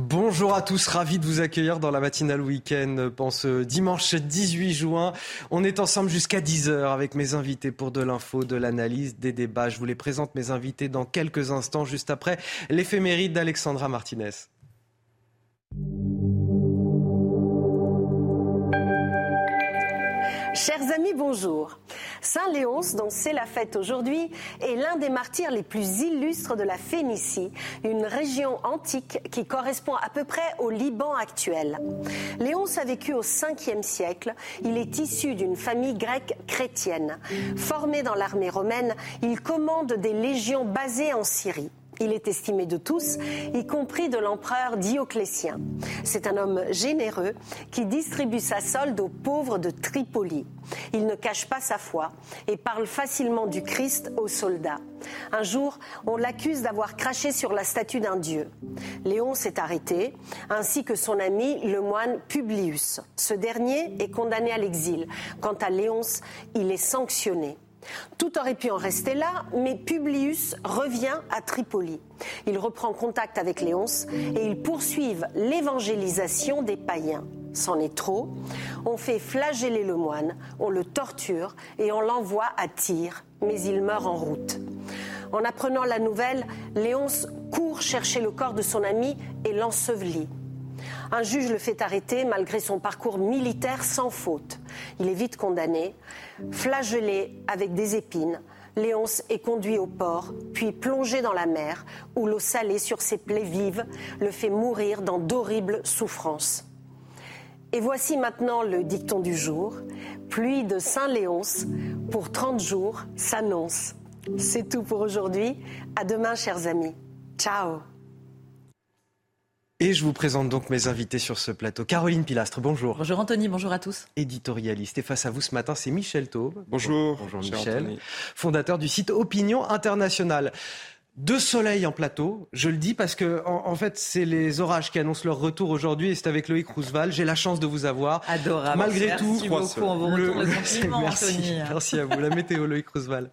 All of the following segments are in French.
Bonjour à tous, ravi de vous accueillir dans la matinale week-end en ce dimanche 18 juin. On est ensemble jusqu'à 10h avec mes invités pour de l'info, de l'analyse, des débats. Je vous les présente mes invités dans quelques instants, juste après l'éphéméride d'Alexandra Martinez. Chers amis, bonjour. Saint Léonce, dont c'est la fête aujourd'hui, est l'un des martyrs les plus illustres de la Phénicie, une région antique qui correspond à peu près au Liban actuel. Léonce a vécu au 5e siècle. Il est issu d'une famille grecque chrétienne. Formé dans l'armée romaine, il commande des légions basées en Syrie. Il est estimé de tous, y compris de l'empereur Dioclétien. C'est un homme généreux qui distribue sa solde aux pauvres de Tripoli. Il ne cache pas sa foi et parle facilement du Christ aux soldats. Un jour, on l'accuse d'avoir craché sur la statue d'un dieu. Léon s'est arrêté, ainsi que son ami le moine Publius. Ce dernier est condamné à l'exil. Quant à Léonce, il est sanctionné. Tout aurait pu en rester là, mais Publius revient à Tripoli. Il reprend contact avec Léonce et ils poursuivent l'évangélisation des païens. C'en est trop. On fait flageller le moine, on le torture et on l'envoie à Tyr, mais il meurt en route. En apprenant la nouvelle, Léonce court chercher le corps de son ami et l'ensevelit. Un juge le fait arrêter malgré son parcours militaire sans faute. Il est vite condamné, flagellé avec des épines. Léonce est conduit au port, puis plongé dans la mer, où l'eau salée sur ses plaies vives le fait mourir dans d'horribles souffrances. Et voici maintenant le dicton du jour. Pluie de Saint-Léonce, pour 30 jours, s'annonce. C'est tout pour aujourd'hui. À demain, chers amis. Ciao et je vous présente donc mes invités sur ce plateau. Caroline Pilastre, bonjour. Bonjour Anthony, bonjour à tous. Éditorialiste. Et face à vous ce matin, c'est Michel Taube. Bonjour. Bonjour Michel. Fondateur du site Opinion Internationale. Deux soleils en plateau, je le dis parce que en, fait c'est les orages qui annoncent leur retour aujourd'hui et c'est avec Loïc Roosevelt. J'ai la chance de vous avoir. Adorable. Malgré Merci tout, beaucoup. On vous le, merci, merci à vous. La météo Loïc Roosevelt.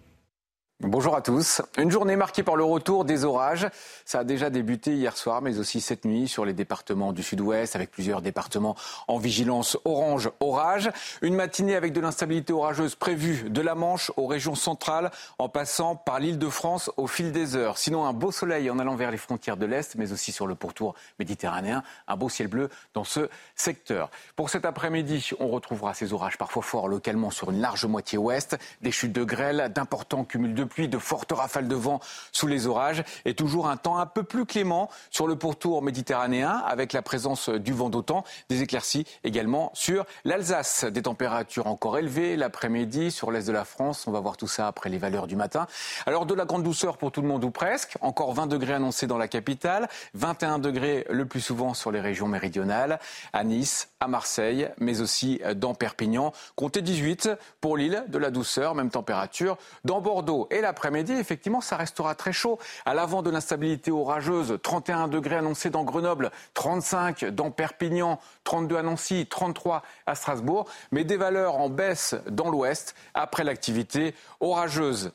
Bonjour à tous. Une journée marquée par le retour des orages. Ça a déjà débuté hier soir, mais aussi cette nuit sur les départements du sud-ouest, avec plusieurs départements en vigilance orange orage. Une matinée avec de l'instabilité orageuse prévue de la Manche aux régions centrales, en passant par l'île de France au fil des heures. Sinon, un beau soleil en allant vers les frontières de l'Est, mais aussi sur le pourtour méditerranéen. Un beau ciel bleu dans ce secteur. Pour cet après-midi, on retrouvera ces orages parfois forts localement sur une large moitié ouest, des chutes de grêle, d'importants cumuls de pluie, de fortes rafales de vent sous les orages et toujours un temps un peu plus clément sur le pourtour méditerranéen avec la présence du vent d'autant, des éclaircies également sur l'Alsace. Des températures encore élevées l'après-midi sur l'est de la France. On va voir tout ça après les valeurs du matin. Alors de la grande douceur pour tout le monde ou presque. Encore 20 degrés annoncés dans la capitale, 21 degrés le plus souvent sur les régions méridionales, à Nice, à Marseille, mais aussi dans Perpignan. Comptez 18 pour l'île de la douceur, même température dans Bordeaux l'après-midi, effectivement, ça restera très chaud. À l'avant de l'instabilité orageuse, 31 degrés annoncés dans Grenoble, 35 dans Perpignan, 32 à Nancy, 33 à Strasbourg, mais des valeurs en baisse dans l'ouest après l'activité orageuse.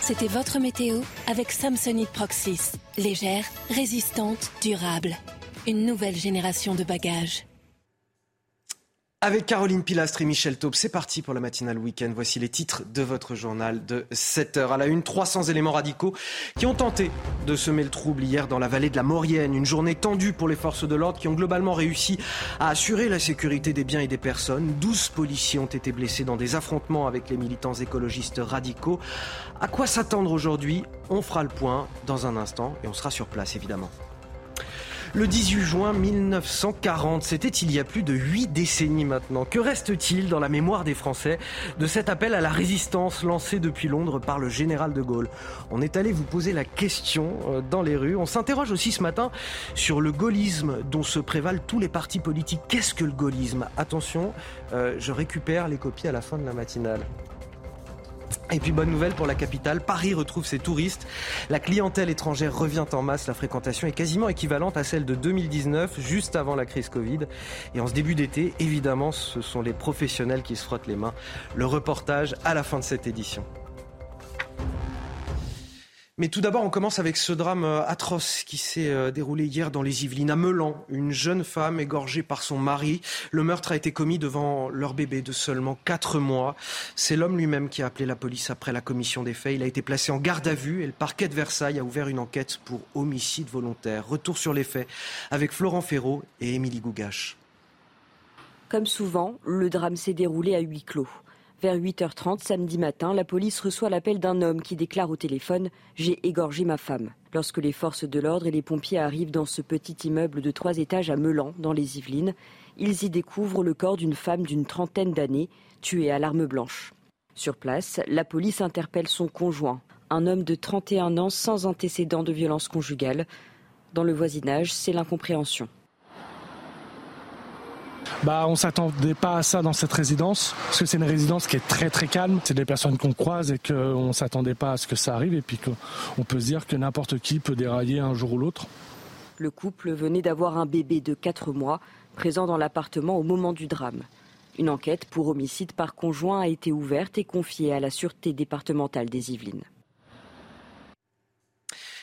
C'était votre météo avec Samsonite Proxys. Légère, résistante, durable. Une nouvelle génération de bagages. Avec Caroline Pilastre et Michel Taube, c'est parti pour la matinale week-end. Voici les titres de votre journal de 7 heures. À la une, 300 éléments radicaux qui ont tenté de semer le trouble hier dans la vallée de la Maurienne. Une journée tendue pour les forces de l'ordre qui ont globalement réussi à assurer la sécurité des biens et des personnes. 12 policiers ont été blessés dans des affrontements avec les militants écologistes radicaux. À quoi s'attendre aujourd'hui? On fera le point dans un instant et on sera sur place évidemment. Le 18 juin 1940, c'était il y a plus de huit décennies maintenant. Que reste-t-il dans la mémoire des Français de cet appel à la résistance lancé depuis Londres par le général de Gaulle? On est allé vous poser la question euh, dans les rues. On s'interroge aussi ce matin sur le gaullisme dont se prévalent tous les partis politiques. Qu'est-ce que le gaullisme? Attention, euh, je récupère les copies à la fin de la matinale. Et puis bonne nouvelle pour la capitale, Paris retrouve ses touristes. La clientèle étrangère revient en masse, la fréquentation est quasiment équivalente à celle de 2019, juste avant la crise Covid. Et en ce début d'été, évidemment, ce sont les professionnels qui se frottent les mains. Le reportage à la fin de cette édition. Mais tout d'abord, on commence avec ce drame euh, atroce qui s'est euh, déroulé hier dans les Yvelines, à Melan. Une jeune femme égorgée par son mari. Le meurtre a été commis devant leur bébé de seulement 4 mois. C'est l'homme lui-même qui a appelé la police après la commission des faits. Il a été placé en garde à vue et le parquet de Versailles a ouvert une enquête pour homicide volontaire. Retour sur les faits avec Florent Ferraud et Émilie Gougache. Comme souvent, le drame s'est déroulé à huis clos. Vers 8h30 samedi matin, la police reçoit l'appel d'un homme qui déclare au téléphone J'ai égorgé ma femme. Lorsque les forces de l'ordre et les pompiers arrivent dans ce petit immeuble de trois étages à Melan, dans les Yvelines, ils y découvrent le corps d'une femme d'une trentaine d'années, tuée à l'arme blanche. Sur place, la police interpelle son conjoint, un homme de 31 ans sans antécédent de violence conjugale. Dans le voisinage, c'est l'incompréhension bah, on s'attendait pas à ça dans cette résidence, parce que c'est une résidence qui est très très calme. C'est des personnes qu'on croise et qu'on s'attendait pas à ce que ça arrive, et puis qu'on peut se dire que n'importe qui peut dérailler un jour ou l'autre. Le couple venait d'avoir un bébé de 4 mois, présent dans l'appartement au moment du drame. Une enquête pour homicide par conjoint a été ouverte et confiée à la Sûreté départementale des Yvelines.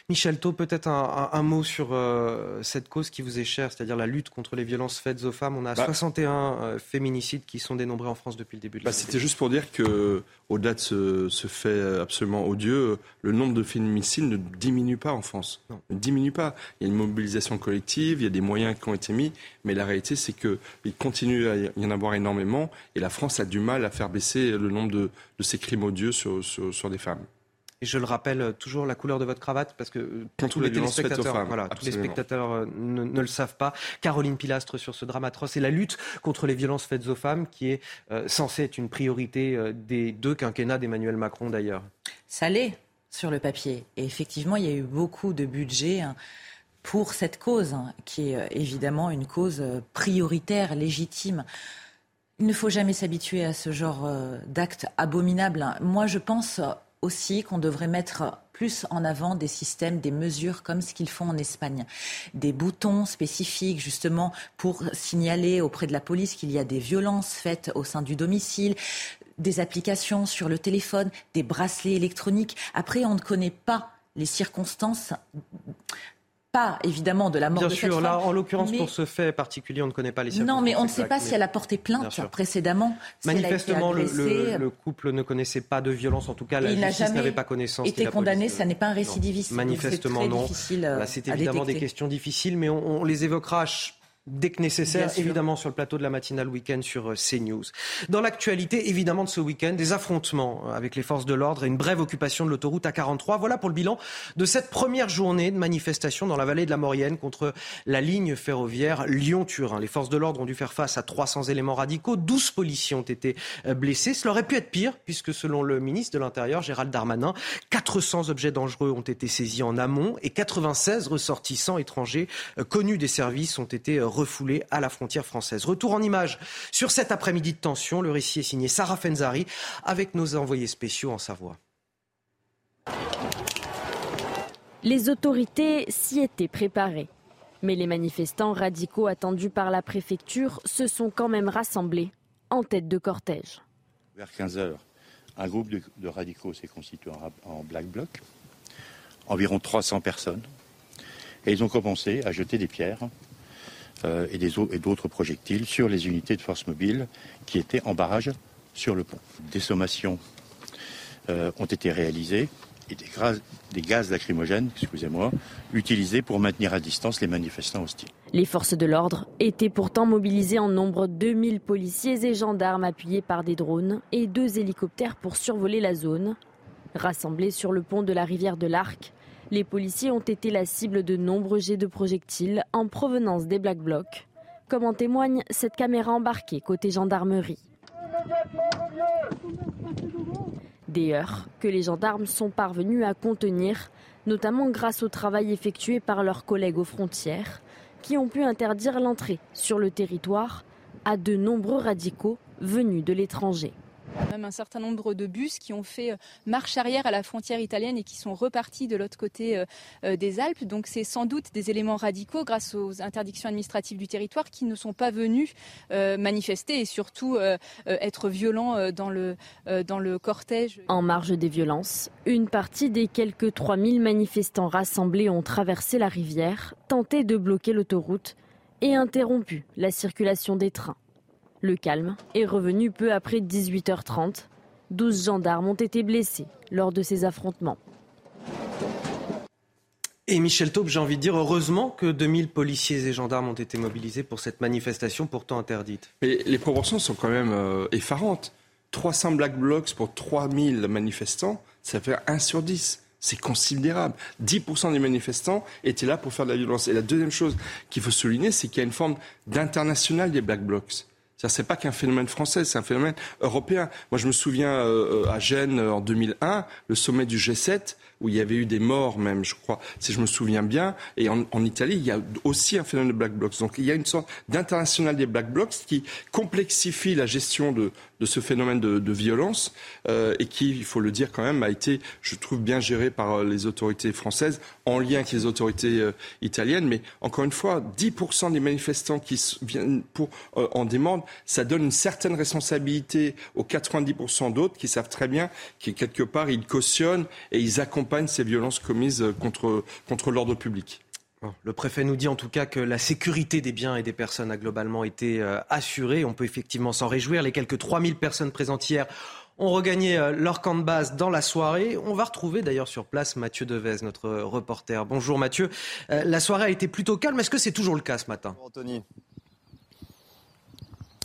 Michel Thau, peut-être un, mot sur euh, cette cause qui vous est chère, c'est-à-dire la lutte contre les violences faites aux femmes. On a 61 bah. euh, féminicides qui sont dénombrés en France depuis le début de bah, C'était juste pour dire que, au-delà de ce, fait absolument odieux, le nombre de féminicides ne diminue pas en France. Non. Ne diminue pas. Il y a une mobilisation collective, il y a des moyens qui ont été mis, mais la réalité, c'est qu'il continue à y en avoir énormément, et la France a du mal à faire baisser le nombre de, ces crimes odieux sur, sur des femmes. Et je le rappelle, euh, toujours la couleur de votre cravate, parce que euh, tous les, téléspectateurs, voilà, tous les spectateurs euh, ne, le savent pas. Caroline Pilastre sur ce drame atroce et la lutte contre les violences faites aux femmes, qui est censée être une priorité des deux quinquennats d'Emmanuel Macron d'ailleurs. Ça l'est sur le papier. Et effectivement, il y a eu beaucoup de budget. Hein, pour cette cause, hein, qui est évidemment une cause prioritaire, légitime. Il ne faut jamais s'habituer à ce genre d'actes abominables. Hein. Moi, je pense aussi qu'on devrait mettre plus en avant des systèmes, des mesures comme ce qu'ils font en Espagne. Des boutons spécifiques justement pour signaler auprès de la police qu'il y a des violences faites au sein du domicile, des applications sur le téléphone, des bracelets électroniques. Après, on ne connaît pas les circonstances évidemment de la mort Bien de sûr, cette là, en l'occurrence, pour ce fait particulier, on ne connaît pas les circonstances. Non, mais on ne sait pas si elle a porté plainte précédemment. Manifestement, le, couple ne connaissait pas de violence, en tout cas, la justice n'avait pas connaissance. Été condamné, ça n'est pas un récidiviste. Manifestement, non. C'est évidemment des questions difficiles, mais on, on les évoquera dès que nécessaire, évidemment sur le plateau de la matinale week-end sur euh, CNews. Dans l'actualité, évidemment, de ce week-end, des affrontements euh, avec les forces de l'ordre et une brève occupation de l'autoroute A43. Voilà pour le bilan de cette première journée de manifestation dans la vallée de la Maurienne contre la ligne ferroviaire Lyon-Turin. Les forces de l'ordre ont dû faire face à 300 éléments radicaux. 12 policiers ont été euh, blessés. Cela aurait pu être pire, puisque selon le ministre de l'Intérieur, Gérald Darmanin, 400 objets dangereux ont été saisis en amont et 96 ressortissants étrangers connus des services ont été refoulés à la frontière française. Retour en images sur cet après-midi de tension. Le récit est signé Sarah Fenzari avec nos envoyés spéciaux en Savoie. Les autorités s'y étaient préparées. Mais les manifestants radicaux attendus par la préfecture se sont quand même rassemblés en tête de cortège. Vers 15 heures, un groupe de, radicaux s'est constitué en, black bloc, environ 300 personnes, et ils ont commencé à jeter des pierres euh, et d'autres projectiles sur les unités de force mobile qui étaient en barrage sur le pont. Des sommations euh, ont été réalisées et des, gaz lacrymogènes, excusez-moi, utilisés pour maintenir à distance les manifestants hostiles. Les forces de l'ordre étaient pourtant mobilisées en nombre 2000 policiers et gendarmes appuyés par des drones et deux hélicoptères pour survoler la zone. Rassemblés sur le pont de la rivière de l'Arc, Les policiers ont été la cible de nombreux jets de projectiles en provenance des Black Blocs, comme en témoigne cette caméra embarquée côté gendarmerie. Des que les gendarmes sont parvenus à contenir, notamment grâce au travail effectué par leurs collègues aux frontières, qui ont pu interdire l'entrée sur le territoire à de nombreux radicaux venus de l'étranger. Même un certain nombre de bus qui ont fait euh, marche arrière à la frontière italienne et qui sont repartis de l'autre côté euh, euh, des Alpes. Donc c'est sans doute des éléments radicaux grâce aux interdictions administratives du territoire qui ne sont pas venus manifester et surtout être violents dans le, dans le cortège. En marge des violences, une partie des quelques 3000 manifestants rassemblés ont traversé la rivière, tenté de bloquer l'autoroute et interrompu la circulation des trains. Le calme est revenu peu après 18h30. 12 gendarmes ont été blessés lors de ces affrontements. Et Michel Taube, j'ai envie de dire heureusement que 2000 policiers et gendarmes ont été mobilisés pour cette manifestation pourtant interdite. Mais les proportions sont quand même euh, effarantes. 300 black blocs pour 3000 manifestants, ça fait 1 sur 10. C'est considérable. 10% des manifestants étaient là pour faire de la violence. Et la deuxième chose qu'il faut souligner, c'est qu'il y a une forme d'international des black blocs. Ce n'est pas qu'un phénomène français, c'est un phénomène européen. Moi, je me souviens euh, à Gênes en 2001, le sommet du G7, où il y avait eu des morts même, je crois, si je me souviens bien. Et en, Italie, il y a aussi un phénomène de black blocs. Donc il y a une sorte d'international des black blocs qui complexifie la gestion de, ce phénomène de, violence euh, et qui, il faut le dire quand même, a été, je trouve, bien géré par euh, les autorités françaises en lien avec les autorités euh, italiennes. Mais encore une fois, 10% des manifestants qui viennent pour, en demande, ça donne une certaine responsabilité aux 90% d'autres qui savent très bien que quelque part, ils cautionnent et ils accompagnent ces violences commises contre, contre l'ordre public. Le préfet nous dit en tout cas que la sécurité des biens et des personnes a globalement été euh, assurée. On peut effectivement s'en réjouir. Les quelques 3000 personnes présentes hier ont regagné euh, leur camp de base dans la soirée. On va retrouver d'ailleurs sur place Mathieu Devez, notre reporter. Bonjour Mathieu. Euh, la soirée a été plutôt calme. Est-ce que c'est toujours le cas ce matin? Anthony.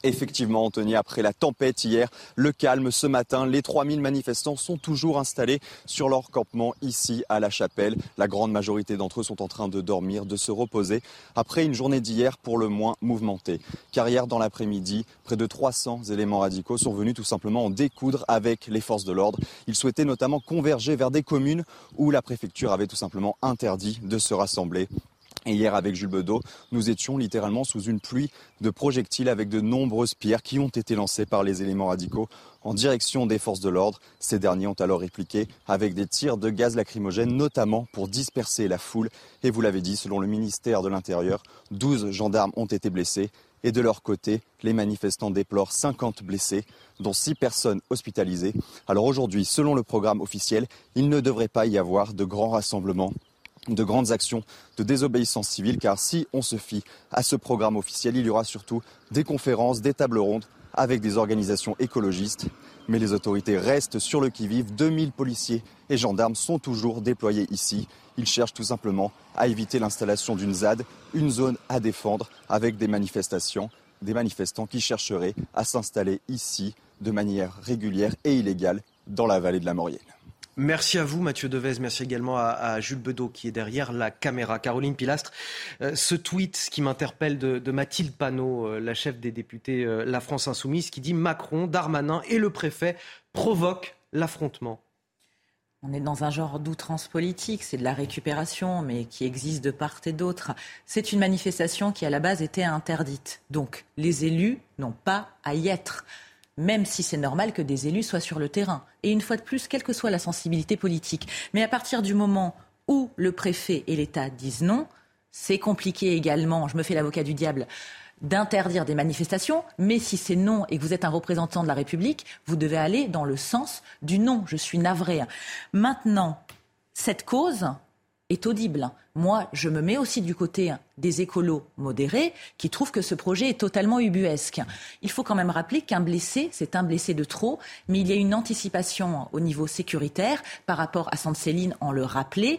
Effectivement, Anthony, après la tempête hier, le calme ce matin, les 3000 manifestants sont toujours installés sur leur campement ici à la chapelle. La grande majorité d'entre eux sont en train de dormir, de se reposer après une journée d'hier pour le moins mouvementée. Car hier dans l'après-midi, près de 300 éléments radicaux sont venus tout simplement en découdre avec les forces de l'ordre. Ils souhaitaient notamment converger vers des communes où la préfecture avait tout simplement interdit de se rassembler. Et hier, avec Jules Bedeau, nous étions littéralement sous une pluie de projectiles avec de nombreuses pierres qui ont été lancées par les éléments radicaux en direction des forces de l'ordre. Ces derniers ont alors répliqué avec des tirs de gaz lacrymogène, notamment pour disperser la foule. Et vous l'avez dit, selon le ministère de l'Intérieur, 12 gendarmes ont été blessés. Et de leur côté, les manifestants déplorent 50 blessés, dont 6 personnes hospitalisées. Alors aujourd'hui, selon le programme officiel, il ne devrait pas y avoir de grands rassemblements de grandes actions de désobéissance civile, car si on se fie à ce programme officiel, il y aura surtout des conférences, des tables rondes avec des organisations écologistes. Mais les autorités restent sur le qui-vive. 2000 policiers et gendarmes sont toujours déployés ici. Ils cherchent tout simplement à éviter l'installation d'une ZAD, une zone à défendre avec des manifestations, des manifestants qui chercheraient à s'installer ici de manière régulière et illégale dans la vallée de la Maurienne. Merci à vous, Mathieu Devez. Merci également à, Jules Bedeau qui est derrière la caméra. Caroline Pilastre, euh, ce tweet qui m'interpelle de, Mathilde Panot, euh, la chef des députés euh, La France Insoumise, qui dit Macron, Darmanin et le préfet provoquent l'affrontement. On est dans un genre d'outrance politique, c'est de la récupération, mais qui existe de part et d'autre. C'est une manifestation qui, à la base, était interdite. Donc, les élus n'ont pas à y être même si c'est normal que des élus soient sur le terrain. Et une fois de plus, quelle que soit la sensibilité politique. Mais à partir du moment où le préfet et l'État disent non, c'est compliqué également, je me fais l'avocat du diable, d'interdire des manifestations, mais si c'est non et que vous êtes un représentant de la République, vous devez aller dans le sens du non. Je suis navré. Maintenant, cette cause, est audible. Moi, je me mets aussi du côté des écolos modérés qui trouvent que ce projet est totalement ubuesque. Il faut quand même rappeler qu'un blessé, c'est un blessé de trop, mais il y a une anticipation au niveau sécuritaire par rapport à Sainte-Céline, en le rappelait.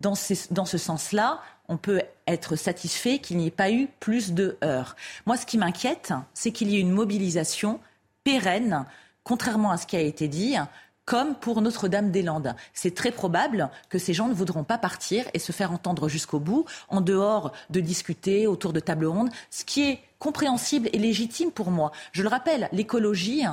Dans, dans ce sens-là, on peut être satisfait qu'il n'y ait pas eu plus de heurts. Moi, ce qui m'inquiète, c'est qu'il y ait une mobilisation pérenne, contrairement à ce qui a été dit, comme pour Notre-Dame-des-Landes. C'est très probable que ces gens ne voudront pas partir et se faire entendre jusqu'au bout, en dehors de discuter autour de table ronde, ce qui est compréhensible et légitime pour moi. Je le rappelle, l'écologie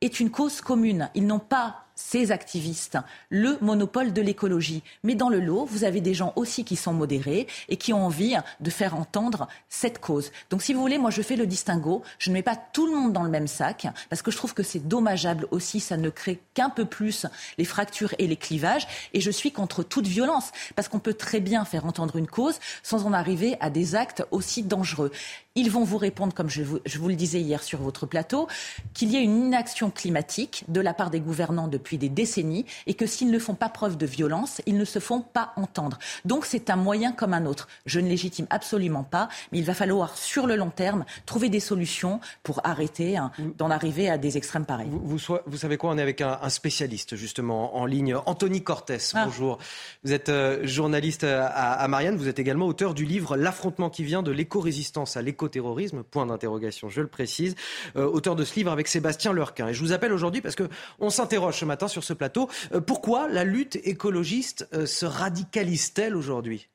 est une cause commune. Ils n'ont pas ces activistes le monopole de l'écologie. Mais dans le lot, vous avez des gens aussi qui sont modérés et qui ont envie de faire entendre cette cause. Donc si vous voulez, moi je fais le distinguo. Je ne mets pas tout le monde dans le même sac parce que je trouve que c'est dommageable aussi. Ça ne crée qu'un peu plus les fractures et les clivages. Et je suis contre toute violence parce qu'on peut très bien faire entendre une cause sans en arriver à des actes aussi dangereux. Ils vont vous répondre, comme je vous, le disais hier sur votre plateau, qu'il y a une inaction climatique de la part des gouvernants depuis des décennies et que s'ils ne font pas preuve de violence, ils ne se font pas entendre. Donc c'est un moyen comme un autre. Je ne légitime absolument pas, mais il va falloir sur le long terme trouver des solutions pour arrêter hein, d'en arriver à des extrêmes pareils. Vous, vous, savez quoi On est avec un, un, spécialiste justement en ligne, Anthony Cortès. Ah. Bonjour. Vous êtes euh, journaliste à, à Marianne. Vous êtes également auteur du livre L'affrontement qui vient de l'éco-résistance à l'éco terrorisme point d'interrogation, je le précise, euh, auteur de ce livre avec Sébastien Lurquin. Et je vous appelle aujourd'hui parce qu'on s'interroge ce matin sur ce plateau. Euh, pourquoi la lutte écologiste euh, se radicalise-t-elle aujourd'hui?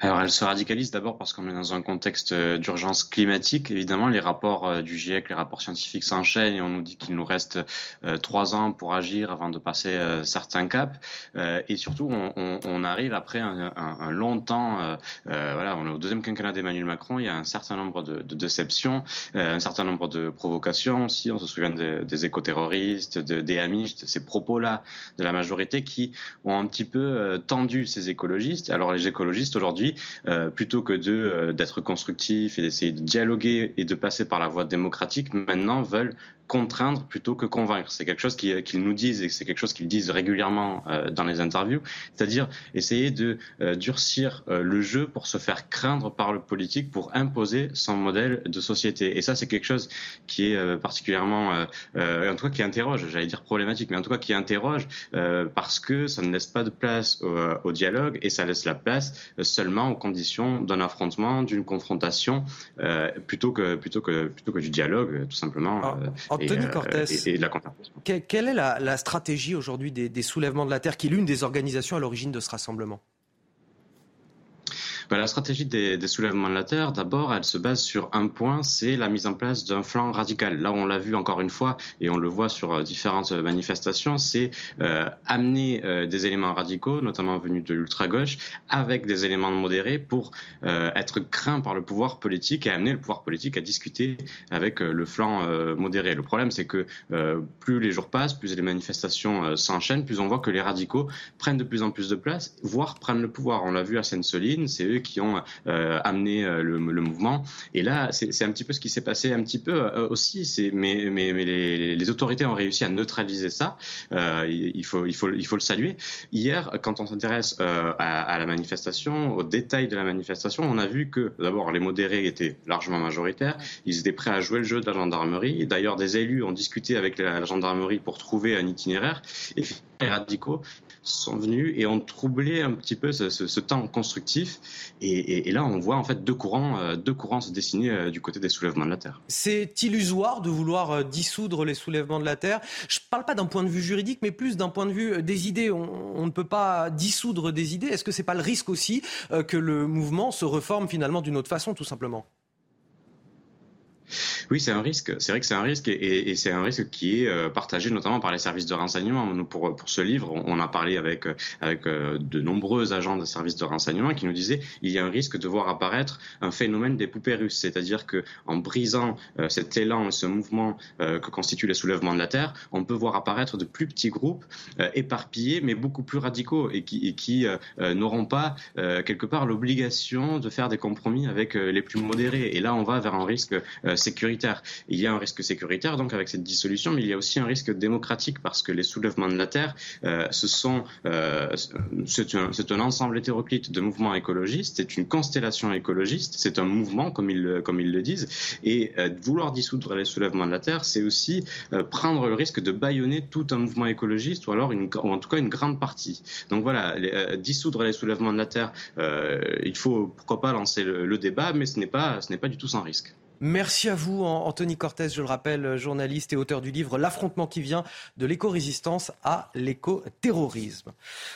Alors, elle se radicalise d'abord parce qu'on est dans un contexte euh, d'urgence climatique. Évidemment, les rapports euh, du GIEC, les rapports scientifiques s'enchaînent et on nous dit qu'il nous reste euh, trois ans pour agir avant de passer certains caps. Et surtout, on, arrive après un, long temps. voilà, on est au deuxième quinquennat d'Emmanuel Macron. Il y a un certain nombre de, déceptions, un certain nombre de provocations aussi. On se souvient des écoterroristes, des amistes, ces propos-là de la majorité qui ont un petit peu tendu ces écologistes. Alors, les écologistes aujourd'hui euh, plutôt que de euh, d'être constructifs et d'essayer de dialoguer et de passer par la voie démocratique, maintenant veulent contraindre plutôt que convaincre. C'est quelque chose qu'ils nous disent et c'est quelque chose qu'ils disent régulièrement euh, dans les interviews, c'est-à-dire essayer de euh, durcir euh, le jeu pour se faire craindre par le politique, pour imposer son modèle de société. Et ça, c'est quelque chose qui est particulièrement, en tout cas qui interroge, j'allais dire problématique, mais en tout cas qui interroge parce que ça ne laisse pas de place au, au, dialogue et ça laisse la place seulement aux conditions d'un affrontement, d'une confrontation, plutôt que plutôt que plutôt que du dialogue, tout simplement. Ah, Anthony euh, Cortès, et, de la quelle est la, stratégie aujourd'hui des soulèvements de la Terre, qui est l'une des organisations à l'origine de ce rassemblement? Bah, la stratégie des, soulèvements de la terre, d'abord, elle se base sur un point, c'est la mise en place d'un flanc radical. Là, on l'a vu encore une fois, et on le voit sur euh, différentes manifestations, c'est euh, amener euh, des éléments radicaux, notamment venus de l'ultra-gauche, avec des éléments modérés pour euh, être craint par le pouvoir politique et amener le pouvoir politique à discuter avec le flanc modéré. Le problème, c'est que plus les jours passent, plus les manifestations s'enchaînent, plus on voit que les radicaux prennent de plus en plus de place, voire prennent le pouvoir. On l'a vu à Sainte-Soline, c'est eux qui ont euh, amené euh, le, mouvement. Et là, c'est un petit peu ce qui s'est passé un petit peu euh, aussi. Mais, les, autorités ont réussi à neutraliser ça. il, faut, le saluer. Hier, quand on s'intéresse à, la manifestation, aux détails de la manifestation, on a vu que d'abord les modérés étaient largement majoritaires. Ils étaient prêts à jouer le jeu de la gendarmerie. D'ailleurs, des élus ont discuté avec la, gendarmerie pour trouver un itinéraire. Et les radicaux sont venus et ont troublé un petit peu ce, temps constructif. Et, là, on voit en fait deux courants, euh, deux courants se dessiner euh, du côté des soulèvements de la Terre. C'est illusoire de vouloir euh, dissoudre les soulèvements de la Terre. Je ne parle pas d'un point de vue juridique, mais plus d'un point de vue des idées. On, on, ne peut pas dissoudre des idées. Est-ce que c'est pas le risque aussi que le mouvement se reforme finalement d'une autre façon, tout simplement? Oui, c'est un risque. C'est vrai que c'est un risque et, et c'est un risque qui est euh, partagé notamment par les services de renseignement. Nous, pour, ce livre, on a parlé avec, avec euh, de nombreux agents de services de renseignement qui nous disaient il y a un risque de voir apparaître un phénomène des poupées russes, c'est-à-dire que en brisant euh, cet élan, ce mouvement que constituent les soulèvements de la terre, on peut voir apparaître de plus petits groupes éparpillés, mais beaucoup plus radicaux et qui, et qui n'auront pas quelque part l'obligation de faire des compromis avec les plus modérés. Et là, on va vers un risque sécuritaire. Il y a un risque sécuritaire donc avec cette dissolution, mais il y a aussi un risque démocratique parce que les soulèvements de la terre, euh, euh, c'est un, ensemble hétéroclite de mouvements écologistes, c'est une constellation écologiste, c'est un mouvement comme ils le disent, et euh, vouloir dissoudre les soulèvements de la terre, c'est aussi prendre le risque de bâillonner tout un mouvement écologiste ou alors en tout cas une grande partie. Donc voilà, dissoudre les soulèvements de la terre, il faut pourquoi pas lancer le, débat, mais ce n'est pas du tout sans risque. Merci à vous, Anthony Cortez, je le rappelle, journaliste et auteur du livre L'affrontement qui vient de l'éco-résistance à l'éco-terrorisme.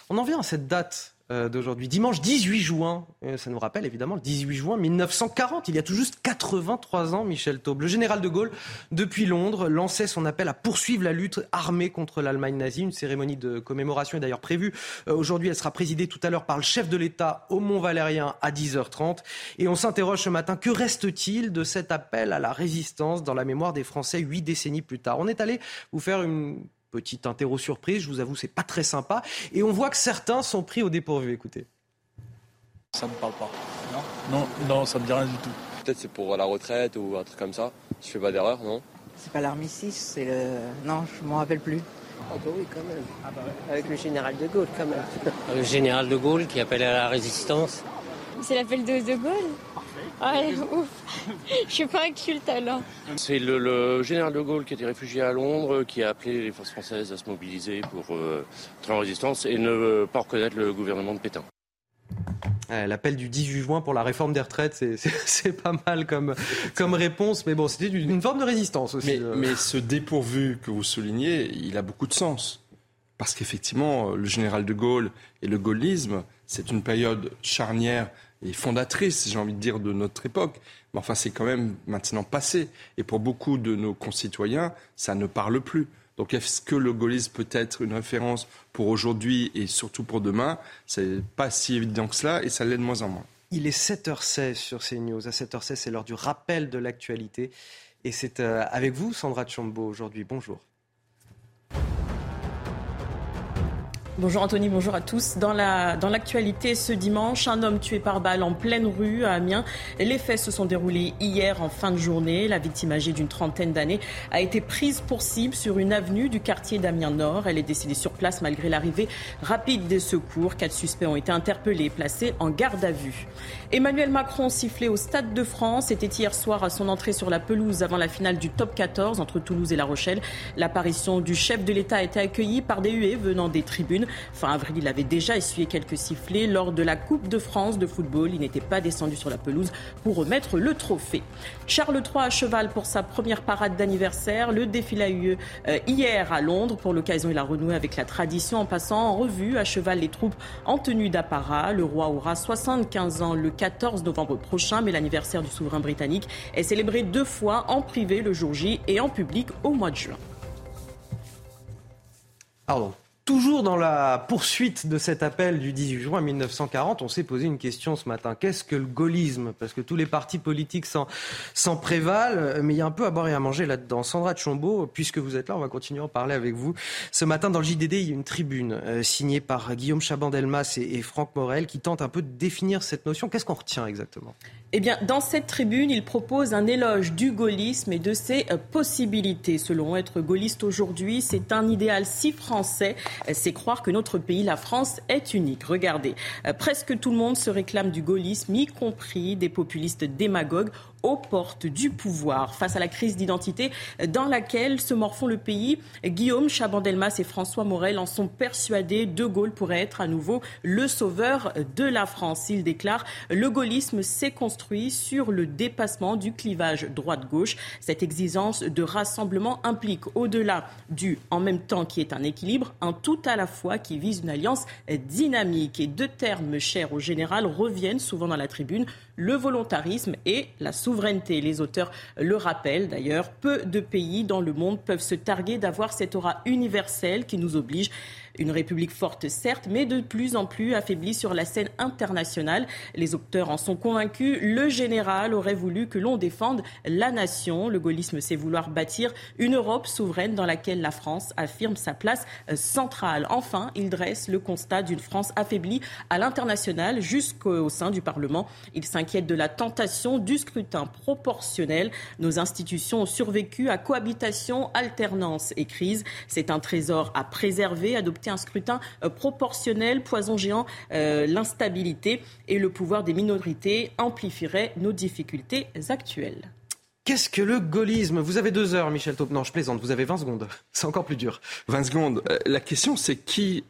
On en vient à cette date d'aujourd'hui. Dimanche 18 juin, euh, ça nous rappelle évidemment le 18 juin 1940, il y a tout juste 83 ans, Michel Taube. Le général de Gaulle, depuis Londres, lançait son appel à poursuivre la lutte armée contre l'Allemagne nazie. Une cérémonie de commémoration est d'ailleurs prévue. Euh, aujourd'hui, elle sera présidée tout à l'heure par le chef de l'État au Mont-Valérien à 10h30. Et on s'interroge ce matin, que reste-t-il de cet appel à la résistance dans la mémoire des Français huit décennies plus tard? On est allé vous faire une Petite interro surprise, je vous avoue, c'est pas très sympa. Et on voit que certains sont pris au dépourvu. Écoutez. Ça me parle pas. Non Non, non ça me dit rien du tout. Peut-être c'est pour la retraite ou un truc comme ça. Je fais pas d'erreur, non C'est pas l'armistice, c'est le. Non, je m'en rappelle plus. Ah bah oui, quand même. Ah bah Avec le général de Gaulle, quand même. Le général de Gaulle qui appelait à la résistance. C'est l'appel de De Gaulle Ouais, ouf. Je suis pas un culte alors. C'est le, général de Gaulle qui était réfugié à Londres, qui a appelé les forces françaises à se mobiliser pour euh, entrer en résistance et ne pas reconnaître le gouvernement de Pétain. L'appel du 18 juin pour la réforme des retraites, c'est pas mal comme, comme réponse, mais bon, c'était une forme de résistance aussi. Mais, mais ce dépourvu que vous soulignez, il a beaucoup de sens. Parce qu'effectivement, le général de Gaulle et le gaullisme, c'est une période charnière et fondatrice, j'ai envie de dire, de notre époque. Mais enfin, c'est quand même maintenant passé. Et pour beaucoup de nos concitoyens, ça ne parle plus. Donc est-ce que le gaullisme peut être une référence pour aujourd'hui et surtout pour demain? C'est pas si évident que cela et ça l'est de moins en moins. Il est 7h16 sur CNews. À 7h16, c'est l'heure du rappel de l'actualité. Et c'est euh, avec vous, Sandra Chambaud, aujourd'hui. Bonjour. Bonjour Anthony, bonjour à tous. Dans l'actualité dans ce dimanche, un homme tué par balle en pleine rue à Amiens. Les faits se sont déroulés hier en fin de journée. La victime âgée d'une trentaine d'années a été prise pour cible sur une avenue du quartier d'Amiens Nord. Elle est décédée sur place malgré l'arrivée rapide des secours. Quatre suspects ont été interpellés placés en garde à vue. Emmanuel Macron sifflé au Stade de France. C'était hier soir à son entrée sur la pelouse avant la finale du top 14 entre Toulouse et La Rochelle. L'apparition du chef de l'État a été accueillie par des huées venant des tribunes. Fin avril, il avait déjà essuyé quelques sifflets lors de la Coupe de France de football. Il n'était pas descendu sur la pelouse pour remettre le trophée. Charles III à cheval pour sa première parade d'anniversaire. Le défilé a eu euh, hier à Londres. Pour l'occasion, il a renoué avec la tradition en passant en revue à cheval les troupes en tenue d'apparat. Le roi aura 75 ans le 14 novembre prochain, mais l'anniversaire du souverain britannique est célébré deux fois en privé le jour J et en public au mois de juin. Toujours dans la poursuite de cet appel du 18 juin 1940, on s'est posé une question ce matin. Qu'est-ce que le gaullisme? Parce que tous les partis politiques s'en prévalent, mais il y a un peu à boire et à manger là-dedans. Sandra Chombo, puisque vous êtes là, on va continuer à en parler avec vous. Ce matin, dans le JDD, il y a une tribune euh, signée par Guillaume Chabandelmas et, et Franck Morel qui tente un peu de définir cette notion. Qu'est-ce qu'on retient exactement? Eh bien, dans cette tribune, il propose un éloge du gaullisme et de ses euh, possibilités. Selon être gaulliste aujourd'hui, c'est un idéal si français, euh, c'est croire que notre pays, la France, est unique. Regardez, euh, presque tout le monde se réclame du gaullisme, y compris des populistes démagogues aux portes du pouvoir. Face à la crise d'identité dans laquelle se morfond le pays, Guillaume Chabandelmas et François Morel en sont persuadés. De Gaulle pourrait être à nouveau le sauveur de la France. Il déclare Le gaullisme s'est construit sur le dépassement du clivage droite-gauche. Cette exigence de rassemblement implique, au-delà du en même temps qui est un équilibre, un tout à la fois qui vise une alliance dynamique. Et deux termes chers au général reviennent souvent dans la tribune le volontarisme et la souveraineté. Les auteurs le rappellent d'ailleurs, peu de pays dans le monde peuvent se targuer d'avoir cette aura universelle qui nous oblige une république forte, certes, mais de plus en plus affaiblie sur la scène internationale. Les auteurs en sont convaincus. Le général aurait voulu que l'on défende la nation. Le gaullisme, c'est vouloir bâtir une Europe souveraine dans laquelle la France affirme sa place centrale. Enfin, il dresse le constat d'une France affaiblie à l'international jusqu'au sein du Parlement. Il s'inquiète de la tentation du scrutin proportionnel. Nos institutions ont survécu à cohabitation, alternance et crise. C'est un trésor à préserver, un scrutin euh, proportionnel, poison géant, euh, l'instabilité et le pouvoir des minorités amplifierait nos difficultés actuelles. Qu'est-ce que le gaullisme? Vous avez deux heures, Michel Taupe. Non, je plaisante, vous avez 20 secondes. C'est encore plus dur. 20 secondes. Euh, la question, c'est qui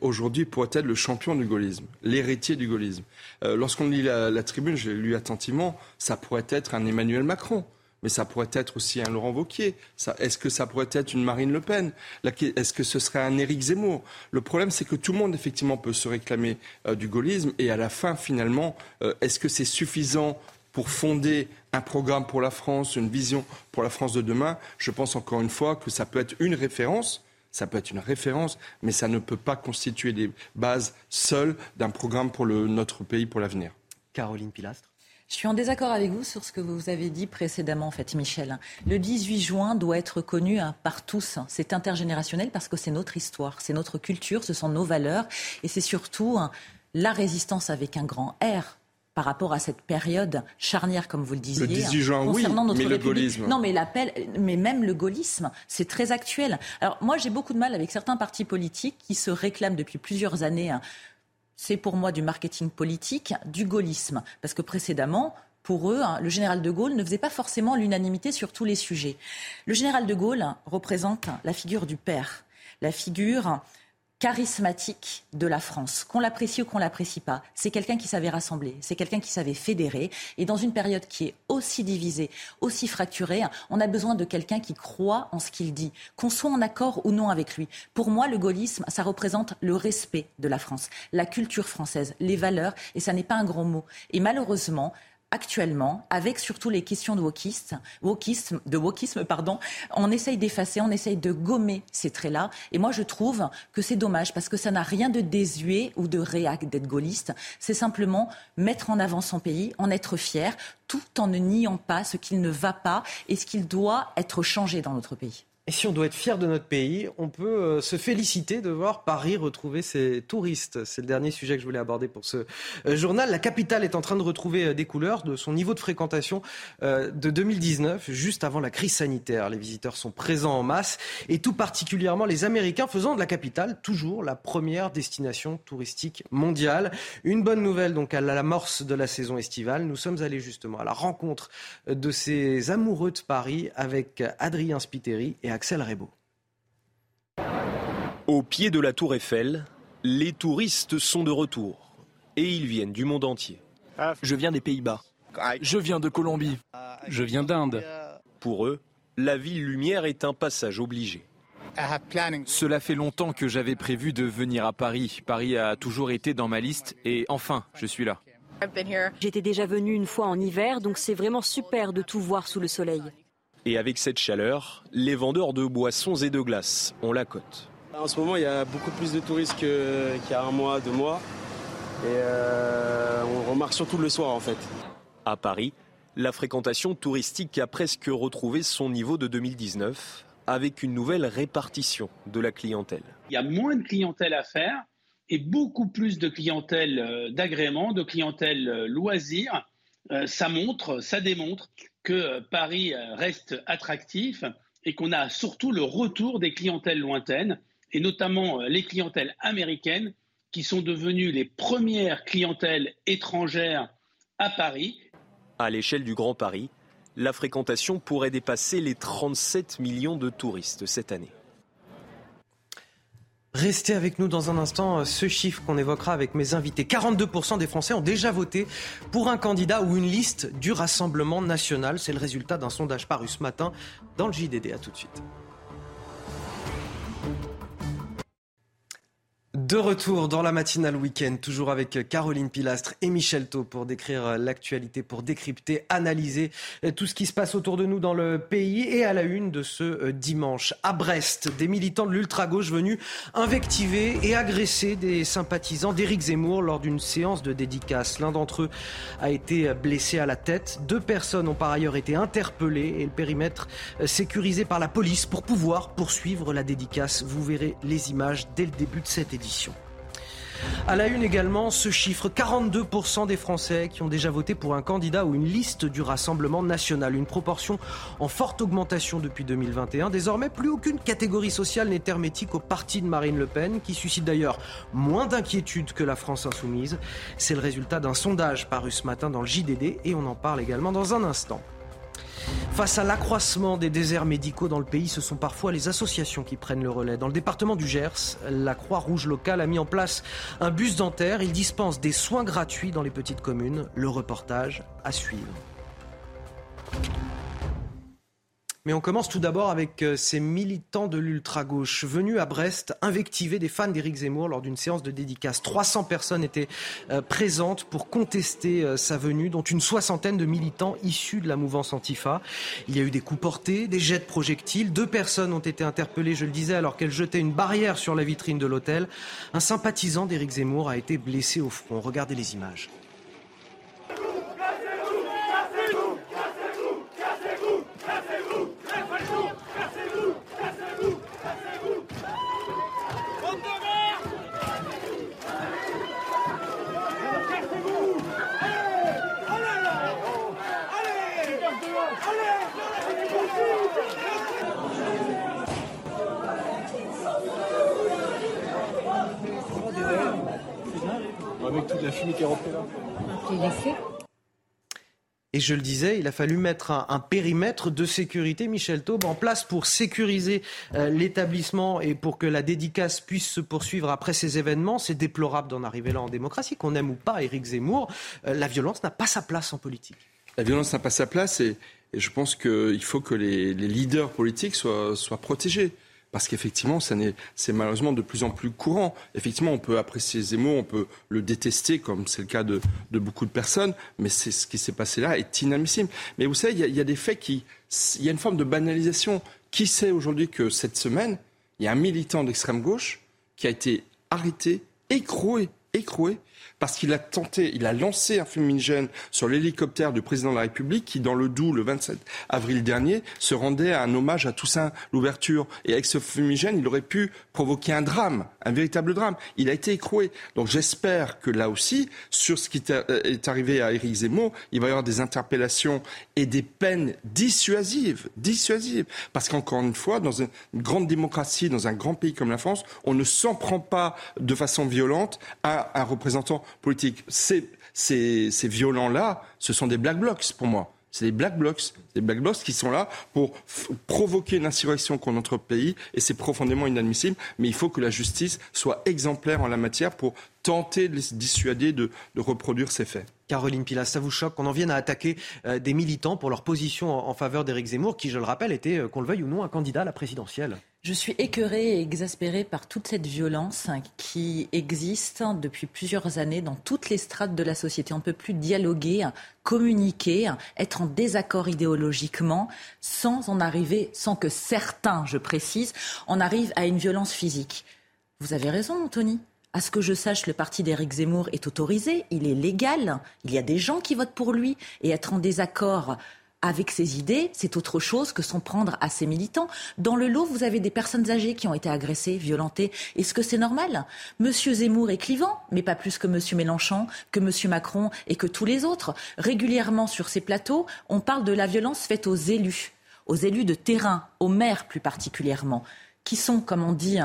aujourd'hui pourrait être le champion du gaullisme, l'héritier du gaullisme? Euh, lorsqu'on lit la, tribune, je l'ai lu attentivement, ça pourrait être un Emmanuel Macron. Mais ça pourrait être aussi un Laurent Wauquiez. Est-ce que ça pourrait être une Marine Le Pen? Est-ce que ce serait un Éric Zemmour? Le problème, c'est que tout le monde, effectivement, peut se réclamer euh, du gaullisme. Et à la fin, finalement, euh, est-ce que c'est suffisant pour fonder un programme pour la France, une vision pour la France de demain? Je pense encore une fois que ça peut être une référence ça peut être une référence, mais ça ne peut pas constituer des bases seules d'un programme pour notre pays pour l'avenir. Caroline Pilastre. Je suis en désaccord avec vous sur ce que vous avez dit précédemment, en fait, Michel. Le 18 juin doit être connu hein, par tous. C'est intergénérationnel parce que c'est notre histoire, c'est notre culture, ce sont nos valeurs et c'est surtout hein, la résistance avec un grand R par rapport à cette période charnière, comme vous le disiez. Le 18 juin, oui, mais le gaullisme. Non, mais l'appel, mais même le gaullisme, c'est très actuel. Alors moi, j'ai beaucoup de mal avec certains partis politiques qui se réclament depuis plusieurs années. C'est pour moi du marketing politique, du gaullisme, parce que précédemment, pour eux, hein, le général de Gaulle ne faisait pas forcément l'unanimité sur tous les sujets. Le général de Gaulle représente la figure du père, la figure charismatique de la France, qu'on l'apprécie ou qu'on l'apprécie pas. C'est quelqu'un qui savait rassembler, c'est quelqu'un qui savait fédérer. Et dans une période qui est aussi divisée, aussi fracturée, on a besoin de quelqu'un qui croit en ce qu'il dit, qu'on soit en accord ou non avec lui. Pour moi, le gaullisme, ça représente le respect de la France, la culture française, les valeurs, et ça n'est pas un gros mot. Et malheureusement, actuellement, avec surtout les questions de wokisme, de on essaye d'effacer, on essaye de gommer ces traits-là. Et moi, je trouve que c'est dommage parce que ça n'a rien de désuet ou de réac d'être gaulliste. C'est simplement mettre en avant son pays, en être fier, tout en ne niant pas ce qu'il ne va pas et ce qu'il doit être changé dans notre pays. Et si on doit être fier de notre pays, on peut euh, se féliciter de voir Paris retrouver ses touristes. C'est le dernier sujet que je voulais aborder pour ce euh, journal. La capitale est en train de retrouver euh, des couleurs de son niveau de fréquentation de 2019, juste avant la crise sanitaire. Les visiteurs sont présents en masse et tout particulièrement les Américains faisant de la capitale toujours la première destination touristique mondiale. Une bonne nouvelle donc à l'amorce de la saison estivale. Nous sommes allés justement à la rencontre de ces amoureux de Paris avec Adrien Spiteri Axel Rebaud. Au pied de la tour Eiffel, les touristes sont de retour. Et ils viennent du monde entier. Je viens des Pays-Bas. Je viens de Colombie. Je viens d'Inde. Pour eux, la ville lumière est un passage obligé. Cela fait longtemps que j'avais prévu de venir à Paris. Paris a toujours été dans ma liste et enfin, je suis là. J'étais déjà venu une fois en hiver, donc c'est vraiment super de tout voir sous le soleil. Et avec cette chaleur, les vendeurs de boissons et de glaces ont la cote. En ce moment, il y a beaucoup plus de touristes qu'il y a un mois, deux mois. Et euh, on remarque surtout le soir en fait. À Paris, la fréquentation touristique a presque retrouvé son niveau de 2019 avec une nouvelle répartition de la clientèle. Il y a moins de clientèle à faire et beaucoup plus de clientèle euh, d'agrément, de clientèle euh, loisir. Ça montre, ça démontre que Paris reste attractif et qu'on a surtout le retour des clientèles lointaines, et notamment euh, les clientèles américaines, qui sont devenues les premières clientèles étrangères à Paris. À l'échelle du Grand Paris, la fréquentation pourrait dépasser les 37 millions de touristes cette année. Restez avec nous dans un instant. Euh, ce chiffre qu'on évoquera avec mes invités. 42% des Français ont déjà voté pour un candidat ou une liste du Rassemblement national. C'est le résultat d'un sondage paru ce matin dans le JDD. À tout de suite. De retour dans la matinale week-end, toujours avec Caroline Pilastre et Michel Thau pour décrire l'actualité, pour décrypter, analyser tout ce qui se passe autour de nous dans le pays. Et à la une de ce euh, dimanche, à Brest, des militants de l'ultra-gauche venus invectiver et agresser des sympathisants d'Éric Zemmour lors d'une séance de dédicace. L'un d'entre eux a été blessé à la tête. Deux personnes ont par ailleurs été interpellées et le périmètre euh, sécurisé par la police pour pouvoir poursuivre la dédicace. Vous verrez les images dès le début de cette édition. À la une également, ce chiffre 42% des Français qui ont déjà voté pour un candidat ou une liste du Rassemblement national. Une proportion en forte augmentation depuis 2021. Désormais, plus aucune catégorie sociale n'est hermétique au parti de Marine Le Pen, qui suscite d'ailleurs moins d'inquiétude que la France insoumise. C'est le résultat d'un sondage paru ce matin dans le JDD et on en parle également dans un instant. Face à l'accroissement des déserts médicaux dans le pays, ce sont parfois les associations qui prennent le relais. Dans le département du Gers, la Croix-Rouge locale a mis en place un bus dentaire. Il dispense des soins gratuits dans les petites communes. Le reportage à suivre. Mais on commence tout d'abord avec euh, ces militants de l'ultra-gauche venus à Brest invectiver des fans d'Éric Zemmour lors d'une séance de dédicace. 300 personnes étaient euh, présentes pour contester euh, sa venue, dont une soixantaine de militants issus de la mouvance Antifa. Il y a eu des coups portés, des jets de projectiles. Deux personnes ont été interpellées, je le disais, alors qu'elles jetaient une barrière sur la vitrine de l'hôtel. Un sympathisant d'Éric Zemmour a été blessé au front. Regardez les images. Avec toute la fumée qui est rentrée là. Et je le disais, il a fallu mettre un, un périmètre de sécurité, Michel Taube, en place pour sécuriser euh, l'établissement et pour que la dédicace puisse se poursuivre après ces événements. C'est déplorable d'en arriver là en démocratie, qu'on aime ou pas Éric Zemmour. Euh, la violence n'a pas sa place en politique. La violence n'a pas sa place et, et je pense qu'il faut que les, les leaders politiques soient, soient protégés parce qu'effectivement, c'est malheureusement de plus en plus courant. Effectivement, on peut apprécier Zemmour, on peut le détester, comme c'est le cas de, beaucoup de personnes, mais ce qui s'est passé là est inadmissible. Mais vous savez, il y, a, y, a, des faits qui, il y a une forme de banalisation. Qui sait aujourd'hui que cette semaine, il y a un militant d'extrême gauche qui a été arrêté, écroué, écroué parce qu'il a tenté, il a lancé un fumigène sur l'hélicoptère du président de la République qui, dans le Doubs, le 27 avril dernier, se rendait à un hommage à Toussaint l'ouverture. Et avec ce fumigène, il aurait pu provoquer un drame, un véritable drame. Il a été écroué. Donc j'espère que là aussi, sur ce qui est arrivé à Éric Zemmour, il va y avoir des interpellations et des peines dissuasives, dissuasives. Parce qu'encore une fois, dans une grande démocratie, dans un grand pays comme la France, on ne s'en prend pas de façon violente à un représentant politique. Ces, ces, ces violents-là, ce sont des black blocs pour moi. C'est des black blocs, des black blocs qui sont là pour provoquer une insurrection contre notre pays et c'est profondément inadmissible. Mais il faut que la justice soit exemplaire en la matière pour tenter de les dissuader de, de reproduire ces faits. Caroline Pilas, ça vous choque qu'on en vienne à attaquer euh, des militants pour leur position en, faveur d'Éric Zemmour, qui, je le rappelle, était, euh, qu'on le veuille ou non, un candidat à la présidentielle je suis écœurée et exaspérée par toute cette violence qui existe depuis plusieurs années dans toutes les strates de la société. On ne peut plus dialoguer, communiquer, être en désaccord idéologiquement sans en arriver, sans que certains, je précise, en arrivent à une violence physique. Vous avez raison, Anthony. À ce que je sache, le parti d'Éric Zemmour est autorisé, il est légal, il y a des gens qui votent pour lui, et être en désaccord avec ses idées, c'est autre chose que s'en prendre à ses militants. Dans le lot, vous avez des personnes âgées qui ont été agressées, violentées. Est-ce que c'est normal? Monsieur Zemmour est clivant, mais pas plus que Monsieur Mélenchon, que Monsieur Macron et que tous les autres. Régulièrement sur ces plateaux, on parle de la violence faite aux élus, aux élus de terrain, aux maires plus particulièrement, qui sont, comme on dit,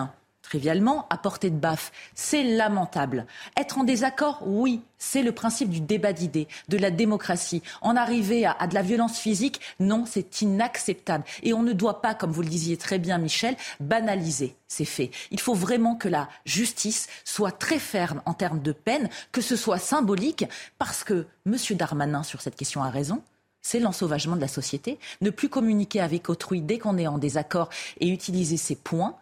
trivialement, à portée de baffe. C'est lamentable. Être en désaccord, oui, c'est le principe du débat d'idées, de la démocratie. En arriver à, de la violence physique, non, c'est inacceptable. Et on ne doit pas, comme vous le disiez très bien, Michel, banaliser ces faits. Il faut vraiment que la justice soit très ferme en termes de peine, que ce soit symbolique, parce que M. Darmanin, sur cette question, a raison c'est l'ensauvagement de la société. Ne plus communiquer avec autrui dès qu'on est en désaccord et utiliser ces points,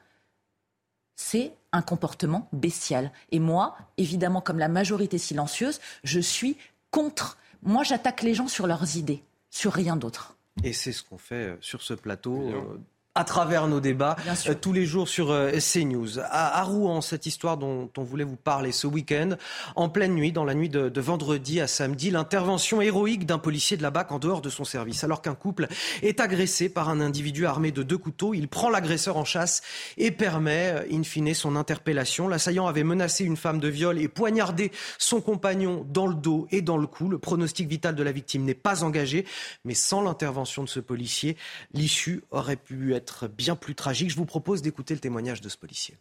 c'est un comportement bestial. Et moi, évidemment, comme la majorité silencieuse, je suis contre. Moi, j'attaque les gens sur leurs idées, sur rien d'autre. Et c'est ce qu'on fait sur ce plateau. À travers nos débats euh, tous les jours sur euh, CNews. À, à, Rouen, cette histoire dont on voulait vous parler ce week-end, en pleine nuit, dans la nuit de, de vendredi à samedi, l'intervention héroïque d'un policier de la BAC en dehors de son service. Alors qu'un couple est agressé par un individu armé de deux couteaux, il prend l'agresseur en chasse et permet, euh, in fine, son interpellation. L'assaillant avait menacé une femme de viol et poignardé son compagnon dans le dos et dans le cou. Le pronostic vital de la victime n'est pas engagé, mais sans l'intervention de ce policier, l'issue aurait pu être bien plus tragique. Je vous propose d'écouter le témoignage de ce policier.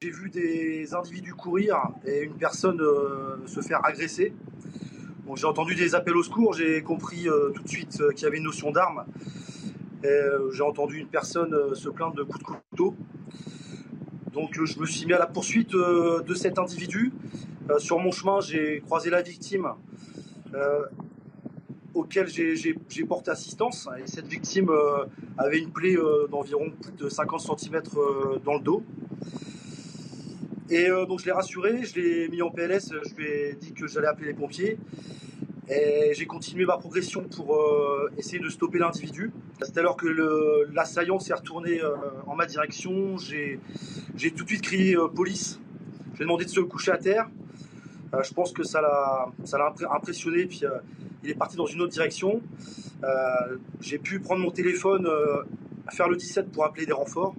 J'ai vu des individus courir et une personne euh, se faire agresser. J'ai entendu des appels au secours, j'ai compris euh, tout de suite euh, qu'il y avait une notion d'arme. J'ai entendu une personne se plaindre de coups de couteau. Donc je me suis mis à la poursuite de cet individu. sur mon chemin, j'ai croisé la victime auquel j'ai porté assistance. Et cette victime avait une plaie d'environ plus de 50 cm dans le dos. Et donc je l'ai rassuré, je l'ai mis en PLS, je lui ai dit que j'allais appeler les pompiers. Et j'ai continué ma progression pour euh, essayer de stopper l'individu. C'est alors que l'assaillant s'est retourné euh, en ma direction. J'ai tout de suite crié euh, police. Je lui ai demandé de se coucher à terre. Je pense que ça l'a impressionné. Puis il est parti dans une autre direction. j'ai pu prendre mon téléphone, faire le 17 pour appeler des renforts.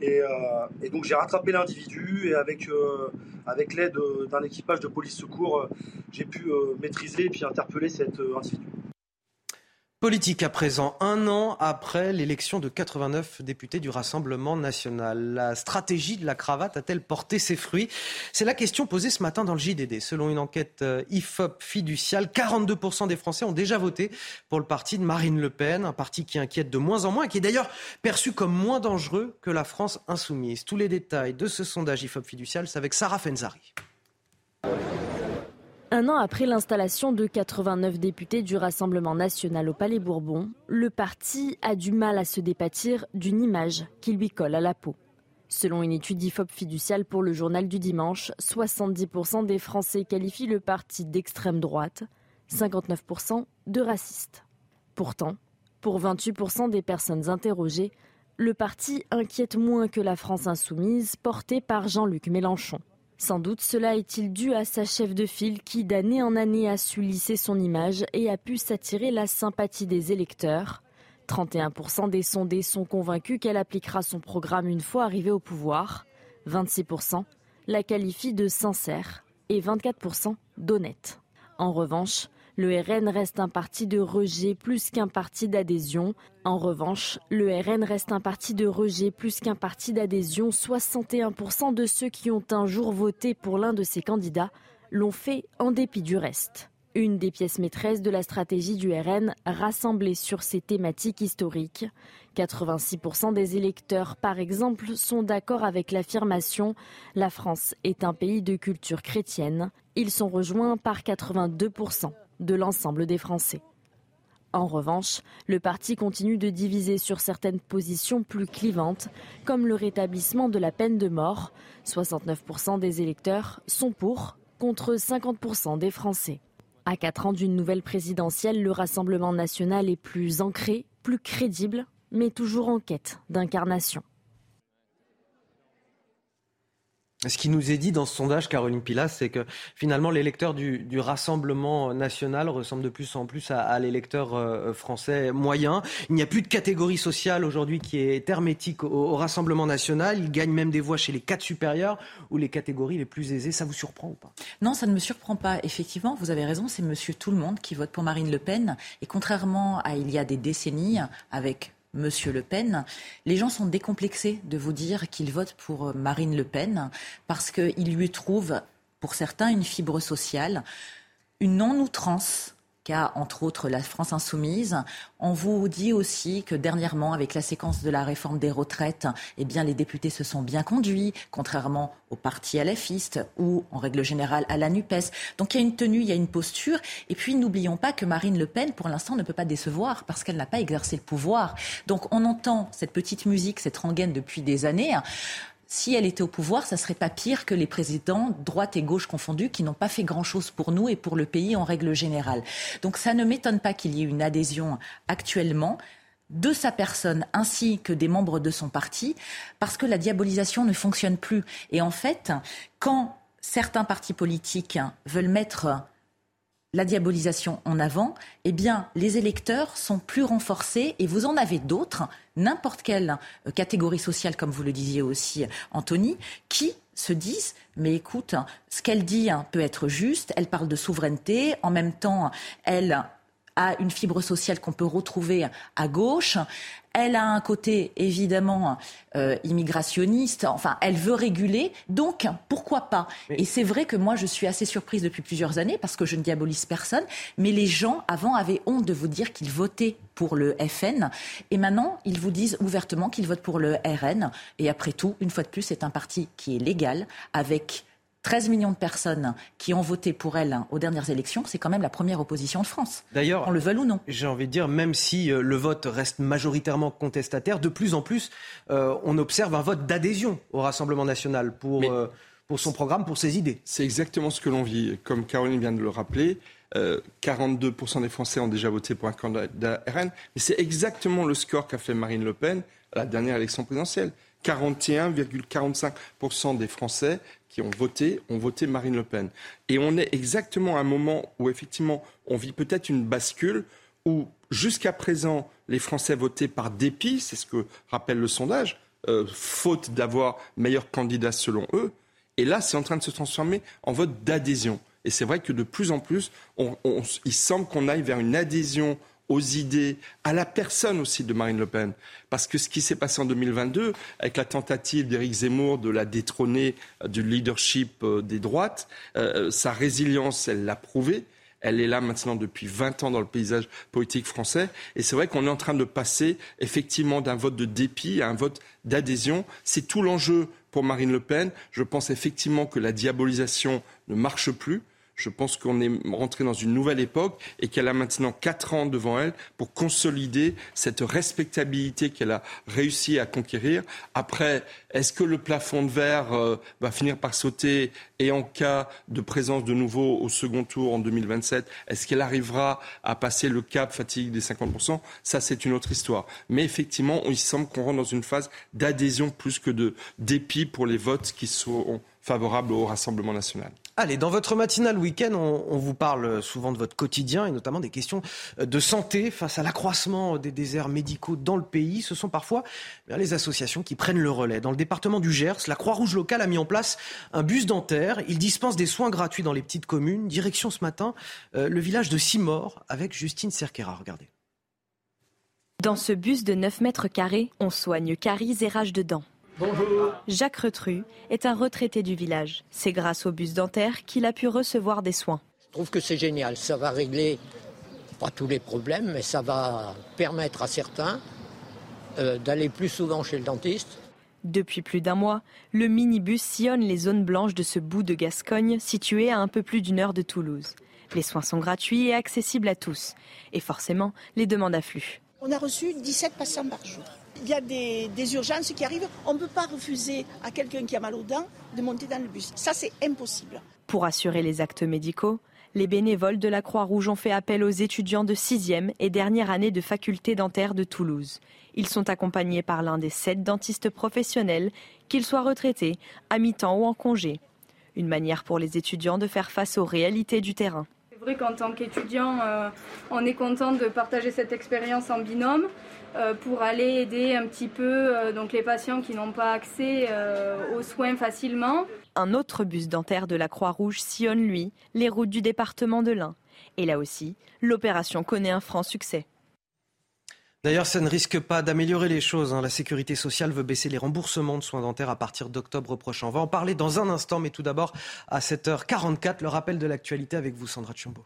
Et, donc j'ai rattrapé l'individu et avec avec l'aide d'un équipage de police secours, euh, j'ai pu euh, maîtriser et puis interpeller cet euh, individu. Politique à présent, un an après l'élection de 89 députés du Rassemblement national. La stratégie de la cravate a-t-elle porté ses fruits? C'est la question posée ce matin dans le JDD. Selon une enquête IFOP fiduciale, 42% des Français ont déjà voté pour le parti de Marine Le Pen, un parti qui inquiète de moins en moins et qui est d'ailleurs perçu comme moins dangereux que la France insoumise. Tous les détails de ce sondage IFOP fiducial, c'est avec Sarah Fenzari. Un an après l'installation de 89 députés du Rassemblement national au Palais Bourbon, le parti a du mal à se dépâtir d'une image qui lui colle à la peau. Selon une étude IFOP fiduciale pour le journal du dimanche, 70% des Français qualifient le parti d'extrême droite, 59% de raciste. Pourtant, pour 28% des personnes interrogées, le parti inquiète moins que la France insoumise portée par Jean-Luc Mélenchon. Sans doute cela est-il dû à sa chef de file qui d'année en année a su lisser son image et a pu s'attirer la sympathie des électeurs. 31% des sondés sont convaincus qu'elle appliquera son programme une fois arrivée au pouvoir. 26% la qualifient de sincère et 24% d'honnête. En revanche, le RN reste un parti de rejet plus qu'un parti d'adhésion. En revanche, le RN reste un parti de rejet plus qu'un parti d'adhésion. 61% de ceux qui ont un jour voté pour l'un de ces candidats l'ont fait en dépit du reste. Une des pièces maîtresses de la stratégie du RN rassemblée sur ces thématiques historiques. 86% des électeurs, par exemple, sont d'accord avec l'affirmation ⁇ La France est un pays de culture chrétienne ⁇ Ils sont rejoints par 82% de l'ensemble des Français. En revanche, le parti continue de diviser sur certaines positions plus clivantes, comme le rétablissement de la peine de mort. 69% des électeurs sont pour, contre 50% des Français. À quatre ans d'une nouvelle présidentielle, le Rassemblement national est plus ancré, plus crédible, mais toujours en quête d'incarnation. Ce qui nous est dit dans ce sondage, Caroline Pilas, c'est que finalement l'électeur du, du, Rassemblement national ressemble de plus en plus à, l'électeur euh, français moyen. Il n'y a plus de catégorie sociale aujourd'hui qui est hermétique au, Rassemblement national. Il gagne même des voix chez les quatre supérieurs ou les catégories les plus aisées. Ça vous surprend ou pas? Non, ça ne me surprend pas. Effectivement, vous avez raison, c'est monsieur tout le monde qui vote pour Marine Le Pen. Et contrairement à il y a des décennies, avec Monsieur Le Pen. Les gens sont décomplexés de vous dire qu'ils votent pour euh, Marine Le Pen parce qu'ils lui trouvent, pour certains, une fibre sociale, une non-outrance qu'a entre autres la France insoumise. On vous dit aussi que dernièrement, avec la séquence de la réforme des retraites, eh bien, les députés se sont bien conduits, contrairement au parti alafiste ou, en règle générale, à la NUPES. Donc il y a une tenue, il y a une posture. Et puis n'oublions pas que Marine Le Pen, pour l'instant, ne peut pas décevoir parce qu'elle n'a pas exercé le pouvoir. Donc on entend cette petite musique, cette rengaine depuis des années si elle était au pouvoir, ça serait pas pire que les présidents, droite et gauche confondus, qui n'ont pas fait grand-chose pour nous et pour le pays en règle générale. Donc ça ne m'étonne pas qu'il y ait une adhésion actuellement de sa personne ainsi que des membres de son parti, parce que la diabolisation ne fonctionne plus. Et en fait, quand certains partis politiques veulent mettre la diabolisation en avant, eh bien, les électeurs sont plus renforcés et vous en avez d'autres, n'importe quelle euh, catégorie sociale, comme vous le disiez aussi, Anthony, qui se disent mais écoute, ce qu'elle dit hein, peut être juste, elle parle de souveraineté, en même temps, elle a une fibre sociale qu'on peut retrouver à gauche. Elle a un côté évidemment euh, immigrationniste. Enfin, elle veut réguler. Donc, pourquoi pas Et c'est vrai que moi, je suis assez surprise depuis plusieurs années parce que je ne diabolise personne. Mais les gens avant avaient honte de vous dire qu'ils votaient pour le FN. Et maintenant, ils vous disent ouvertement qu'ils votent pour le RN. Et après tout, une fois de plus, c'est un parti qui est légal avec 13 millions de personnes qui ont voté pour elle aux dernières élections, c'est quand même la première opposition de France. D'ailleurs, on le veut ou non. J'ai envie de dire, même si euh, le vote reste majoritairement contestataire, de plus en plus, euh, on observe un vote d'adhésion au Rassemblement national pour, euh, pour son programme, pour ses idées. C'est exactement ce que l'on vit. Comme Caroline vient de le rappeler, 42% des Français ont déjà voté pour un candidat RN. Mais c'est exactement le score qu'a fait Marine Le Pen à la dernière élection présidentielle. 41,45% des Français ont voté ont voté Marine Le Pen. Et on est exactement à un moment où effectivement on vit peut-être une bascule où jusqu'à présent les Français votaient par dépit, c'est ce que rappelle le sondage, euh, faute d'avoir meilleur candidat selon eux. Et là, c'est en train de se transformer en vote d'adhésion. Et c'est vrai que de plus en plus, il semble qu'on aille vers une adhésion aux idées, à la personne aussi de Marine Le Pen. Parce que ce qui s'est passé en 2022, avec la tentative d'Éric Zemmour de la détrôner euh, du leadership euh, des droites, euh, sa résilience, elle l'a prouvé. Elle est là maintenant depuis 20 ans dans le paysage politique français. Et c'est vrai qu'on est en train de passer effectivement d'un vote de dépit à un vote d'adhésion. C'est tout l'enjeu pour Marine Le Pen. Je pense effectivement que la diabolisation ne marche plus. Je pense qu'on est rentré dans une nouvelle époque et qu'elle a maintenant quatre ans devant elle pour consolider cette respectabilité qu'elle a réussi à conquérir. Après, est-ce que le plafond de verre euh, va finir par sauter et en cas de présence de nouveau au second tour en 2027, est-ce qu'elle arrivera à passer le cap fatigue des 50% Ça, c'est une autre histoire. Mais effectivement, il semble qu'on rentre dans une phase d'adhésion plus que de dépit pour les votes qui seront favorables au Rassemblement national. Allez, dans votre matinale week-end, on, vous parle souvent de votre quotidien et notamment des questions de santé face à l'accroissement des déserts médicaux dans le pays. Ce sont parfois eh les associations qui prennent le relais. Dans le département du Gers, la Croix-Rouge locale a mis en place un bus dentaire. Il dispense des soins gratuits dans les petites communes. Direction ce matin, euh, le village de Simor avec Justine Cerquera. Regardez. Dans ce bus de 9 mètres carrés, on soigne caries et rage de dents. Bonjour. Jacques Retru est un retraité du village. C'est grâce au bus dentaire qu'il a pu recevoir des soins. Je trouve que c'est génial. Ça va régler pas tous les problèmes, mais ça va permettre à certains euh, d'aller plus souvent chez le dentiste. Depuis plus d'un mois, le minibus sillonne les zones blanches de ce bout de Gascogne situé à un peu plus d'une heure de Toulouse. Les soins sont gratuits et accessibles à tous. Et forcément, les demandes affluent. On a reçu 17 patients par jour il y a des, urgences qui arrivent. On ne peut pas refuser à quelqu'un qui a mal aux dents de monter dans le bus. Ça, c'est impossible. Pour assurer les actes médicaux, les bénévoles de la Croix-Rouge ont fait appel aux étudiants de 6e et dernière année de faculté dentaire de Toulouse. Ils sont accompagnés par l'un des sept dentistes professionnels, qu'ils soient retraités, à mi-temps ou en congé. Une manière pour les étudiants de faire face aux réalités du terrain. Vrai qu'en tant qu'étudiant, euh, on est content de partager cette expérience en binôme. Euh, pour aller aider un petit peu euh, donc les patients qui n'ont pas accès aux soins facilement. Un autre bus dentaire de la Croix-Rouge sillonne, lui, les routes du département de l'Ain. Et là aussi, l'opération connaît un franc succès. D'ailleurs, ça ne risque pas d'améliorer les choses. Hein. La sécurité sociale veut baisser les remboursements de soins dentaires à partir d'octobre prochain. On va en parler dans un instant, mais tout d'abord, à 7h44, le rappel de l'actualité avec vous, Sandra Tchumbo.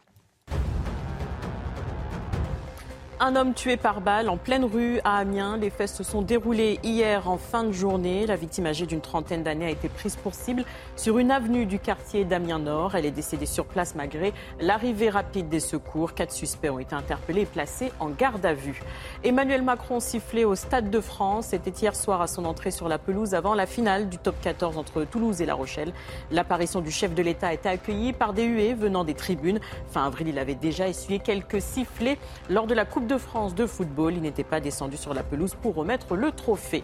Un homme tué par balle en pleine rue à Amiens. Les faits se sont déroulés hier en fin de journée. La victime âgée d'une trentaine d'années a été prise pour cible sur une avenue du quartier d'Amiens Nord. Elle est décédée sur place malgré l'arrivée rapide des secours. Quatre suspects ont été interpellés et placés en garde à vue. Emmanuel Macron sifflé au Stade de France. C'était hier soir à son entrée sur la pelouse avant la finale du top 14 entre Toulouse et La Rochelle. L'apparition du chef de l'État a été accueillie par des huées venant des tribunes. Fin avril, il avait déjà essuyé quelques sifflets lors de la Coupe de France de football. Il n'était pas descendu sur la pelouse pour remettre le trophée.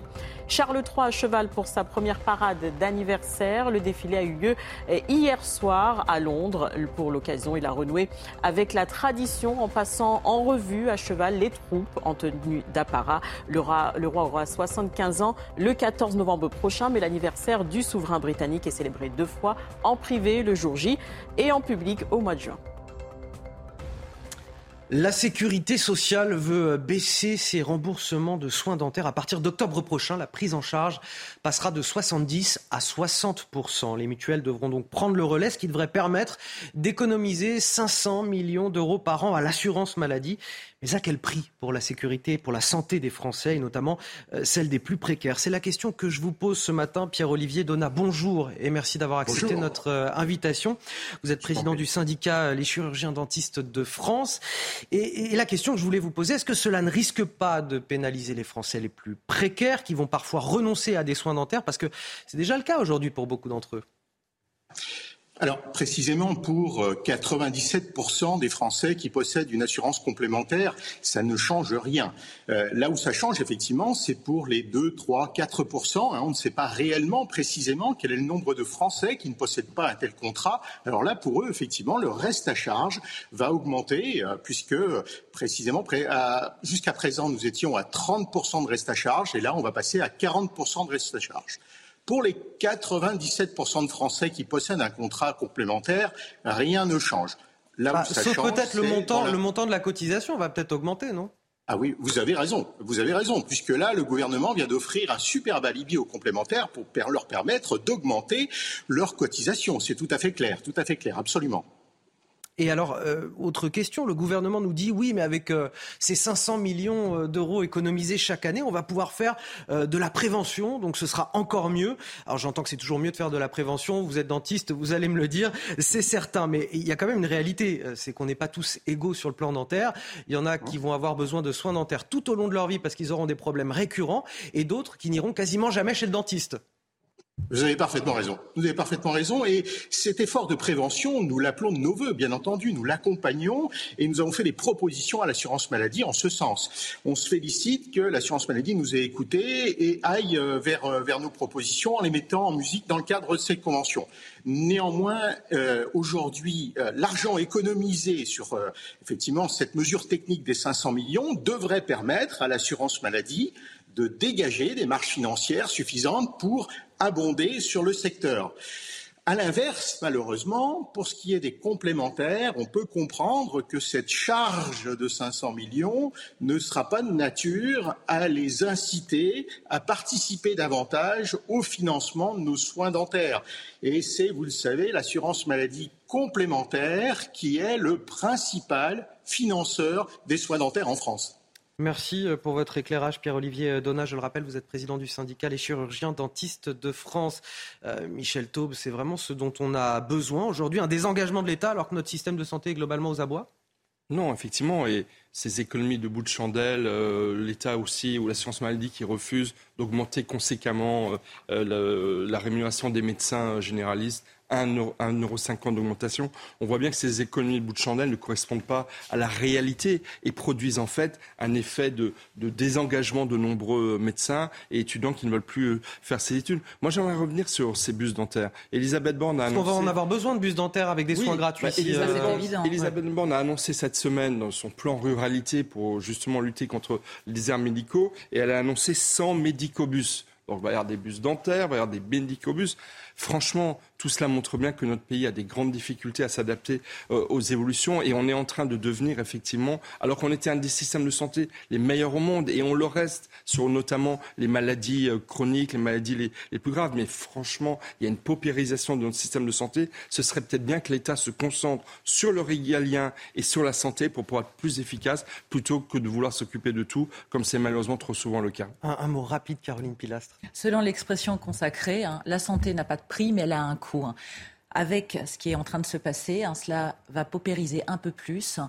Charles III à cheval pour sa première parade d'anniversaire. Le défilé a eu lieu eh, hier soir à Londres. Pour l'occasion, il a renoué avec la tradition en passant en revue à cheval les troupes en tenue d'apparat. Le le roi aura 75 ans le 14 novembre prochain, mais l'anniversaire du souverain britannique est célébré deux fois en privé le jour J et en public au mois de juin. La sécurité sociale veut baisser ses remboursements de soins dentaires. À partir d'octobre prochain, la prise en charge passera de 70 à 60% Les mutuelles devront donc prendre le relais, ce qui devrait permettre d'économiser 500 millions d'euros par an à l'assurance maladie. Mais à quel prix pour la sécurité, pour la santé des Français et notamment euh, celle des plus précaires? C'est la question que je vous pose ce matin. Pierre-Olivier Donat, bonjour et merci d'avoir accepté notre euh, invitation. Vous êtes président du syndicat Les chirurgiens dentistes de France. Et, la question que je voulais vous poser, est-ce que cela ne risque pas de pénaliser les Français les plus précaires qui vont parfois renoncer à des soins dentaires? Parce que c'est déjà le cas aujourd'hui pour beaucoup d'entre eux. Alors précisément pour 97% euh, des Français qui possèdent une assurance complémentaire, ça ne change rien. Euh, là où ça change effectivement, c'est pour les 2, 3, 4%. Hein, on ne sait pas réellement précisément quel est le nombre de Français qui ne possèdent pas un tel contrat. Alors là, pour eux, effectivement, le reste à charge va augmenter euh, puisque précisément jusqu'à présent, nous étions à 30% de reste à charge et là, on va passer à 40% de reste à charge. Pour les 97% de Français qui possèdent un contrat complémentaire, rien ne change. Là bah, sauf peut-être le montant, le montant de la cotisation va peut-être augmenter, non? Ah oui, vous avez raison, vous avez raison, puisque là, le gouvernement vient d'offrir un superbe alibi aux complémentaires pour leur permettre d'augmenter leur cotisation. C'est tout à fait clair, tout à fait clair, absolument. Et alors, euh, autre question, le gouvernement nous dit oui, mais avec euh, ces 500 millions euh, d'euros économisés chaque année, on va pouvoir faire de la prévention, donc ce sera encore mieux. Alors j'entends que c'est toujours mieux de faire de la prévention, vous êtes dentiste, vous allez me le dire, c'est certain, mais il y a quand même une réalité, c'est qu'on n'est pas tous égaux sur le plan dentaire. Il y en a qui vont avoir besoin de soins dentaires tout au long de leur vie parce qu'ils auront des problèmes récurrents, et d'autres qui n'iront quasiment jamais chez le dentiste. Vous avez parfaitement raison. Vous avez parfaitement raison. Et cet effort de prévention, nous l'appelons de nos voeux, bien entendu. Nous l'accompagnons et nous avons fait des propositions à l'assurance maladie en ce sens. On se félicite que l'assurance maladie nous ait écoutés et aille euh, vers, euh, vers nos propositions en les mettant en musique dans le cadre de cette convention. Néanmoins, euh, aujourd'hui, l'argent économisé sur effectivement cette mesure technique des 500 millions devrait permettre à l'assurance maladie de dégager des marges financières suffisantes pour abonder sur le secteur. À l'inverse, malheureusement, pour ce qui est des complémentaires, on peut comprendre que cette charge de 500 millions ne sera pas de nature à les inciter à participer davantage au financement de nos soins dentaires. Et c'est, vous le savez, l'assurance maladie complémentaire qui est le principal financeur des soins dentaires en France. Merci euh, pour votre éclairage, Pierre-Olivier Donat. Je le rappelle, vous êtes président du syndicat Les chirurgiens dentistes de France. Euh, Michel Taube, c'est vraiment ce dont on a besoin aujourd'hui, un désengagement de l'État alors que notre système de santé est globalement aux abois? Non, effectivement. Et ces économies de bout de chandelle, euh, l'État aussi ou l'assurance maladie qui refuse d'augmenter conséquemment la rémunération des médecins généralistes 1,50€ d'augmentation, on voit bien que ces économies de bout de chandelle ne correspondent pas à la réalité et produisent en fait un effet de, désengagement de nombreux médecins et étudiants qui ne veulent plus euh, faire ces études. Moi, j'aimerais revenir sur ces bus dentaires. Elisabeth Borne a annoncé... On va en avoir besoin de bus dentaires avec des soins gratuits. Bah, Elisabeth, Borne a annoncé cette semaine dans son plan ruralité pour justement lutter contre les déserts médicaux et elle a annoncé 100 médicobus. Donc, il va y avoir des bus dentaires, il va y avoir des médicobus. Franchement, tout cela montre bien que notre pays a des grandes difficultés à s'adapter euh, aux évolutions et on est en train de devenir effectivement, alors qu'on était un des systèmes de santé les meilleurs au monde et on le reste sur notamment les maladies euh, chroniques, les maladies les, plus graves. Mais franchement, il y a une paupérisation de notre système de santé. Ce serait peut-être bien que l'État se concentre sur le régalien et sur la santé pour pouvoir être plus efficace plutôt que de vouloir s'occuper de tout, comme c'est malheureusement trop souvent le cas. Un, mot rapide, Caroline Pilastre. Selon l'expression consacrée, hein, la santé n'a pas de prix, mais elle a un coût. Avec ce qui est en train de se passer, hein, cela va paupériser un peu plus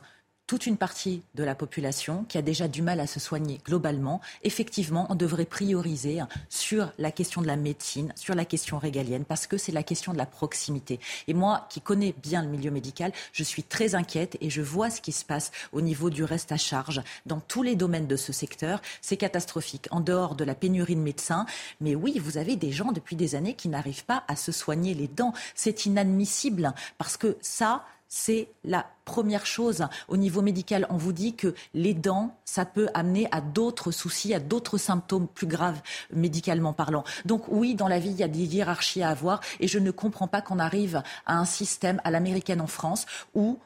toute une partie de la population qui a déjà du mal à se soigner globalement, effectivement, on devrait prioriser sur la question de la médecine, sur la question régalienne, parce que c'est la question de la proximité. Et moi, qui connais bien le milieu médical, je suis très inquiète et je vois ce qui se passe au niveau du reste à charge dans tous les domaines de ce secteur. C'est catastrophique, en dehors de la pénurie de médecins. Mais oui, vous avez des gens depuis des années qui n'arrivent pas à se soigner les dents. C'est inadmissible, parce que ça, c'est la première chose. Au niveau médical, on vous dit que les dents, ça peut amener à d'autres soucis, à d'autres symptômes plus graves médicalement parlant. Donc oui, dans la vie, il y a des hiérarchies à avoir et je ne comprends pas qu'on arrive à un système à l'américaine en France où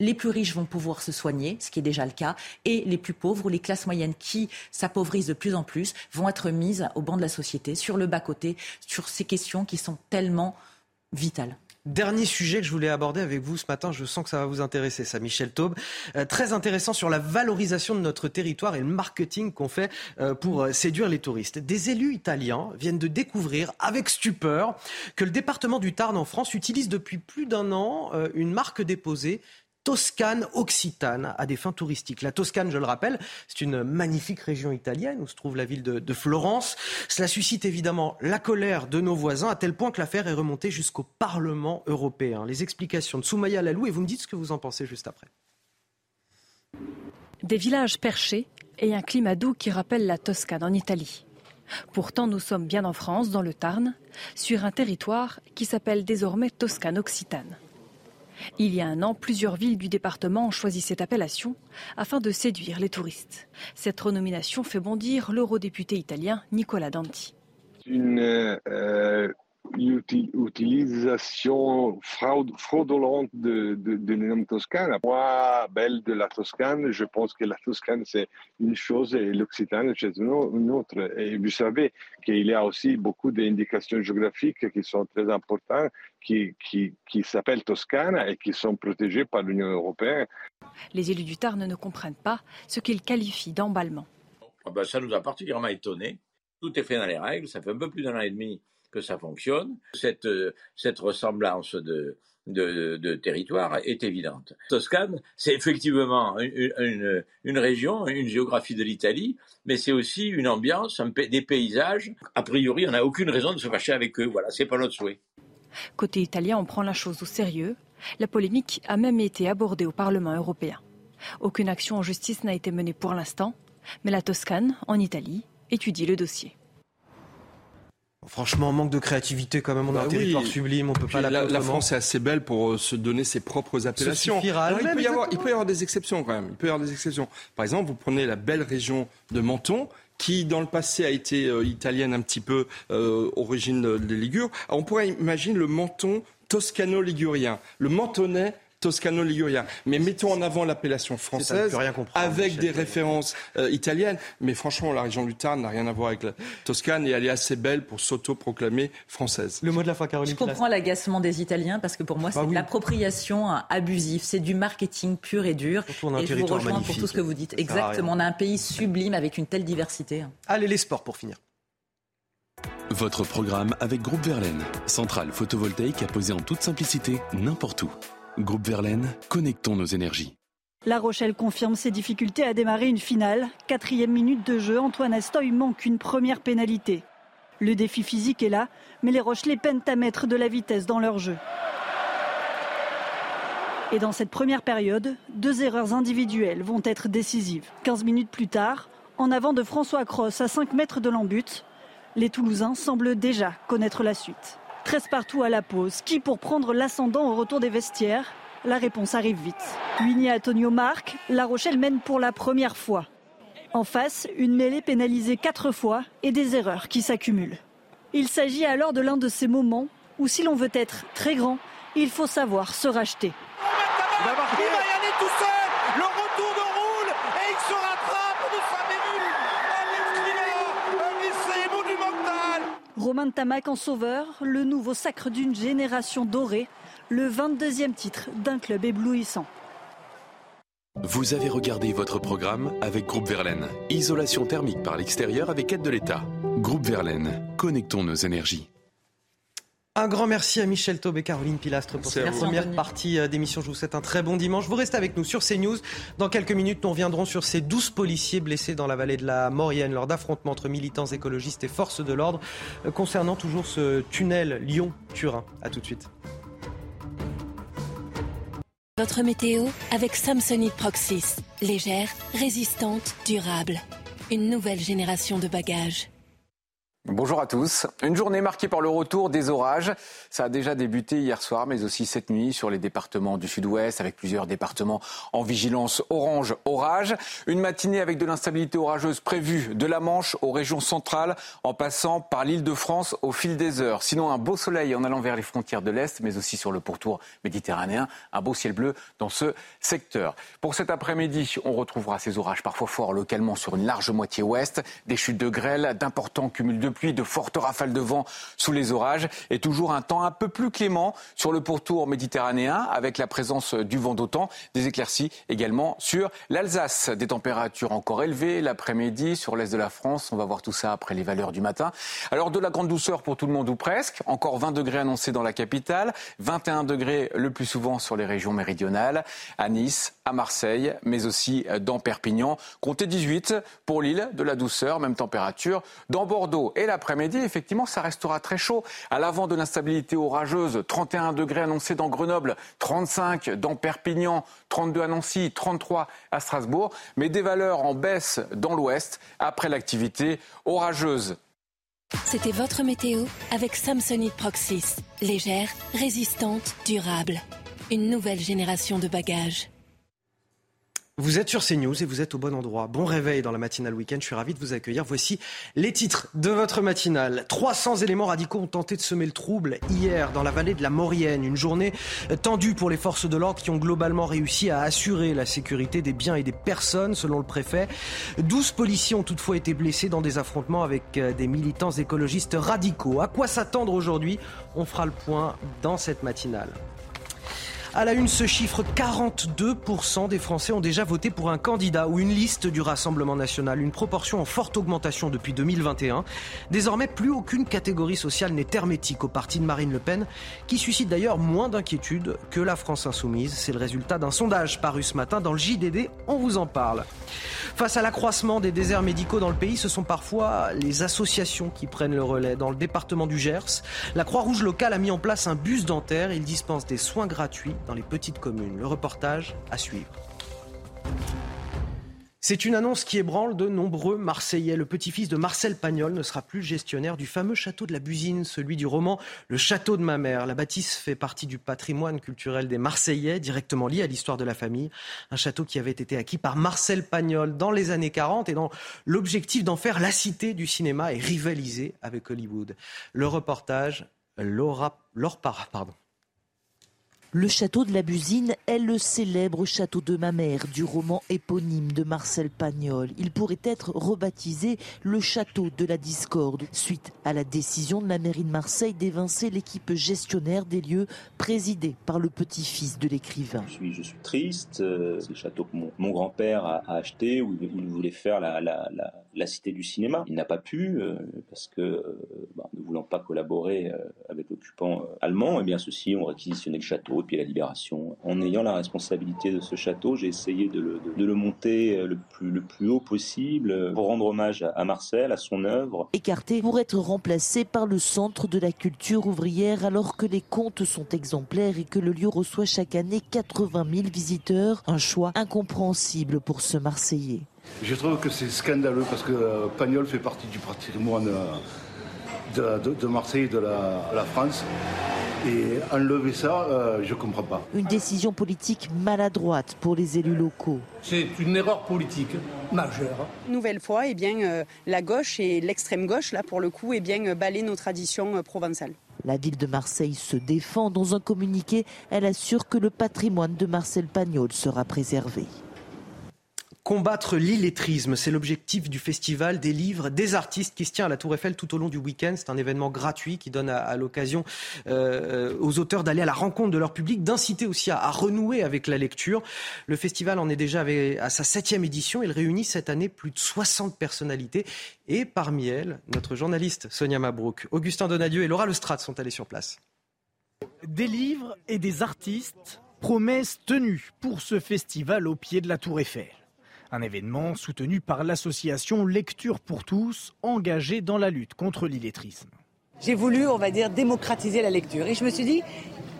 les plus riches vont pouvoir se soigner, ce qui est déjà le cas, et les plus pauvres ou les classes moyennes qui s'appauvrissent de plus en plus vont être mises au banc de la société, sur le bas-côté, sur ces questions qui sont tellement vitales. Dernier sujet que je voulais aborder avec vous ce matin, je sens que ça va vous intéresser, ça, Michel Taube. Euh, très intéressant sur la valorisation de notre territoire et le marketing qu'on fait euh, pour euh, séduire les touristes. Des élus italiens viennent de découvrir avec stupeur que le département du Tarn en France utilise depuis plus d'un an une marque déposée Toscane occitane à des fins touristiques. La Toscane, je le rappelle, c'est une magnifique région italienne où se trouve la ville de, Florence. Cela suscite évidemment la colère de nos voisins à tel point que l'affaire est remontée jusqu'au Parlement européen. Les explications de Soumaya Lalou et vous me dites ce que vous en pensez juste après. Des villages perchés et un climat doux qui rappelle la Toscane en Italie. Pourtant, nous sommes bien en France, dans le Tarn, sur un territoire qui s'appelle désormais Toscane Occitane. Il y a un an, plusieurs villes du département ont choisi cette appellation afin de séduire les touristes. Cette renomination fait bondir l'eurodéputé italien Nicola Danti. Euh, utilisation fraudulente de, de, de nom Toscane. Moi, belle de la Toscane, je pense que la Toscane c'est une chose et l'Occitane c'est une autre. Et vous savez qu'il y a aussi beaucoup d'indications géographiques qui sont très importantes, qui, qui, qui s'appellent Toscane et qui sont protégées par l'Union européenne. Les élus du Tarn ne comprennent pas ce qu'ils qualifient d'emballement. Ah ben, ça nous a particulièrement étonnés. Tout est fait dans les règles. Ça fait un peu plus d'un an et demi que ça fonctionne. Cette, euh, ressemblance de, territoire est évidente. Toscane, c'est effectivement une, une, région, une géographie de l'Italie, mais c'est aussi une ambiance, des paysages. A priori, on n'a aucune raison de se fâcher avec eux. Voilà, c'est pas notre souhait. Côté italien, on prend la chose au sérieux. La polémique a même été abordée au Parlement européen. Aucune action en justice n'a été menée pour l'instant, mais la Toscane, en Italie, étudie le dossier. Franchement, manque de créativité quand même. On a bah un territoire sublime, on peut pas la, la France est assez belle pour euh, se donner ses propres appellations. il, peut y avoir, il peut y avoir des exceptions quand même. Il peut y avoir des exceptions. Par exemple, vous prenez la belle région de Menton qui dans le passé a été euh, italienne un petit peu, euh, origine des Ligures. on pourrait imaginer le menton toscano-ligurien. Le mentonais toscano-ligurien. Mais mettons en avant l'appellation française avec des références euh, italiennes. Mais franchement, la région du Tarn n'a rien à voir avec la Toscane et elle est assez belle pour s'auto-proclamer française. Le mot de la fin, Caroline. Je comprends l'agacement des Italiens parce que pour moi, bah c'est de l'appropriation abusive. C'est du marketing pur et dur. et je vous rejoins pour tout ce que vous dites. Exactement. On a un pays sublime avec une telle diversité. Allez, les sports pour finir. Votre programme avec Groupe Verlaine, centrale photovoltaïque à poser en toute simplicité n'importe où. Groupe Verlaine, connectons nos énergies. La Rochelle confirme ses difficultés à démarrer une finale. Quatrième minute de jeu, Antoine Astoy manque une première pénalité. Le défi physique est là, mais les Rochelais peinent à mettre de la vitesse dans leur jeu. Et dans cette première période, deux erreurs individuelles vont être décisives. 15 minutes plus tard, en avant de François Cross à 5 mètres de l'embut, les Toulousains semblent déjà connaître la suite. 13 partout à la pause. Qui pour prendre l'ascendant au retour des vestiaires? La réponse arrive vite. Winnie Antonio marque, La Rochelle mène pour la première fois. En face, une mêlée pénalisée quatre fois et des erreurs qui s'accumulent. Il s'agit alors de l'un de ces moments où si l'on veut être très grand, il faut savoir se racheter. Romain Tamac en sauveur, le nouveau sacre d'une génération dorée, le 22e titre d'un club éblouissant. Vous avez regardé votre programme avec Groupe Verlaine. Isolation thermique par l'extérieur avec aide de l'État. Groupe Verlaine, connectons nos énergies. Un grand merci à Michel Taube et Caroline Pilastre pour cette première partie euh, d'émission. Je vous souhaite un très bon dimanche. Vous restez avec nous sur CNews. Dans quelques minutes, nous reviendrons sur ces 12 policiers blessés dans la vallée de la Maurienne lors d'affrontements entre militants écologistes et forces de l'ordre euh, concernant toujours ce tunnel Lyon-Turin. A tout de suite. Votre météo avec Samsonite Proxys. Légère, résistante, durable. Une nouvelle génération de bagages. Bonjour à tous. Une journée marquée par le retour des orages. Ça a déjà débuté hier soir, mais aussi cette nuit sur les départements du sud-ouest, avec plusieurs départements en vigilance orange orage. Une matinée avec de l'instabilité orageuse prévue de la Manche aux régions centrales, en passant par l'île de France au fil des heures. Sinon, un beau soleil en allant vers les frontières de l'Est, mais aussi sur le pourtour méditerranéen. Un beau ciel bleu dans ce secteur. Pour cet après-midi, on retrouvera ces orages parfois forts localement sur une large moitié ouest, des chutes de grêle, d'importants cumuls de pluie, de fortes rafales de vent sous les orages et toujours un temps un peu plus clément sur le pourtour méditerranéen avec la présence du vent d'autant, des éclaircies également sur l'Alsace. Des températures encore élevées l'après-midi sur l'est de la France. On va voir tout ça après les valeurs du matin. Alors de la grande douceur pour tout le monde ou presque. Encore 20 degrés annoncés dans la capitale, 21 degrés le plus souvent sur les régions méridionales, à Nice, à Marseille, mais aussi dans Perpignan. Comptez 18 pour l'île de la douceur, même température dans Bordeaux. L'après-midi, effectivement, ça restera très chaud. À l'avant de l'instabilité orageuse, 31 degrés annoncés dans Grenoble, 35 dans Perpignan, 32 à Nancy, 33 à Strasbourg, mais des valeurs en baisse dans l'ouest après l'activité orageuse. C'était votre météo avec Samsonite Proxys. Légère, résistante, durable. Une nouvelle génération de bagages. Vous êtes sur CNews et vous êtes au bon endroit. Bon réveil dans la matinale week-end. Je suis ravi de vous accueillir. Voici les titres de votre matinale. 300 éléments radicaux ont tenté de semer le trouble hier dans la vallée de la Maurienne. Une journée tendue pour les forces de l'ordre qui ont globalement réussi à assurer la sécurité des biens et des personnes, selon le préfet. 12 policiers ont toutefois été blessés dans des affrontements avec euh, des militants écologistes radicaux. À quoi s'attendre aujourd'hui? On fera le point dans cette matinale. À la une, ce chiffre, 42% des Français ont déjà voté pour un candidat ou une liste du Rassemblement national, une proportion en forte augmentation depuis 2021. Désormais, plus aucune catégorie sociale n'est hermétique au parti de Marine Le Pen, qui suscite d'ailleurs moins d'inquiétude que la France insoumise. C'est le résultat d'un sondage paru ce matin dans le JDD, on vous en parle. Face à l'accroissement des déserts médicaux dans le pays, ce sont parfois les associations qui prennent le relais. Dans le département du Gers, la Croix-Rouge locale a mis en place un bus dentaire. Il dispense des soins gratuits dans les petites communes. Le reportage à suivre. C'est une annonce qui ébranle de nombreux Marseillais. Le petit-fils de Marcel Pagnol ne sera plus gestionnaire du fameux château de la Busine, celui du roman Le château de ma mère. La bâtisse fait partie du patrimoine culturel des Marseillais, directement lié à l'histoire de la famille. Un château qui avait été acquis par Marcel Pagnol dans les années 40 et dans l'objectif d'en faire la cité du cinéma et rivaliser avec Hollywood. Le reportage, Laura, Laure Parra, pardon. Le château de la Busine est le célèbre château de ma mère du roman éponyme de Marcel Pagnol. Il pourrait être rebaptisé le château de la discorde suite à la décision de la mairie de Marseille d'évincer l'équipe gestionnaire des lieux présidée par le petit-fils de l'écrivain. Je suis, je suis triste. Euh, c'est le château que mon, grand-père a, acheté où il voulait faire la, cité du cinéma. Il n'a pas pu euh, parce que euh, bah, ne voulant pas collaborer avec l'occupant allemand, eh bien ceux-ci ont réquisitionné le château et puis la libération. En ayant la responsabilité de ce château, j'ai essayé de le, monter euh, le plus, le plus haut possible pour rendre hommage à Marcel, à son œuvre. Écarté pour être remplacé par le Centre de la culture ouvrière alors que les comptes sont exemplaires et que le lieu reçoit chaque année 80 000 visiteurs. Un choix incompréhensible pour ce Marseillais. Je trouve que c'est scandaleux parce que euh, Pagnol fait partie du patrimoine euh, de, Marseille et de la, France. Et enlever ça, euh, je ne comprends pas. Une décision politique maladroite pour les élus locaux. C'est une erreur politique majeure. Nouvelle fois, eh bien, euh, la gauche et l'extrême gauche, là pour le coup, eh bien, balaient nos traditions provençales. La ville de Marseille se défend. Dans un communiqué, elle assure que le patrimoine de Marcel Pagnol sera préservé. Combattre l'illettrisme, c'est l'objectif du festival des livres des artistes qui se tient à la Tour Eiffel tout au long du week-end. C'est un événement gratuit qui donne à, l'occasion euh, aux auteurs d'aller à la rencontre de leur public, d'inciter aussi à, renouer avec la lecture. Le festival en est déjà à sa septième édition. Il réunit cette année plus de 60 personnalités et parmi elles, notre journaliste Sonia Mabrouk, Augustin Donadieu et Laura Lestrade sont allés sur place. Des livres et des artistes, promesses tenues pour ce festival au pied de la Tour Eiffel. Un événement soutenu par l'association Lecture pour tous, engagée dans la lutte contre l'illettrisme. J'ai voulu, on va dire, démocratiser la lecture. Et je me suis dit,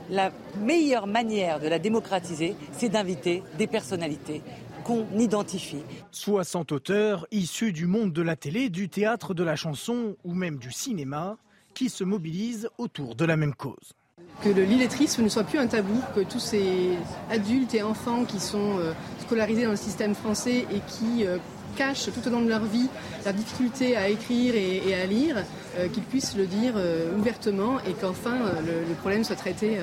la meilleure manière de la démocratiser, c'est d'inviter des personnalités qu'on identifie. 60 auteurs issus du monde de la télé, du théâtre, de la chanson ou même du cinéma qui se mobilisent autour de la même cause. Que l'illettrisme ne soit plus un tabou, que tous ces adultes et enfants qui sont euh, scolarisés dans le système français et qui euh, cachent tout au long de leur vie la difficulté à écrire et, à lire, euh, qu'ils puissent le dire ouvertement et qu'enfin le, problème soit traité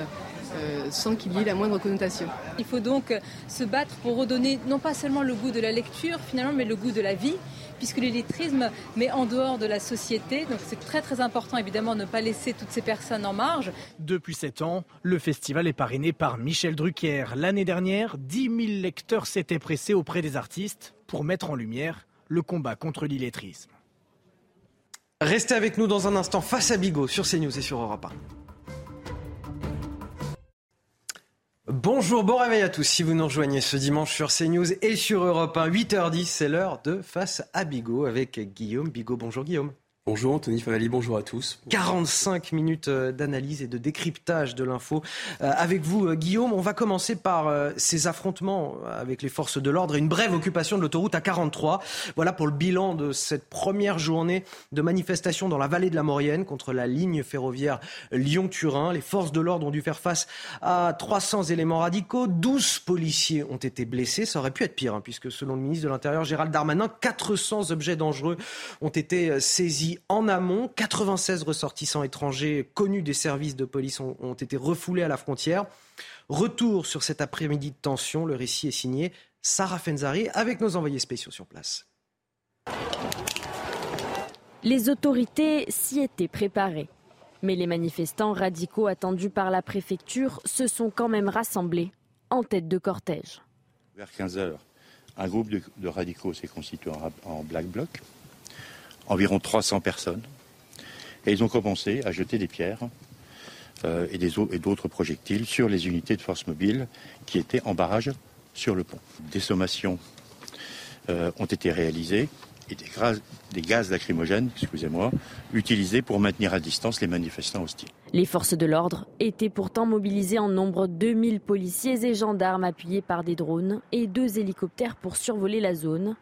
sans qu'il y ait la moindre connotation. Il faut donc se battre pour redonner non pas seulement le goût de la lecture finalement, mais le goût de la vie puisque l'illettrisme met en dehors de la société. Donc c'est très très important évidemment de ne pas laisser toutes ces personnes en marge. Depuis sept ans, le festival est parrainé par Michel Drucker. L'année dernière, 10 000 lecteurs s'étaient pressés auprès des artistes pour mettre en lumière le combat contre l'illettrisme. Restez avec nous dans un instant face à Bigot sur CNews et sur Europe 1. Bonjour, bon réveil à tous. Si vous nous rejoignez ce dimanche sur CNews et sur Europe 1, 8h10, c'est l'heure de Face à Bigot avec Guillaume Bigot. Bonjour Guillaume. Bonjour Anthony Favali, bonjour à tous. 45 minutes euh, d'analyse et de décryptage de l'info euh, avec vous euh, Guillaume. On va commencer par ces affrontements avec les forces de l'ordre et une brève occupation de l'autoroute à 43. Voilà pour le bilan de cette première journée de manifestation dans la vallée de la Maurienne contre la ligne ferroviaire Lyon-Turin. Les forces de l'ordre ont dû faire face à 300 éléments radicaux. 12 policiers ont été blessés. Ça aurait pu être pire hein, puisque selon le ministre de l'Intérieur Gérald Darmanin, 400 objets dangereux ont été saisis en amont. 96 ressortissants étrangers connus des services de police ont, été refoulés à la frontière. Retour sur cet après-midi de tension. Le récit est signé Sarah Fenzari avec nos envoyés spéciaux sur place. Les autorités s'y étaient préparées. Mais les manifestants radicaux attendus par la préfecture se sont quand même rassemblés en tête de cortège. Vers 15 heures, un groupe de, radicaux s'est constitué en black bloc environ 300 personnes. Et ils ont commencé à jeter des pierres euh, et, d'autres projectiles sur les unités de force mobile qui étaient en barrage sur le pont. Des sommations euh, ont été réalisées et des, gaz lacrymogènes, excusez-moi, utilisés pour maintenir à distance les manifestants hostiles. Les forces de l'ordre étaient pourtant mobilisées en nombre 2000 policiers et gendarmes appuyés par des drones et deux hélicoptères pour survoler la zone.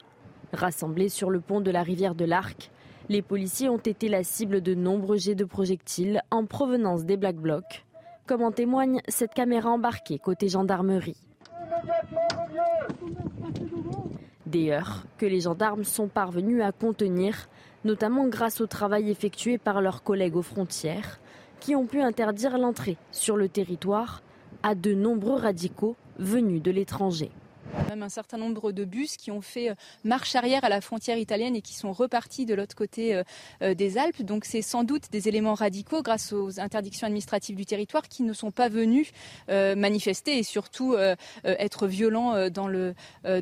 Rassemblés sur le pont de la rivière de l'Arc, les policiers ont été la cible de nombreux jets de projectiles en provenance des Black Blocs, comme en témoigne cette caméra embarquée côté gendarmerie. Des heurts que les gendarmes sont parvenus à contenir, notamment grâce au travail effectué par leurs collègues aux frontières, qui ont pu interdire l'entrée sur le territoire à de nombreux radicaux venus de l'étranger. Même un certain nombre de bus qui ont fait euh, marche arrière à la frontière italienne et qui sont repartis de l'autre côté euh, euh, des Alpes. Donc c'est sans doute des éléments radicaux grâce aux interdictions administratives du territoire qui ne sont pas venus manifester et surtout être violents dans le,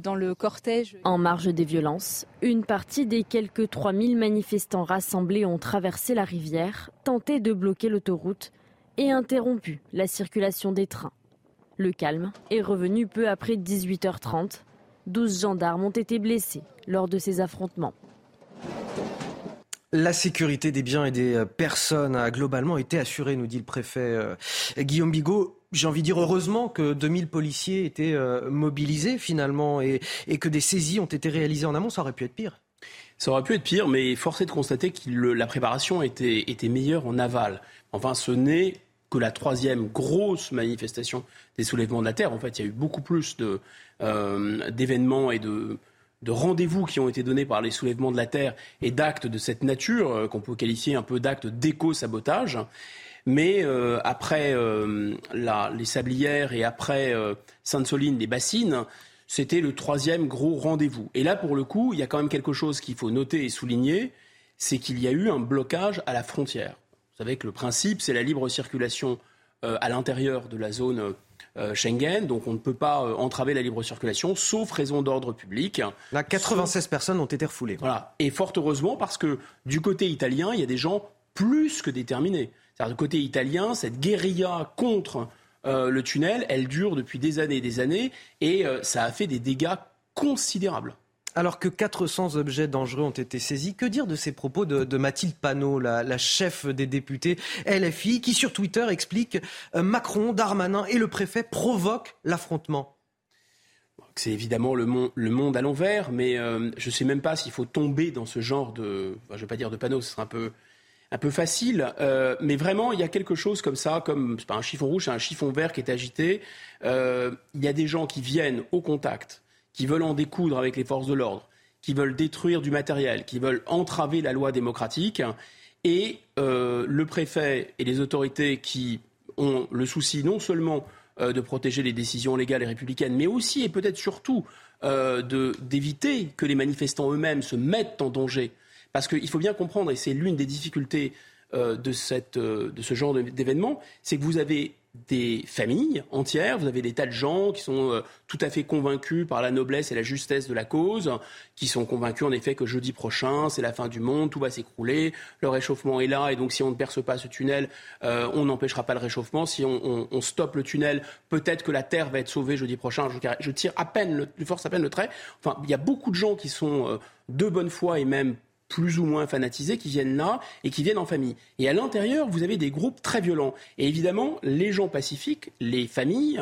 dans le cortège. En marge des violences, une partie des quelques 3000 manifestants rassemblés ont traversé la rivière, tenté de bloquer l'autoroute et interrompu la circulation des trains. Le calme est revenu peu après 18h30. 12 gendarmes ont été blessés lors de ces affrontements. La sécurité des biens et des euh, personnes a globalement été assurée, nous dit le préfet euh, Guillaume Bigot. J'ai envie de dire heureusement que 2000 policiers étaient euh, mobilisés finalement et, que des saisies ont été réalisées en amont. Ça aurait pu être pire. Ça aurait pu être pire, mais force est de constater que la préparation était, était meilleure en aval. Enfin, ce n'est que la troisième grosse manifestation des soulèvements de la Terre. En fait, il y a eu beaucoup plus euh, d'événements et de, rendez-vous qui ont été donnés par les soulèvements de la Terre et d'actes de cette nature, euh, qu'on peut qualifier un peu d'actes d'éco-sabotage. Mais euh, après les Sablières et après Sainte-Soline, les Bassines, c'était le troisième gros rendez-vous. Et là, pour le coup, il y a quand même quelque chose qu'il faut noter et souligner, c'est qu'il y a eu un blocage à la frontière. Vous savez que le principe, c'est la libre circulation euh, à l'intérieur de la zone euh, Schengen, donc on ne peut pas euh, entraver la libre circulation, sauf raison d'ordre public. Là, 96 personnes ont été refoulées. Voilà. Et fort heureusement, parce que du côté italien, il y a des gens plus que déterminés. C'est-à-dire, du côté italien, cette guérilla contre le tunnel, elle dure depuis des années et des années, et ça a fait des dégâts considérables. Alors que 400 objets dangereux ont été saisis, que dire de ces propos de, Mathilde Panot, la, chef des députés LFI, qui sur Twitter explique euh, Macron, Darmanin et le préfet provoquent l'affrontement c'est évidemment le monde, à l'envers, mais je ne sais même pas s'il faut tomber dans ce genre de, je ne vais pas dire de panneau, ce serait un peu, un peu facile, mais vraiment il y a quelque chose comme ça, comme c'est pas un chiffon rouge, c'est un chiffon vert qui est agité. il y a des gens qui viennent au contact, qui veulent en découdre avec les forces de l'ordre, qui veulent détruire du matériel, qui veulent entraver la loi démocratique, et le préfet et les autorités qui ont le souci non seulement euh, de protéger les décisions légales et républicaines, mais aussi et peut-être surtout euh, d'éviter que les manifestants eux-mêmes se mettent en danger. Parce qu'il faut bien comprendre, et c'est l'une des difficultés euh, de ce genre d'événement, c'est que vous avez des familles entières, vous avez des tas de gens qui sont euh, tout à fait convaincus par la noblesse et la justesse de la cause, qui sont convaincus en effet que jeudi prochain, c'est la fin du monde, tout va s'écrouler, le réchauffement est là, et donc si on ne perce pas ce tunnel, euh, on n'empêchera pas le réchauffement. Si on, stoppe le tunnel, peut-être que la Terre va être sauvée jeudi prochain. Je, tire à peine, je force à peine le trait. Enfin, il y a beaucoup de gens qui sont euh, de bonne foi et même plus ou moins fanatisés qui viennent là et qui viennent en famille. Et à l'intérieur, vous avez des groupes très violents. Et évidemment, les gens pacifiques, les familles,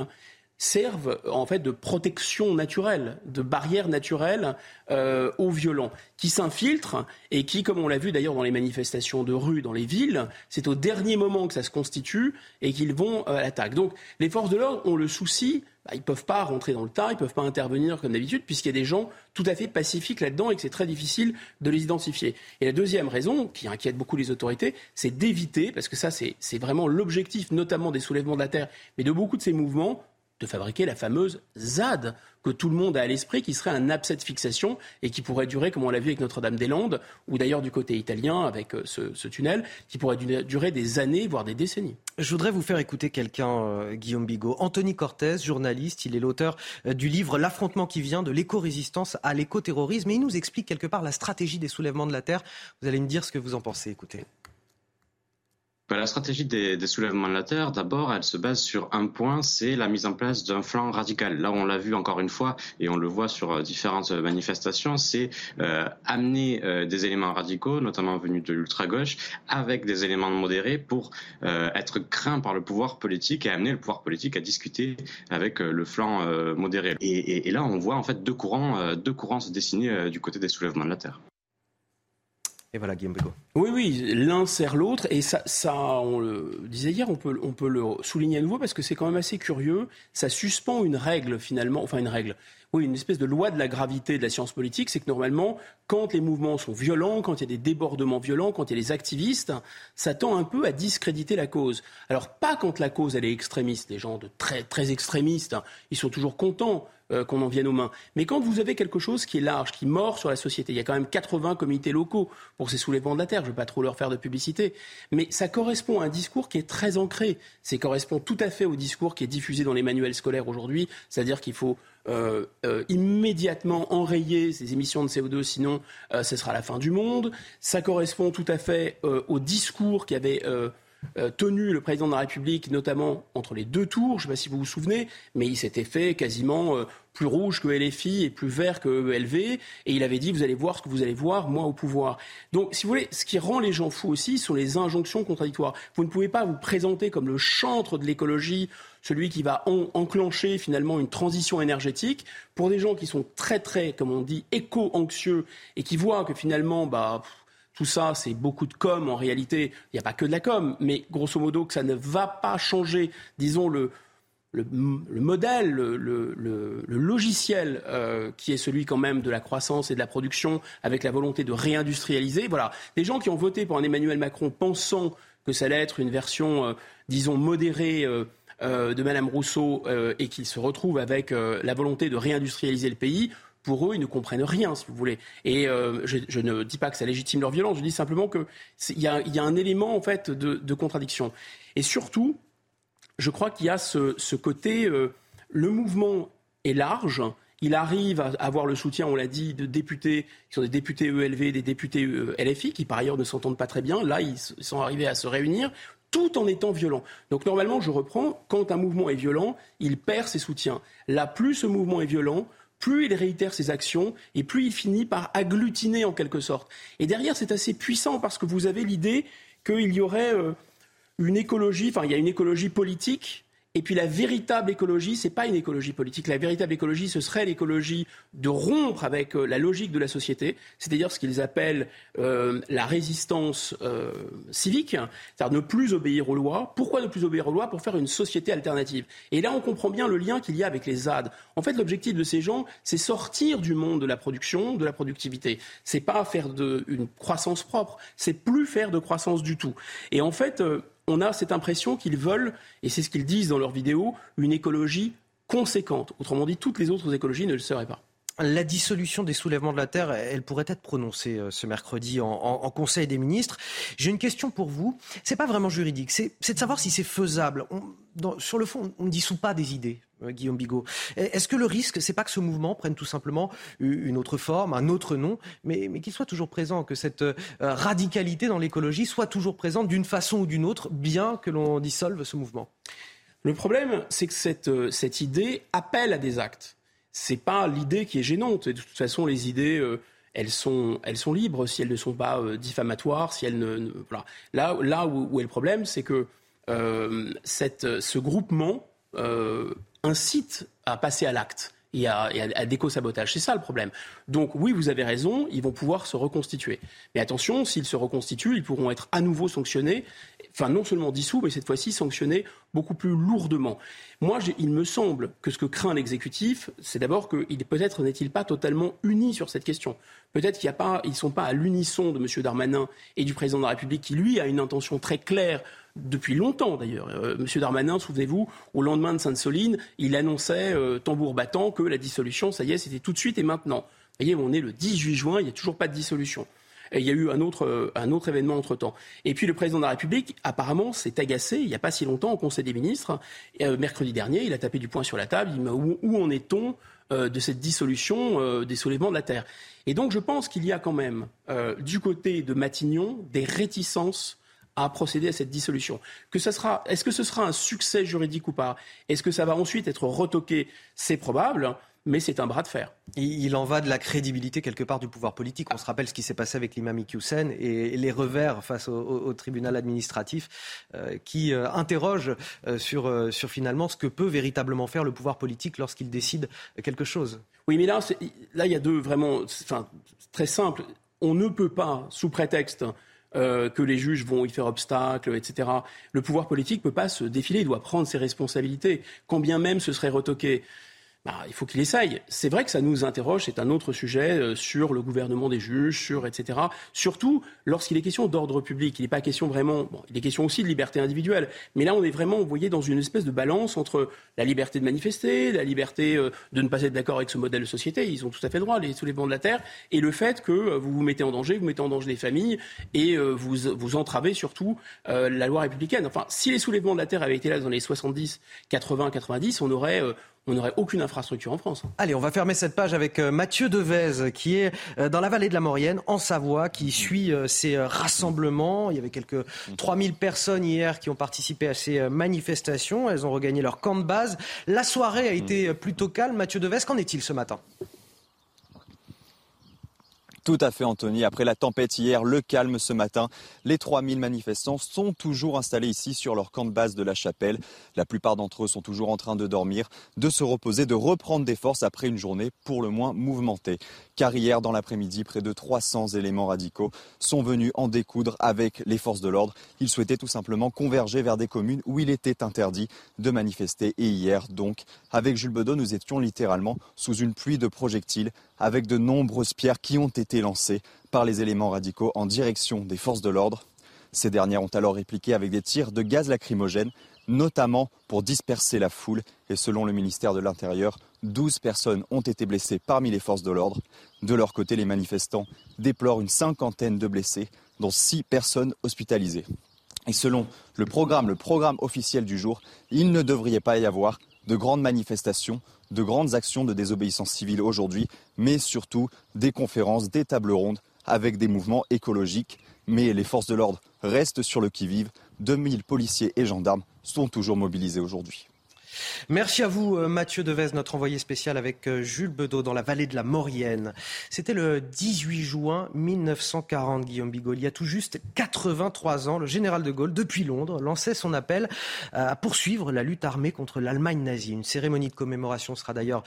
servent en fait de protection naturelle, de barrière naturelle euh, aux violents, qui s'infiltrent et qui, comme on l'a vu d'ailleurs dans les manifestations de rue, dans les villes, c'est au dernier moment que ça se constitue et qu'ils vont euh, à l'attaque. Donc les forces de l'ordre ont le souci bah, ils ne peuvent pas rentrer dans le tas, ils ne peuvent pas intervenir comme d'habitude, puisqu'il y a des gens tout à fait pacifiques là-dedans et que c'est très difficile de les identifier. Et la deuxième raison, qui inquiète beaucoup les autorités, c'est d'éviter, parce que ça c'est vraiment l'objectif notamment des soulèvements de la Terre, mais de beaucoup de ces mouvements, de fabriquer la fameuse ZAD que tout le monde a à l'esprit, qui serait un abcès de fixation et qui pourrait durer, comme on l'a vu avec Notre-Dame-des-Landes, ou d'ailleurs du côté italien avec euh, ce, tunnel, qui pourrait durer des années, voire des décennies. Je voudrais vous faire écouter quelqu'un, euh, Guillaume Bigot. Anthony Cortez, journaliste, il est l'auteur euh, du livre L'affrontement qui vient de l'éco-résistance à l'éco-terrorisme et il nous explique quelque part la stratégie des soulèvements de la Terre. Vous allez me dire ce que vous en pensez. Écoutez. La stratégie des, soulèvements de la terre, d'abord, elle se base sur un point, c'est la mise en place d'un flanc radical. Là, on l'a vu encore une fois, et on le voit sur euh, différentes manifestations, c'est euh, amener euh, des éléments radicaux, notamment venus de l'ultra-gauche, avec des éléments modérés pour être craint par le pouvoir politique et amener le pouvoir politique à discuter avec le flanc modéré. Et, là, on voit en fait deux courants se dessiner du côté des soulèvements de la terre. Et voilà, Guillaume Bégaud. Oui, oui, l'un sert l'autre. Et ça, ça, on le disait hier, on peut, on peut le souligner à nouveau parce que c'est quand même assez curieux. Ça suspend une règle, finalement, enfin une règle. Oui, une espèce de loi de la gravité de la science politique, c'est que normalement, quand les mouvements sont violents, quand il y a des débordements violents, quand il y a des activistes, ça tend un peu à discréditer la cause. Alors pas quand la cause elle est extrémiste, des gens de très très extrémistes, hein, ils sont toujours contents euh, qu'on en vienne aux mains. Mais quand vous avez quelque chose qui est large, qui mord sur la société, il y a quand même 80 comités locaux pour ces soulèvements de la terre, je ne vais pas trop leur faire de publicité, mais ça correspond à un discours qui est très ancré. Ça correspond tout à fait au discours qui est diffusé dans les manuels scolaires aujourd'hui, c'est-à-dire qu'il faut euh, euh, immédiatement enrayer ces émissions de CO2, sinon ce sera la fin du monde. Ça correspond tout à fait au discours qui avait tenu le président de la République, notamment entre les deux tours, je ne sais pas si vous vous souvenez, mais il s'était fait quasiment euh, plus rouge que LFI et plus vert que LV, et il avait dit, vous allez voir ce que vous allez voir, moi au pouvoir. Donc, si vous voulez, ce qui rend les gens fous aussi sont les injonctions contradictoires. Vous ne pouvez pas vous présenter comme le chantre de l'écologie, celui qui va enclencher finalement une transition énergétique, pour des gens qui sont très, très, comme on dit, éco-anxieux, et qui voient que finalement, bah... Tout ça, c'est beaucoup de com en réalité. Il n'y a pas que de la com, mais grosso modo que ça ne va pas changer, disons, le, le, modèle, le, logiciel euh, qui est celui quand même de la croissance et de la production avec la volonté de réindustrialiser. Voilà, des gens qui ont voté pour un Emmanuel Macron pensant que ça allait être une version, euh, disons, modérée euh, de Madame Rousseau et qui se retrouvent avec la volonté de réindustrialiser le pays pour eux, ils ne comprennent rien, si vous voulez. Et euh, je, ne dis pas que ça légitime leur violence, je dis simplement qu'il y, y, a un élément en fait de, contradiction. Et surtout, je crois qu'il y a ce, côté, euh, le mouvement est large. Il arrive à avoir le soutien, on l'a dit, de députés qui sont des députés ELV, des députés euh, LFI, qui par ailleurs ne s'entendent pas très bien. Là, ils sont arrivés à se réunir tout en étant violent. Donc normalement, je reprends, quand un mouvement est violent, il perd ses soutiens. Là, plus ce mouvement est violent, plus il réitère ses actions et plus il finit par agglutiner en quelque sorte. Et derrière, c'est assez puissant parce que vous avez l'idée qu'il y aurait euh, une écologie, enfin il y a une écologie politique Et puis la véritable écologie, c'est pas une écologie politique. La véritable écologie, ce serait l'écologie de rompre avec euh, la logique de la société, c'est-à-dire ce qu'ils appellent euh, la résistance euh, civique, c'est-à-dire ne plus obéir aux lois. Pourquoi ne plus obéir aux lois? Pour faire une société alternative. Et là, on comprend bien le lien qu'il y a avec les ZAD. En fait, l'objectif de ces gens, c'est sortir du monde de la production, de la productivité. C'est pas faire de, une croissance propre, c'est plus faire de croissance du tout. Et en fait, on a cette impression qu'ils veulent, et c'est ce qu'ils disent dans leurs vidéos, une écologie conséquente. Autrement dit, toutes les autres écologies ne le seraient pas. La dissolution des soulèvements de la Terre, elle pourrait être prononcée euh, ce mercredi en, Conseil des ministres. J'ai une question pour vous. C'est pas vraiment juridique, c'est de savoir si c'est faisable. sur le fond, on ne dissout pas des idées. Euh, Guillaume Bigot. Est-ce que le risque, c'est pas que ce mouvement prenne tout simplement une autre forme, un autre nom, mais, qu'il soit toujours présent, que cette euh, radicalité dans l'écologie soit toujours présente d'une façon ou d'une autre, bien que l'on dissolve ce mouvement? Le problème, c'est que cette idée appelle à des actes. C'est pas l'idée qui est gênante. de toute façon, les idées elles sont, elles sont libres si elles ne sont pas diffamatoires, si elles ne, voilà. Là, là où, est le problème, c'est que cette, ce groupement incite à passer à l'acte et à, à, déco-sabotage. C'est ça le problème. Donc oui, vous avez raison, ils vont pouvoir se reconstituer. Mais attention, s'ils se reconstituent, ils pourront être à nouveau sanctionnés, enfin non seulement dissous, mais cette fois-ci sanctionnés beaucoup plus lourdement. Moi, il me semble que ce que craint l'exécutif, c'est d'abord qu'il peut-être n'est-il pas totalement uni sur cette question. Peut-être qu'ils ne sont pas à l'unisson de M. Darmanin et du président de la République, qui lui a une intention très claire depuis longtemps d'ailleurs. Euh, Monsieur Darmanin, souvenez-vous, au lendemain de Sainte-Soline, il annonçait euh, tambour battant que la dissolution, ça y est, c'était tout de suite et maintenant. Vous voyez, on est le 18 juin, il n'y a toujours pas de dissolution. Il y a eu un autre, euh, un autre événement entre-temps. Et puis le président de la République, apparemment, s'est agacé il n'y a pas si longtemps au Conseil des ministres. mercredi dernier, il a tapé du poing sur la table. Il dit où, où en est-on de cette dissolution des soulèvements de la Terre? Et donc je pense qu'il y a quand même, du côté de Matignon, des réticences à procéder à cette dissolution. Que sera, est-ce que ce sera un succès juridique ou pas? Est-ce que ça va ensuite être retoqué? C'est probable mais c'est un bras de fer. Il en va de la crédibilité quelque part du pouvoir politique. On se rappelle ce qui s'est passé avec l'imam Iqiyoussen et les revers face au, tribunal administratif euh, qui euh, interroge euh, sur, sur finalement ce que peut véritablement faire le pouvoir politique lorsqu'il décide quelque chose. Oui, mais là, là il y a deux vraiment, enfin, très simples. On ne peut pas, sous prétexte euh, que les juges vont y faire obstacle, etc. Le pouvoir politique ne peut pas se défiler, il doit prendre ses responsabilités, quand bien même ce serait retoqué. Bah, il faut qu'il essaye. C'est vrai que ça nous interroge, c'est un autre sujet euh, sur le gouvernement des juges, sur etc. Surtout lorsqu'il est question d'ordre public. Il n'est pas question vraiment. Bon, il est question aussi de liberté individuelle. Mais là, on est vraiment, vous voyez, dans une espèce de balance entre la liberté de manifester, la liberté euh, de ne pas être d'accord avec ce modèle de société. Ils ont tout à fait droit, les soulèvements de la terre, et le fait que euh, vous vous mettez en danger, vous mettez en danger les familles et vous vous entravez surtout la loi républicaine. Enfin, si les soulèvements de la terre avaient été là dans les 70, 80, 90, on aurait on n'aurait aucune infrastructure en France. Allez, on va fermer cette page avec euh, Mathieu Devez, qui est euh, dans la vallée de la Maurienne, en Savoie, qui suit euh, ces rassemblements. Il y avait quelques 3000 personnes hier qui ont participé à ces manifestations. Elles ont regagné leur camp de base. La soirée a été plutôt calme. Mathieu Devez, qu'en est-il ce matin? Tout à fait, Anthony. Après la tempête hier, le calme ce matin, les 3000 manifestants sont toujours installés ici sur leur camp de base de la chapelle. La plupart d'entre eux sont toujours en train de dormir, de se reposer, de reprendre des forces après une journée pour le moins mouvementée. Car hier, dans l'après-midi, près de 300 éléments radicaux sont venus en découdre avec les forces de l'ordre. Ils souhaitaient tout simplement converger vers des communes où il était interdit de manifester. Et hier, donc, avec Jules Bedot, nous étions littéralement sous une pluie de projectiles avec de nombreuses pierres qui ont été lancées par les éléments radicaux en direction des forces de l'ordre. Ces dernières ont alors répliqué avec des tirs de gaz lacrymogène, notamment pour disperser la foule. Et selon le ministère de l'Intérieur, 12 personnes ont été blessées parmi les forces de l'ordre. De leur côté, les manifestants déplorent une cinquantaine de blessés, dont 6 personnes hospitalisées. Et selon le programme, le programme officiel du jour, il ne devrait pas y avoir de grandes manifestations de grandes actions de désobéissance civile aujourd'hui, mais surtout des conférences, des tables rondes avec des mouvements écologiques. Mais les forces de l'ordre restent sur le qui-vive. 2000 policiers et gendarmes sont toujours mobilisés aujourd'hui. Merci à vous, euh, Mathieu Devez, notre envoyé spécial avec euh, Jules Bedeau dans la vallée de la Maurienne. C'était le 18 juin 1940, Guillaume Bigot. Il y a tout juste 83 ans, le général de Gaulle, depuis Londres, lançait son appel euh, à poursuivre la lutte armée contre l'Allemagne nazie. Une cérémonie de commémoration sera d'ailleurs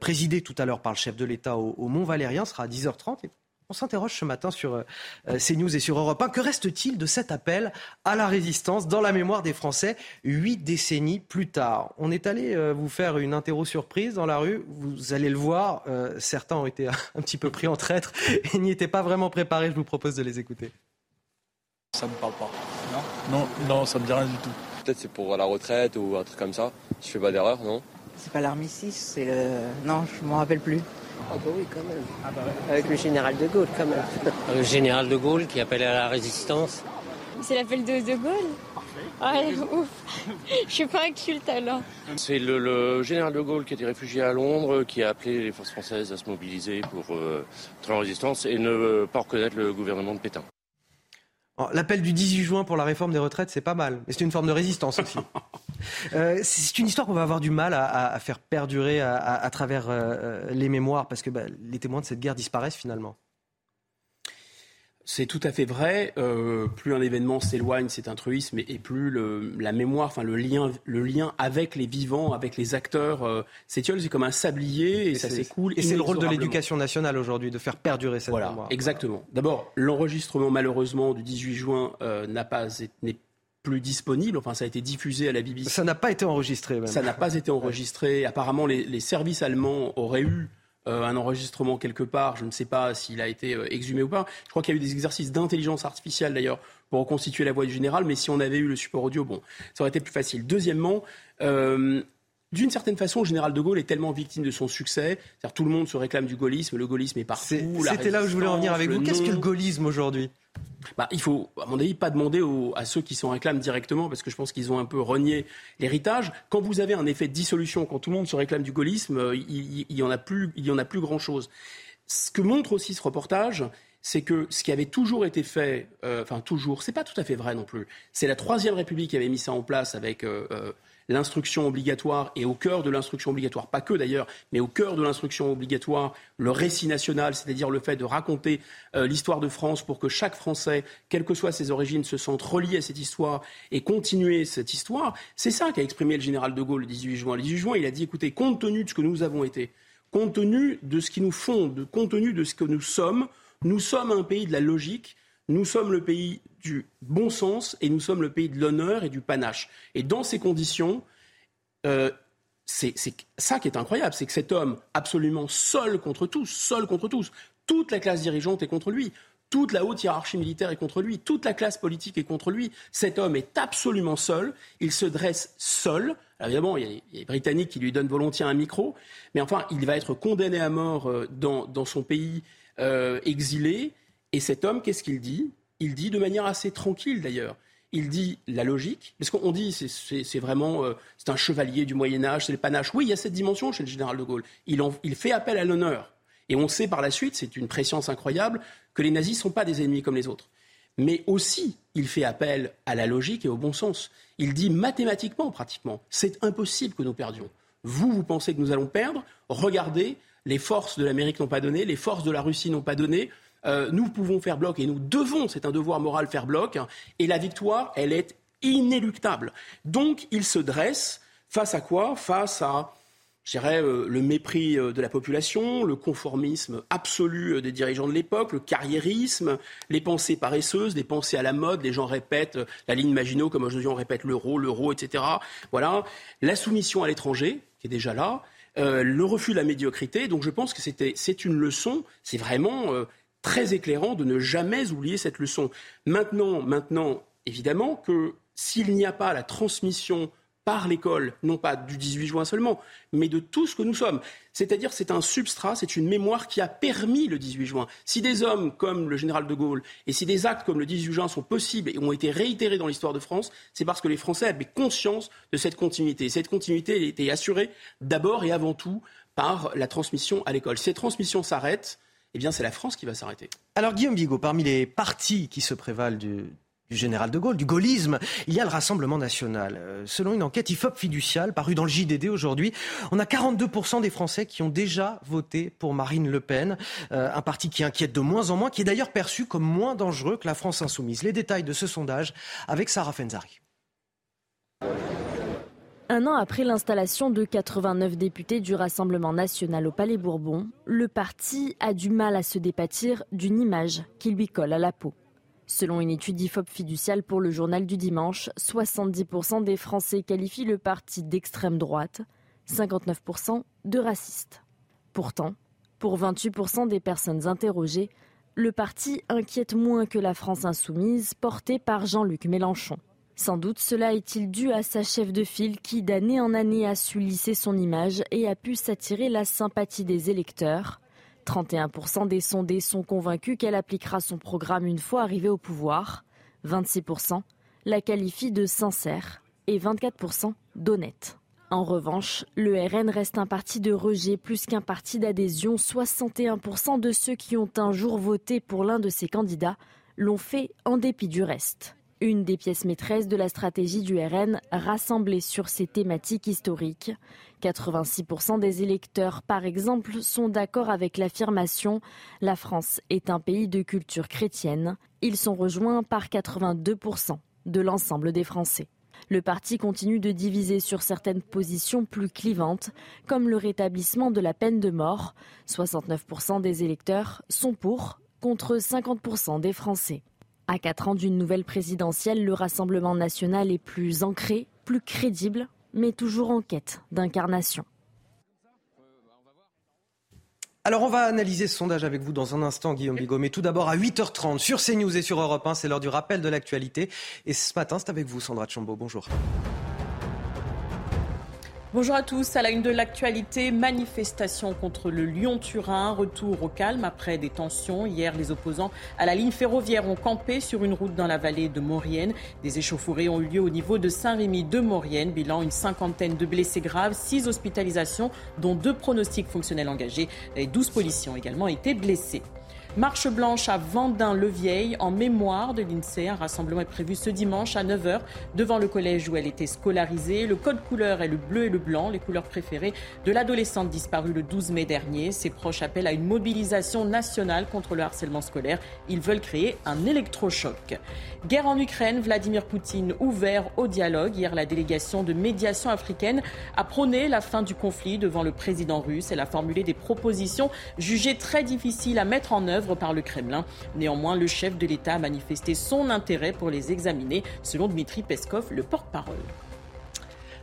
présidée tout à l'heure par le chef de l'État au, au Mont-Valérien, sera à 10h30. On s'interroge ce matin sur euh, euh, CNews et sur Europe 1. Que reste-t-il de cet appel à la résistance dans la mémoire des Français huit décennies plus tard? On est allé euh, vous faire une interro surprise dans la rue. Vous allez le voir, certains ont été un petit peu pris en traître et n'y étaient pas vraiment préparés. Je vous propose de les écouter. Ça me parle pas. Non? Non, non ça me dit rien du tout. Peut-être c'est pour la retraite ou un truc comme ça. Je fais pas d'erreur, non? C'est pas l'armistice, c'est le. Non, je m'en rappelle plus. Ah bah oui, quand même. Ah bah Avec le général de Gaulle, quand même. Le général de Gaulle qui appelle à la résistance. C'est l'appel de De Gaulle Ouais, ouf. Je suis pas inculte alors. C'est le, général de Gaulle qui était réfugié à Londres, qui a appelé les forces françaises à se mobiliser pour euh, la résistance et ne pas reconnaître le gouvernement de Pétain. Oh, l'appel du 18 juin pour la réforme des retraites, c'est pas mal. Mais c'est une forme de résistance aussi. Euh, c'est une histoire qu'on va avoir du mal à, faire perdurer à, travers euh, euh, les mémoires, parce que bah, les témoins de cette guerre disparaissent finalement. C'est tout à fait vrai. Euh, plus un événement s'éloigne, c'est un truisme, et, plus la mémoire, enfin le lien, le lien avec les vivants, avec les acteurs euh, s'étiole. C'est comme un sablier et, ça s'écoule. Et c'est le rôle de l'éducation nationale aujourd'hui de faire perdurer cette voilà, mémoire. Exactement. D'abord, l'enregistrement malheureusement du 18 juin euh, n'a pas n'est plus disponible. Enfin, ça a été diffusé à la BBC. Ça n'a pas été enregistré. Même. Ça n'a pas été enregistré. Apparemment, les, les services allemands auraient eu euh, un enregistrement quelque part. Je ne sais pas s'il a été euh, exhumé ou pas. Je crois qu'il y a eu des exercices d'intelligence artificielle d'ailleurs pour reconstituer la voix du général, mais si on avait eu le support audio, bon, ça aurait été plus facile. Deuxièmement, euh, d'une certaine façon, le général de Gaulle est tellement victime de son succès. C'est-à-dire tout le monde se réclame du gaullisme, le gaullisme est partout. C'était là où je voulais en venir avec vous. Qu'est-ce que le gaullisme aujourd'hui? Bah, il faut, mon pas demander à ceux qui s'en réclament directement, parce que je pense qu'ils ont un peu renié l'héritage. Quand vous avez un effet de dissolution, quand tout le monde se réclame du gaullisme, euh, il, il, y en a plus, il y en a plus grand chose. Ce que montre aussi ce reportage, c'est que ce qui avait toujours été fait, euh, enfin toujours, c'est pas tout à fait vrai non plus. C'est la troisième République qui avait mis ça en place avec euh, l'instruction obligatoire et au cœur de l'instruction obligatoire, pas que d'ailleurs, mais au cœur de l'instruction obligatoire, le récit national, c'est-à-dire le fait de raconter euh, l'histoire de France pour que chaque Français, quelles que soient ses origines, se sente relié à cette histoire et continuer cette histoire, c'est ça qu'a exprimé le général de Gaulle le 18 juin. Le 18 juin, il a dit, écoutez, compte tenu de ce que nous avons été, compte tenu de ce qui nous fonde, compte tenu de ce que nous sommes, nous sommes un pays de la logique, nous sommes le pays du bon sens et nous sommes le pays de l'honneur et du panache. Et dans ces conditions, euh, c'est ça qui est incroyable, c'est que cet homme absolument seul contre tous, seul contre tous, toute la classe dirigeante est contre lui, toute la haute hiérarchie militaire est contre lui, toute la classe politique est contre lui. Cet homme est absolument seul, il se dresse seul. évidemment, il y, a les Britanniques qui lui donnent volontiers un micro, mais enfin, il va être condamné à mort euh, dans, son pays euh, exilé. Et cet homme, qu'est-ce qu'il dit? Il dit de manière assez tranquille d'ailleurs. Il dit la logique, parce qu'on dit c'est vraiment euh, c'est un chevalier du Moyen Âge, c'est le panache. Oui, il y a cette dimension chez le général de Gaulle. Il, il fait appel à l'honneur. Et on sait par la suite, c'est une préscience incroyable, que les nazis ne sont pas des ennemis comme les autres. Mais aussi, il fait appel à la logique et au bon sens. Il dit mathématiquement, pratiquement, c'est impossible que nous perdions. Vous, vous pensez que nous allons perdre? Regardez, les forces de l'Amérique n'ont pas donné, les forces de la Russie n'ont pas donné, euh, nous pouvons faire bloc et nous devons, c'est un devoir moral, faire bloc. et la victoire, elle est inéluctable. Donc, il se dresse face à quoi? Face à je dirais, euh, le mépris euh, de la population, le conformisme absolu des dirigeants de l'époque, le carriérisme, les pensées paresseuses, les pensées à la mode, les gens répètent la ligne Maginot, comme aujourd'hui on répète l'euro, l'euro, etc. Voilà. La soumission à l'étranger, qui est déjà là, le refus de la médiocrité. Donc je pense que c'est une leçon, c'est vraiment très éclairant de ne jamais oublier cette leçon. Maintenant, maintenant évidemment, que s'il n'y a pas la transmission par l'école, non pas du 18 juin seulement, mais de tout ce que nous sommes. C'est-à-dire c'est un substrat, c'est une mémoire qui a permis le 18 juin. Si des hommes comme le général de Gaulle et si des actes comme le 18 juin sont possibles et ont été réitérés dans l'histoire de France, c'est parce que les Français avaient conscience de cette continuité. Cette continuité était assurée d'abord et avant tout par la transmission à l'école. Cette transmission s'arrête, eh bien c'est la France qui va s'arrêter. Alors Guillaume Bigot, parmi les partis qui se prévalent du, général de Gaulle, du gaullisme, il y a le Rassemblement national. selon une enquête IFOP fiduciale parue dans le JDD aujourd'hui, on a 42% des Français qui ont déjà voté pour Marine Le Pen, un parti qui inquiète de moins en moins, qui est d'ailleurs perçu comme moins dangereux que la France insoumise. Les détails de ce sondage avec Sarah Fenzari. Un an après l'installation de 89 députés du Rassemblement national au Palais Bourbon, le parti a du mal à se dépatir d'une image qui lui colle à la peau. Selon une étude IFOP fiduciale pour le journal du dimanche, 70% des Français qualifient le parti d'extrême droite, 59% de raciste. Pourtant, pour 28% des personnes interrogées, le parti inquiète moins que la France insoumise portée par Jean-Luc Mélenchon. Sans doute cela est-il dû à sa chef de file qui d'année en année a su lisser son image et a pu s'attirer la sympathie des électeurs. 31% des sondés sont convaincus qu'elle appliquera son programme une fois arrivée au pouvoir. 26% la qualifient de sincère et 24% d'honnête. En revanche, le RN reste un parti de rejet plus qu'un parti d'adhésion. 61% de ceux qui ont un jour voté pour l'un de ses candidats l'ont fait en dépit du reste une des pièces maîtresses de la stratégie du RN rassemblée sur ces thématiques historiques. 86% des électeurs, par exemple, sont d'accord avec l'affirmation ⁇ La France est un pays de culture chrétienne ⁇ Ils sont rejoints par 82% de l'ensemble des Français. Le parti continue de diviser sur certaines positions plus clivantes, comme le rétablissement de la peine de mort. 69% des électeurs sont pour, contre 50% des Français. À quatre ans d'une nouvelle présidentielle, le Rassemblement national est plus ancré, plus crédible, mais toujours en quête d'incarnation. Alors on va analyser ce sondage avec vous dans un instant, Guillaume Bigot. Mais tout d'abord à 8h30 sur CNews et sur Europe 1, c'est l'heure du rappel de l'actualité. Et ce matin, c'est avec vous, Sandra Chambaud. Bonjour. Bonjour à tous. À la une de l'actualité, manifestation contre le Lyon-Turin. Retour au calme après des tensions. Hier, les opposants à la ligne ferroviaire ont campé sur une route dans la vallée de Maurienne. Des échauffourées ont eu lieu au niveau de Saint-Rémy de Maurienne. Bilan une cinquantaine de blessés graves, six hospitalisations, dont deux pronostics fonctionnels engagés. Et 12 policiers ont également été blessés. Marche blanche à Vendin-le-Vieil en mémoire de l'INSEE. Un rassemblement est prévu ce dimanche à 9h devant le collège où elle était scolarisée. Le code couleur est le bleu et le blanc, les couleurs préférées de l'adolescente disparue le 12 mai dernier. Ses proches appellent à une mobilisation nationale contre le harcèlement scolaire. Ils veulent créer un électrochoc. Guerre en Ukraine, Vladimir Poutine ouvert au dialogue. Hier, la délégation de médiation africaine a prôné la fin du conflit devant le président russe. Elle a formulé des propositions jugées très difficiles à mettre en œuvre par le Kremlin. Néanmoins, le chef de l'État a manifesté son intérêt pour les examiner, selon Dmitri Peskov, le porte-parole.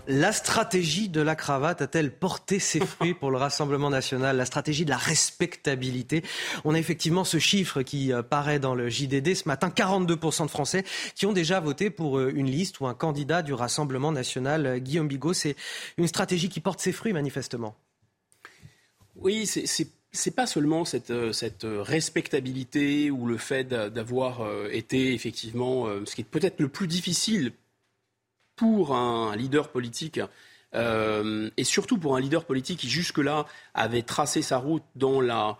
La stratégie de la cravate a-t-elle porté ses fruits pour le Rassemblement national? La stratégie de la respectabilité? On a effectivement ce chiffre qui euh, paraît dans le JDD ce matin. 42% de Français qui ont déjà voté pour euh, une liste ou un candidat du Rassemblement national. Euh, Guillaume Bigot, c'est une stratégie qui porte ses fruits manifestement. Oui, c'est c'est pas seulement cette, euh, euh, respectabilité ou le fait d'avoir euh, été effectivement, ce qui est peut-être le plus difficile pour un leader politique, et surtout pour un leader politique qui jusque-là avait tracé sa route dans la,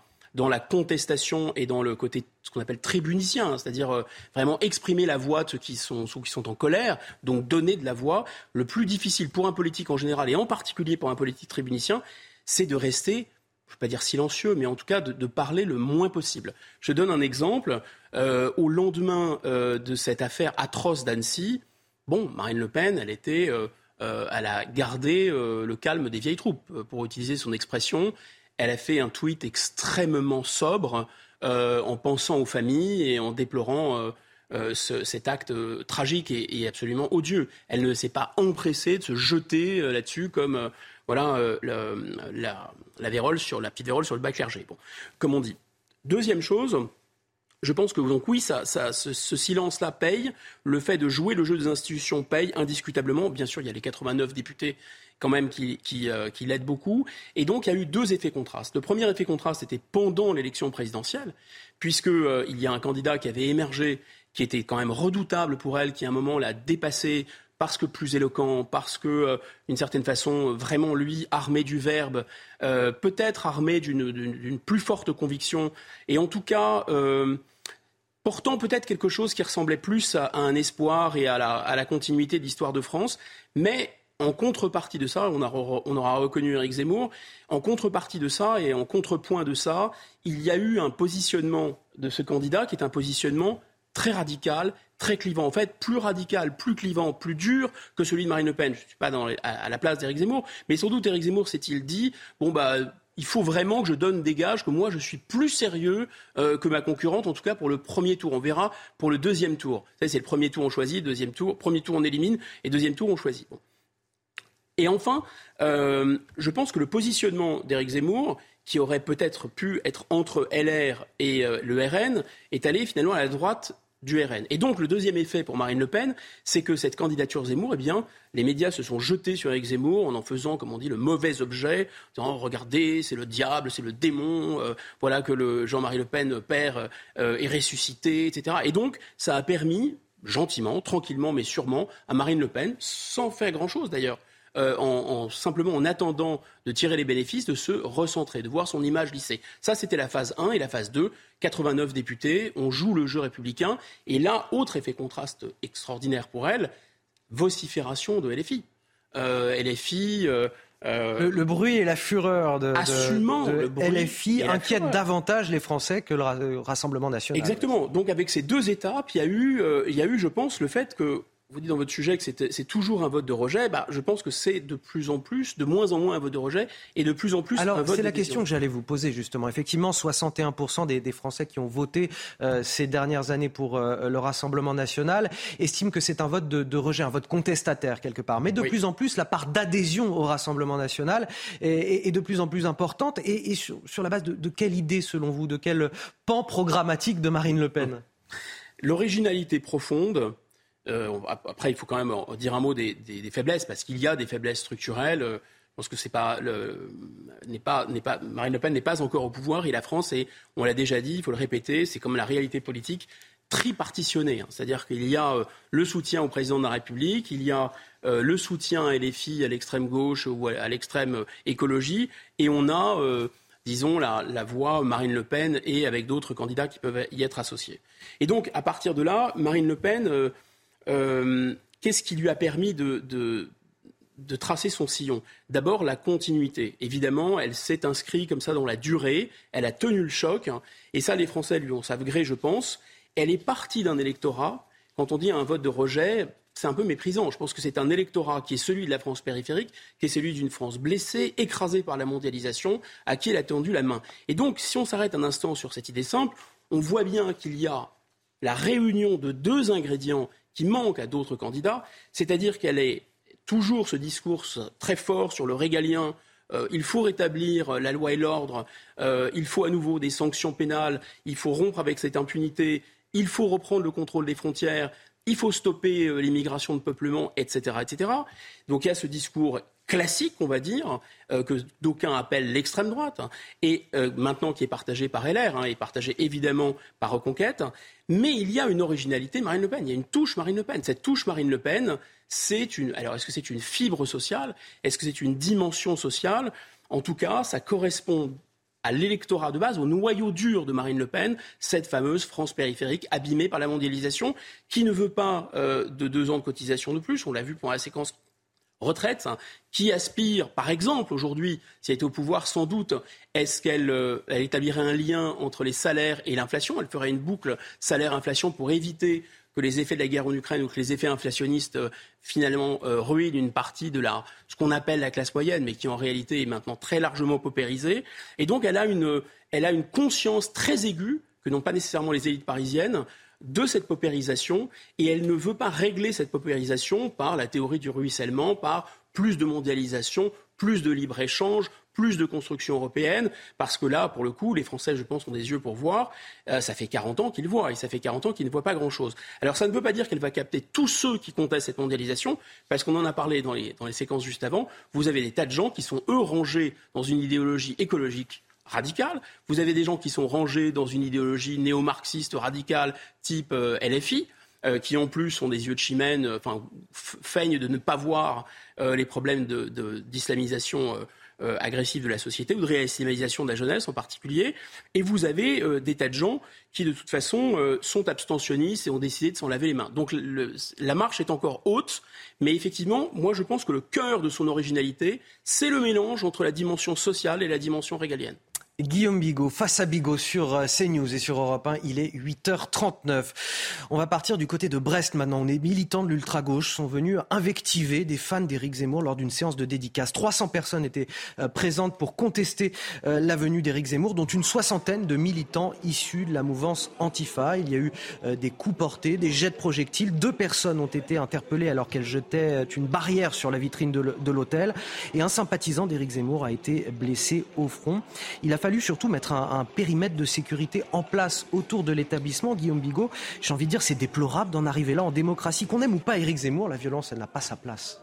contestation et dans le côté ce qu'on appelle tribunicien, c'est-à-dire vraiment exprimer la voix de ceux qui sont en colère, donc donner de la voix. Le plus difficile pour un politique en général et en particulier pour un politique tribunicien, c'est de rester je ne vais pas dire silencieux, mais en tout cas de, parler le moins possible. Je donne un exemple. Euh, au lendemain euh, de cette affaire atroce d'Annecy, bon, Marine Le Pen, elle était, euh, elle a gardé le calme des vieilles troupes, pour utiliser son expression. Elle a fait un tweet extrêmement sobre, en pensant aux familles et en déplorant. cet acte tragique et, absolument odieux. Elle ne s'est pas empressée de se jeter là-dessus comme voilà euh, la, vérole sur, la petite vérole sur le bac clergé. Bon, comme on dit. Deuxième chose, je pense que donc oui, ça, ce, silence-là paye. Le fait de jouer le jeu des institutions paye indiscutablement. Bien sûr, il y a les 89 députés quand même euh, qui l'aident beaucoup. Et donc, il y a eu deux effets contrastes. Le premier effet contraste était pendant l'élection présidentielle, puisqu'il euh, il y a un candidat qui avait émergé qui était quand même redoutable pour elle, qui à un moment l'a dépassé parce que plus éloquent, parce que, euh, d'une certaine façon, vraiment lui, armé du verbe, euh, peut-être armé d'une plus forte conviction, et en tout cas, euh, portant peut-être quelque chose qui ressemblait plus à, un espoir et à la, à la continuité de l'histoire de France, mais en contrepartie de ça, on, on, aura reconnu Eric Zemmour, en contrepartie de ça et en contrepoint de ça, il y a eu un positionnement de ce candidat qui est un positionnement très radical, très clivant. En fait, plus radical, plus clivant, plus dur que celui de Marine Le Pen. Je ne suis pas à, la place d'Éric Zemmour, mais sans doute Éric Zemmour s'est-il dit, bon bah il faut vraiment que je donne des gages, que moi je suis plus sérieux euh, que ma concurrente, en tout cas pour le premier tour. On verra pour le deuxième tour. C'est le premier tour on choisit, deuxième tour, premier tour on élimine et deuxième tour on choisit. Et enfin, euh, je pense que le positionnement d'Éric Zemmour, qui aurait peut-être pu être entre LR et euh, le RN, est allé finalement à la droite du RN. Et donc le deuxième effet pour Marine Le Pen, c'est que cette candidature Zemmour, eh bien, les médias se sont jetés sur Éric Zemmour en en faisant, comme on dit, le mauvais objet, en disant regardez, c'est le diable, c'est le démon, euh, voilà que le Jean-Marie Le Pen père est ressuscité, etc. Et donc ça a permis gentiment, tranquillement, mais sûrement, à Marine Le Pen, sans faire grand-chose d'ailleurs, euh, en, simplement en attendant de tirer les bénéfices, de se recentrer, de voir son image lissée. Ça, c'était la phase 1 et la phase 2. 89 députés, on joue le jeu républicain. Et là, autre effet contraste extraordinaire pour elle, vocifération de LFI. Euh, LFI. Euh, le, bruit et la fureur de, LFI inquiètent davantage les Français que le, Rassemblement national. Exactement. Donc avec ces deux étapes, il y a eu, il y a eu je pense, le fait que vous dites dans votre sujet que c'est toujours un vote de rejet. Bah, je pense que c'est de plus en plus, de moins en moins un vote de rejet et de plus en plus Alors, un vote c'est la question que j'allais vous poser justement. Effectivement, 61% des, des, Français qui ont voté euh, ces dernières années pour euh, le Rassemblement national estiment que c'est un vote de, de, rejet, un vote contestataire quelque part. Mais de plus en plus, la part d'adhésion au Rassemblement national est, est, de plus en plus importante. Et, et sur, sur, la base de, de, quelle idée, selon vous, de quel pan programmatique de Marine Le Pen? L'originalité profonde, euh, après, il faut quand même dire un mot des, faiblesses, parce qu'il y a des faiblesses structurelles. Euh, je que c'est pas, n'est pas, pas, Marine Le Pen n'est pas encore au pouvoir et la France est, on l'a déjà dit, il faut le répéter, c'est comme la réalité politique tripartitionnée. Hein. C'est-à-dire qu'il y a euh, le soutien au président de la République, il y a le soutien à filles à l'extrême gauche ou à, l'extrême écologie, et on a, disons, la, voix Marine Le Pen et avec d'autres candidats qui peuvent y être associés. Et donc, à partir de là, Marine Le Pen qu'est-ce qui lui a permis de, tracer son sillon? D'abord, la continuité. Évidemment, elle s'est inscrite comme ça dans la durée, elle a tenu le choc, et ça, les Français lui ont savent gré, je pense. Elle est partie d'un électorat, quand on dit un vote de rejet, c'est un peu méprisant. Je pense que c'est un électorat qui est celui de la France périphérique, qui est celui d'une France blessée, écrasée par la mondialisation, à qui elle a tendu la main. Et donc, si on s'arrête un instant sur cette idée simple, on voit bien qu'il y a la réunion de deux ingrédients qui manque à d'autres candidats, c'est-à-dire qu'elle est toujours ce discours très fort sur le régalien. Euh, il faut rétablir la loi et l'ordre, euh, il faut à nouveau des sanctions pénales, il faut rompre avec cette impunité, il faut reprendre le contrôle des frontières, il faut stopper euh, l'immigration de peuplement, etc., etc. Donc il y a ce discours classique, on va dire, euh, que d'aucuns appellent l'extrême droite, hein, et euh, maintenant qui est partagé par LR, hein, et partagé évidemment par Reconquête. Mais il y a une originalité Marine Le Pen, il y a une touche Marine Le Pen. Cette touche Marine Le Pen, c'est une. Alors, est-ce que c'est une fibre sociale? Est-ce que c'est une dimension sociale? En tout cas, ça correspond à l'électorat de base, au noyau dur de Marine Le Pen, cette fameuse France périphérique abîmée par la mondialisation, qui ne veut pas euh, de deux ans de cotisation de plus. On l'a vu pendant la séquence retraite, hein, qui aspire, par exemple, aujourd'hui, si elle était au pouvoir, sans doute, est-ce qu'elle euh, établirait un lien entre les salaires et l'inflation? Elle ferait une boucle salaire-inflation pour éviter que les effets de la guerre en Ukraine ou que les effets inflationnistes euh, finalement euh, ruinent une partie de la, ce qu'on appelle la classe moyenne, mais qui en réalité est maintenant très largement paupérisée. Et donc elle a une, elle a une conscience très aiguë que n'ont pas nécessairement les élites parisiennes de cette paupérisation et elle ne veut pas régler cette paupérisation par la théorie du ruissellement, par plus de mondialisation, plus de libre-échange, plus de construction européenne, parce que là, pour le coup, les Français, je pense, ont des yeux pour voir. Euh, ça fait 40 ans qu'ils voient, et ça fait 40 ans qu'ils ne voient pas grand-chose. Alors ça ne veut pas dire qu'elle va capter tous ceux qui contestent cette mondialisation, parce qu'on en a parlé dans les, dans les séquences juste avant. Vous avez des tas de gens qui sont, eux, rangés dans une idéologie écologique radicale. Vous avez des gens qui sont rangés dans une idéologie néo-marxiste radicale type euh, LFI. Euh, qui en plus ont des yeux de chimène, enfin feignent de ne pas voir les problèmes d'islamisation euh, agressive de la société ou de réislamisation de la jeunesse en particulier. Et vous avez euh, des tas de gens qui, de toute façon, euh, sont abstentionnistes et ont décidé de s'en laver les mains. Donc la marche est encore haute, mais effectivement, moi je pense que le cœur de son originalité, c'est le mélange entre la dimension sociale et la dimension régalienne. Guillaume Bigot, face à Bigot sur euh, CNews et sur Europe 1, il est 8h39. On va partir du côté de Brest maintenant. Les militants de l'ultra-gauche sont venus invectiver des fans d'Éric Zemmour lors d'une séance de dédicace. 300 personnes étaient euh, présentes pour contester euh, la venue d'Éric Zemmour, dont une soixantaine de militants issus de la mouvance Antifa. Il y a eu des coups portés, des jets de projectiles. Deux personnes ont été interpellées alors qu'elles jetaient une barrière sur la vitrine de l'hôtel. Et un sympathisant d'Éric Zemmour a été blessé au front. Il a fallu surtout mettre un, périmètre de sécurité en place autour de l'établissement. Guillaume Bigot, j'ai envie de dire, c'est déplorable d'en arriver là en démocratie. Qu'on aime ou pas Éric Zemmour, la violence, elle n'a pas sa place.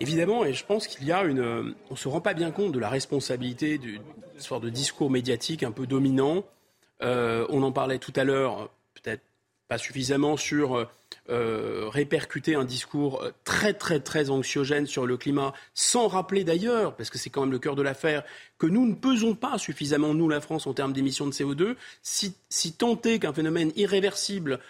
Évidemment, et je pense qu'il y a une. On ne se rend pas bien compte de la responsabilité d'une sorte de discours médiatique un peu dominant. Euh, on en parlait tout à l'heure, peut-être pas suffisamment sur euh, répercuter un discours euh, très très très anxiogène sur le climat, sans rappeler d'ailleurs, parce que c'est quand même le cœur de l'affaire, que nous ne pesons pas suffisamment, nous la France, en termes d'émissions de CO2, si, si tant est qu'un phénomène irréversible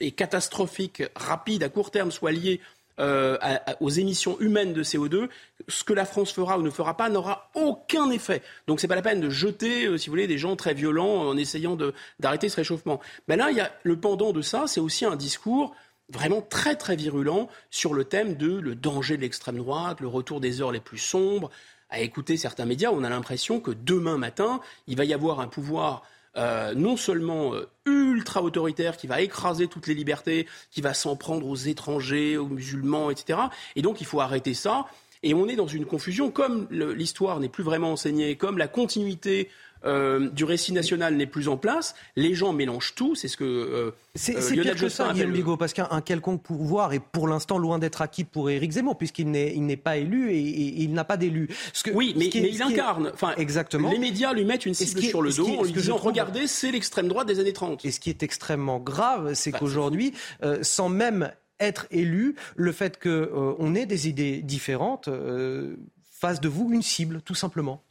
et catastrophique, rapide, à court terme, soit lié euh, aux émissions humaines de CO2, ce que la France fera ou ne fera pas n'aura aucun effet. Donc c'est pas la peine de jeter, si vous voulez, des gens très violents en essayant d'arrêter ce réchauffement. Mais là, il y a le pendant de ça, c'est aussi un discours vraiment très très virulent sur le thème de le danger de l'extrême droite, le retour des heures les plus sombres. À écouter certains médias, on a l'impression que demain matin, il va y avoir un pouvoir euh, non seulement euh, ultra autoritaire qui va écraser toutes les libertés, qui va s'en prendre aux étrangers, aux musulmans, etc. Et donc il faut arrêter ça. Et on est dans une confusion, comme l'histoire n'est plus vraiment enseignée, comme la continuité euh, du récit national n'est plus en place, les gens mélangent tout. C'est ce que euh, c'est euh, pire que ça, Guillaume Bigot, parce qu'un quelconque pouvoir est pour l'instant loin d'être acquis pour Éric Zemmour, puisqu'il n'est pas élu et, il n'a pas d'élu. Oui, mais, il incarne. Enfin, exactement. Les médias lui mettent une cible sur le dos en lui disant regardez, c'est l'extrême droite des années 30. Et ce qui est extrêmement grave, c'est bah, qu'aujourd'hui, sans même être élu, le fait qu'on ait des idées différentes fasse de vous une cible, tout simplement.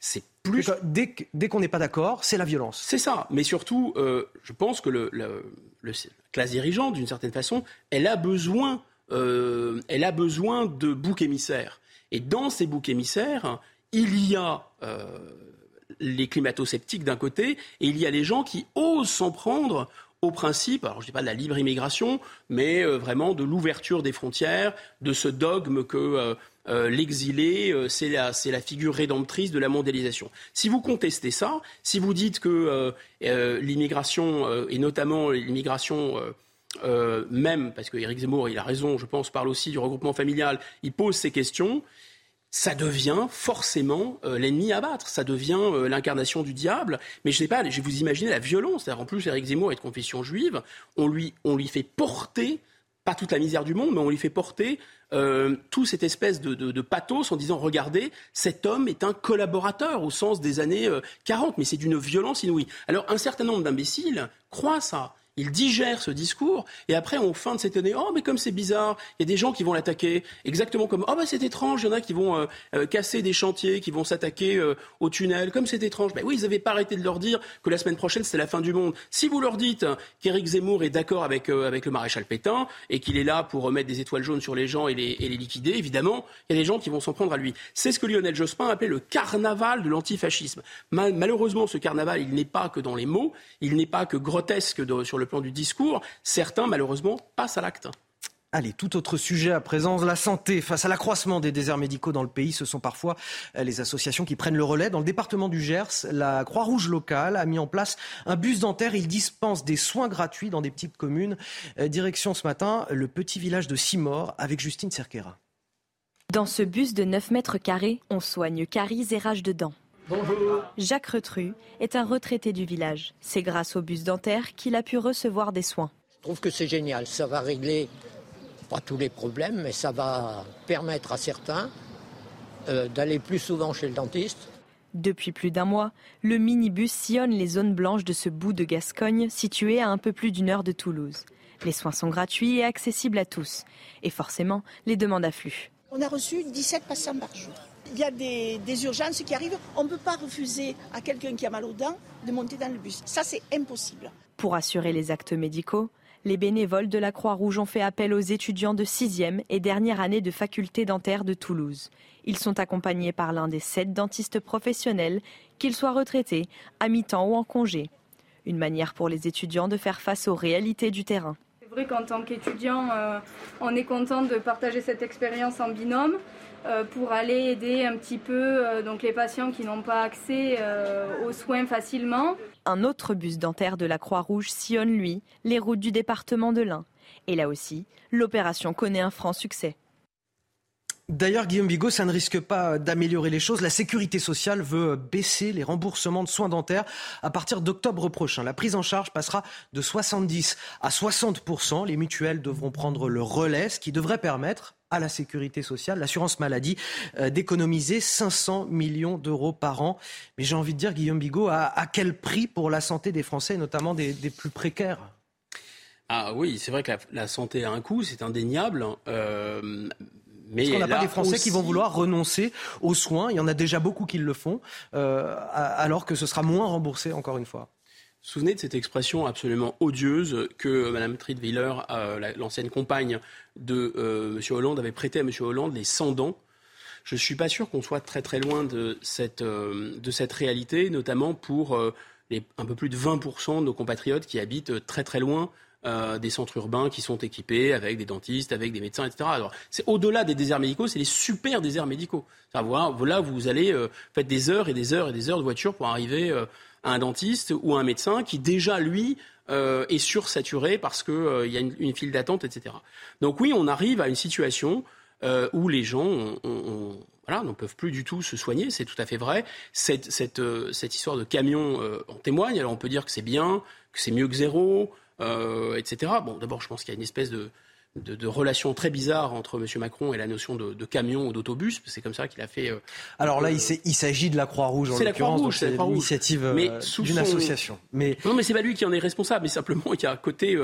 C'est Dès, dès qu'on n'est pas d'accord, c'est la violence. C'est ça. Mais surtout, euh, je pense que le, le, la classe dirigeante, d'une certaine façon, elle a besoin, euh, elle a besoin de boucs émissaires. Et dans ces boucs émissaires, il y a euh, les climato-sceptiques d'un côté, et il y a les gens qui osent s'en prendre au principe, alors je ne dis pas de la libre immigration, mais vraiment de l'ouverture des frontières, de ce dogme que euh, l'exilé, euh, c'est la, figure rédemptrice de la mondialisation. Si vous contestez ça, si vous dites que euh, l'immigration, et notamment l'immigration même, parce que Éric Zemmour, il a raison, je pense, parle aussi du regroupement familial, il pose ces questions, ça devient forcément l'ennemi à battre, ça devient l'incarnation du diable. Mais je sais pas, je vous imaginer la violence. En plus, Éric Zemmour est de confession juive, on lui, on lui fait porter pas toute la misère du monde, mais on lui fait porter euh, tout cette espèce de, pathos en disant regardez, cet homme est un collaborateur au sens des années 40, euh, mais c'est d'une violence inouïe. Alors un certain nombre d'imbéciles croient ça il digère ce discours, et après on fin de s'étonner, oh mais comme c'est bizarre, il y a des gens qui vont l'attaquer, exactement comme, oh bah c'est étrange, il y en a qui vont euh, euh, casser des chantiers, qui vont s'attaquer euh, au tunnel, comme c'est étrange. Ben oui, ils n'avaient pas arrêté de leur dire que la semaine prochaine c'était la fin du monde. Si vous leur dites qu'Éric Zemmour est d'accord avec, avec le maréchal Pétain, et qu'il est là pour remettre des étoiles jaunes sur les gens et les, les liquider, évidemment, il y a des gens qui vont s'en prendre à lui. C'est ce que Lionel Jospin appelait le carnaval de l'antifascisme. malheureusement, ce carnaval, il n'est pas que dans les mots, il n'est pas que grotesque sur le plan du discours, certains malheureusement passent à l'acte. Allez, tout autre sujet à présent, la santé. Face à l'accroissement des déserts médicaux dans le pays, ce sont parfois euh, les associations qui prennent le relais. Dans le département du Gers, la Croix-Rouge locale a mis en place un bus dentaire. Il dispense des soins gratuits dans des petites communes. Euh, direction ce matin, le petit village de Simor avec Justine Cerquera. Dans ce bus de 9 mètres carrés, on soigne caries et rage de dents. Bonjour. Jacques Retru est un retraité du village. C'est grâce au bus dentaire qu'il a pu recevoir des soins. Je trouve que c'est génial. Ça va régler pas tous les problèmes, mais ça va permettre à certains euh, d'aller plus souvent chez le dentiste. Depuis plus d'un mois, le minibus sillonne les zones blanches de ce bout de Gascogne situé à un peu plus d'une heure de Toulouse. Les soins sont gratuits et accessibles à tous. Et forcément, les demandes affluent. On a reçu 17 patients par jour. Il y a des, des urgences qui arrivent. On ne peut pas refuser à quelqu'un qui a mal aux dents de monter dans le bus. Ça, c'est impossible. Pour assurer les actes médicaux, les bénévoles de la Croix-Rouge ont fait appel aux étudiants de 6e et dernière année de faculté dentaire de Toulouse. Ils sont accompagnés par l'un des sept dentistes professionnels, qu'ils soient retraités, à mi-temps ou en congé. Une manière pour les étudiants de faire face aux réalités du terrain. C'est vrai qu'en tant qu'étudiant, euh, on est content de partager cette expérience en binôme pour aller aider un petit peu euh, donc les patients qui n'ont pas accès aux soins facilement. Un autre bus dentaire de la Croix-Rouge sillonne, lui, les routes du département de l'Ain. Et là aussi, l'opération connaît un franc succès. D'ailleurs, Guillaume Bigot, ça ne risque pas d'améliorer les choses. La sécurité sociale veut baisser les remboursements de soins dentaires à partir d'octobre prochain. La prise en charge passera de 70 à 60% Les mutuelles devront prendre le relais, ce qui devrait permettre à la sécurité sociale, l'assurance maladie, euh, d'économiser 500 millions d'euros par an. Mais j'ai envie de dire, Guillaume Bigot, à, quel prix pour la santé des Français, notamment des, plus précaires? Ah oui, c'est vrai que la, santé a un coût, c'est indéniable. Euh, mais Parce qu'on n'a pas des Français qui vont vouloir renoncer aux soins. Il y en a déjà beaucoup qui le font, euh, alors que ce sera moins remboursé, encore une fois. Souvenez de cette expression absolument odieuse que Mme Triedwiller, euh, l'ancienne compagne de euh, M. Hollande, avait prêté à M. Hollande, les 100 dents? Je ne suis pas sûr qu'on soit très très loin de cette, de cette réalité, notamment pour un peu plus de 20% de nos compatriotes qui habitent très très loin euh, des centres urbains qui sont équipés avec des dentistes, avec des médecins, etc. Alors, c'est au-delà des déserts médicaux, c'est les super déserts médicaux. Là, vous allez euh, faire des heures et des heures et des heures de voiture pour arriver euh, un dentiste ou un médecin qui déjà, lui, est sursaturé parce qu'il y a une, file d'attente, etc. Donc oui, on arrive à une situation où les gens voilà, n'en peuvent plus du tout se soigner, c'est tout à fait vrai. Cette, cette, cette histoire de camion en témoigne. Alors on peut dire que c'est bien, que c'est mieux que zéro, euh, etc. Bon, d'abord, je pense qu'il y a une espèce de, de, relation très bizarre entre M. Macron et la notion de, camion ou d'autobus. C'est comme ça qu'il a fait. Euh, Alors là, il s'agit de la Croix-Rouge en l'occurrence. C'est l'initiative euh, d'une association. Mais... Non, mais c'est pas lui qui en est responsable. Mais simplement, il y a un côté,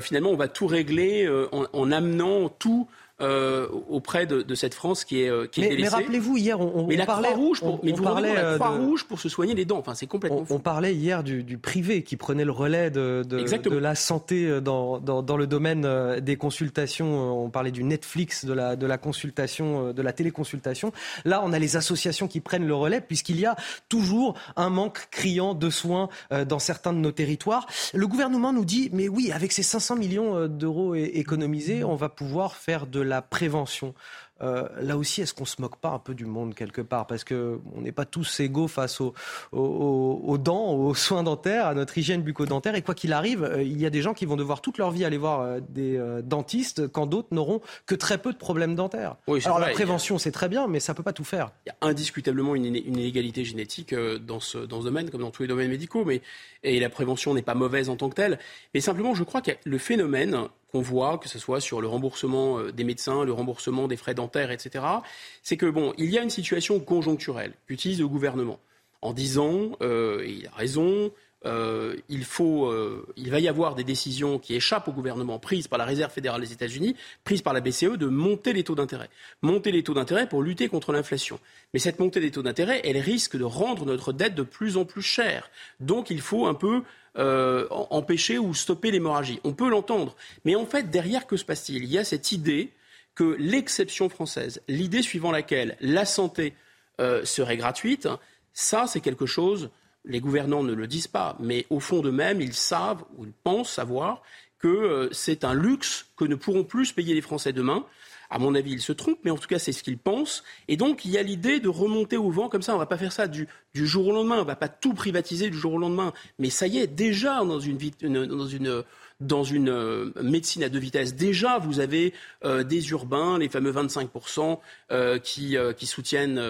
finalement, on va tout régler en amenant tout euh, auprès de, de, cette France qui est, euh, qui est mais, Mais rappelez-vous, hier, on, on mais la parlait, rouge pour, mais vous parlait la euh, Croix rouge pour se soigner les dents. Enfin, c'est complètement. On, on, parlait hier du, du, privé qui prenait le relais de, de, de la santé dans, dans, dans, le domaine des consultations. On parlait du Netflix, de la, de la consultation, de la téléconsultation. Là, on a les associations qui prennent le relais puisqu'il y a toujours un manque criant de soins dans certains de nos territoires. Le gouvernement nous dit, mais oui, avec ces 500 millions d'euros économisés, on va pouvoir faire de la prévention. Euh, là aussi, est-ce qu'on se moque pas un peu du monde quelque part? Parce qu'on n'est pas tous égaux face aux, aux, dents, aux soins dentaires, à notre hygiène bucco-dentaire. Et quoi qu'il arrive, euh, il y a des gens qui vont devoir toute leur vie aller voir euh, des dentistes quand d'autres n'auront que très peu de problèmes dentaires. Alors la prévention, c'est très bien, mais ça peut pas tout faire. Il y a indiscutablement une, une inégalité génétique dans ce, dans ce domaine, comme dans tous les domaines médicaux. Mais, et la prévention n'est pas mauvaise en tant que telle. Mais simplement, je crois que le phénomène qu'on voit, que ce soit sur le remboursement euh, des médecins, le remboursement des frais dentaires, etc., c'est que bon, il y a une situation conjoncturelle qu'utilise le gouvernement en disant, euh, et il a raison, euh, il, faut, il va y avoir des décisions qui échappent au gouvernement, prises par la Réserve fédérale des États-Unis, prises par la BCE, de monter les taux d'intérêt. Monter les taux d'intérêt pour lutter contre l'inflation. Mais cette montée des taux d'intérêt, elle risque de rendre notre dette de plus en plus chère. Donc il faut un peu euh, empêcher ou stopper l'hémorragie. On peut l'entendre. Mais en fait, derrière, que se passe-t-il? Il y a cette idée que l'exception française, l'idée suivant laquelle la santé euh, serait gratuite, ça, c'est quelque chose, les gouvernants ne le disent pas, mais au fond d'eux-mêmes, ils savent ou ils pensent savoir que euh, c'est un luxe que ne pourront plus payer les Français demain à mon avis, il se trompe, mais en tout cas, c'est ce qu'il pense. Et donc, il y a l'idée de remonter au vent comme ça. On ne va pas faire ça du, jour au lendemain. On ne va pas tout privatiser du jour au lendemain. Mais ça y est, déjà dans une, dans une dans une euh, médecine à deux vitesses. Déjà, vous avez euh, des urbains, les fameux 25% euh, qui, soutiennent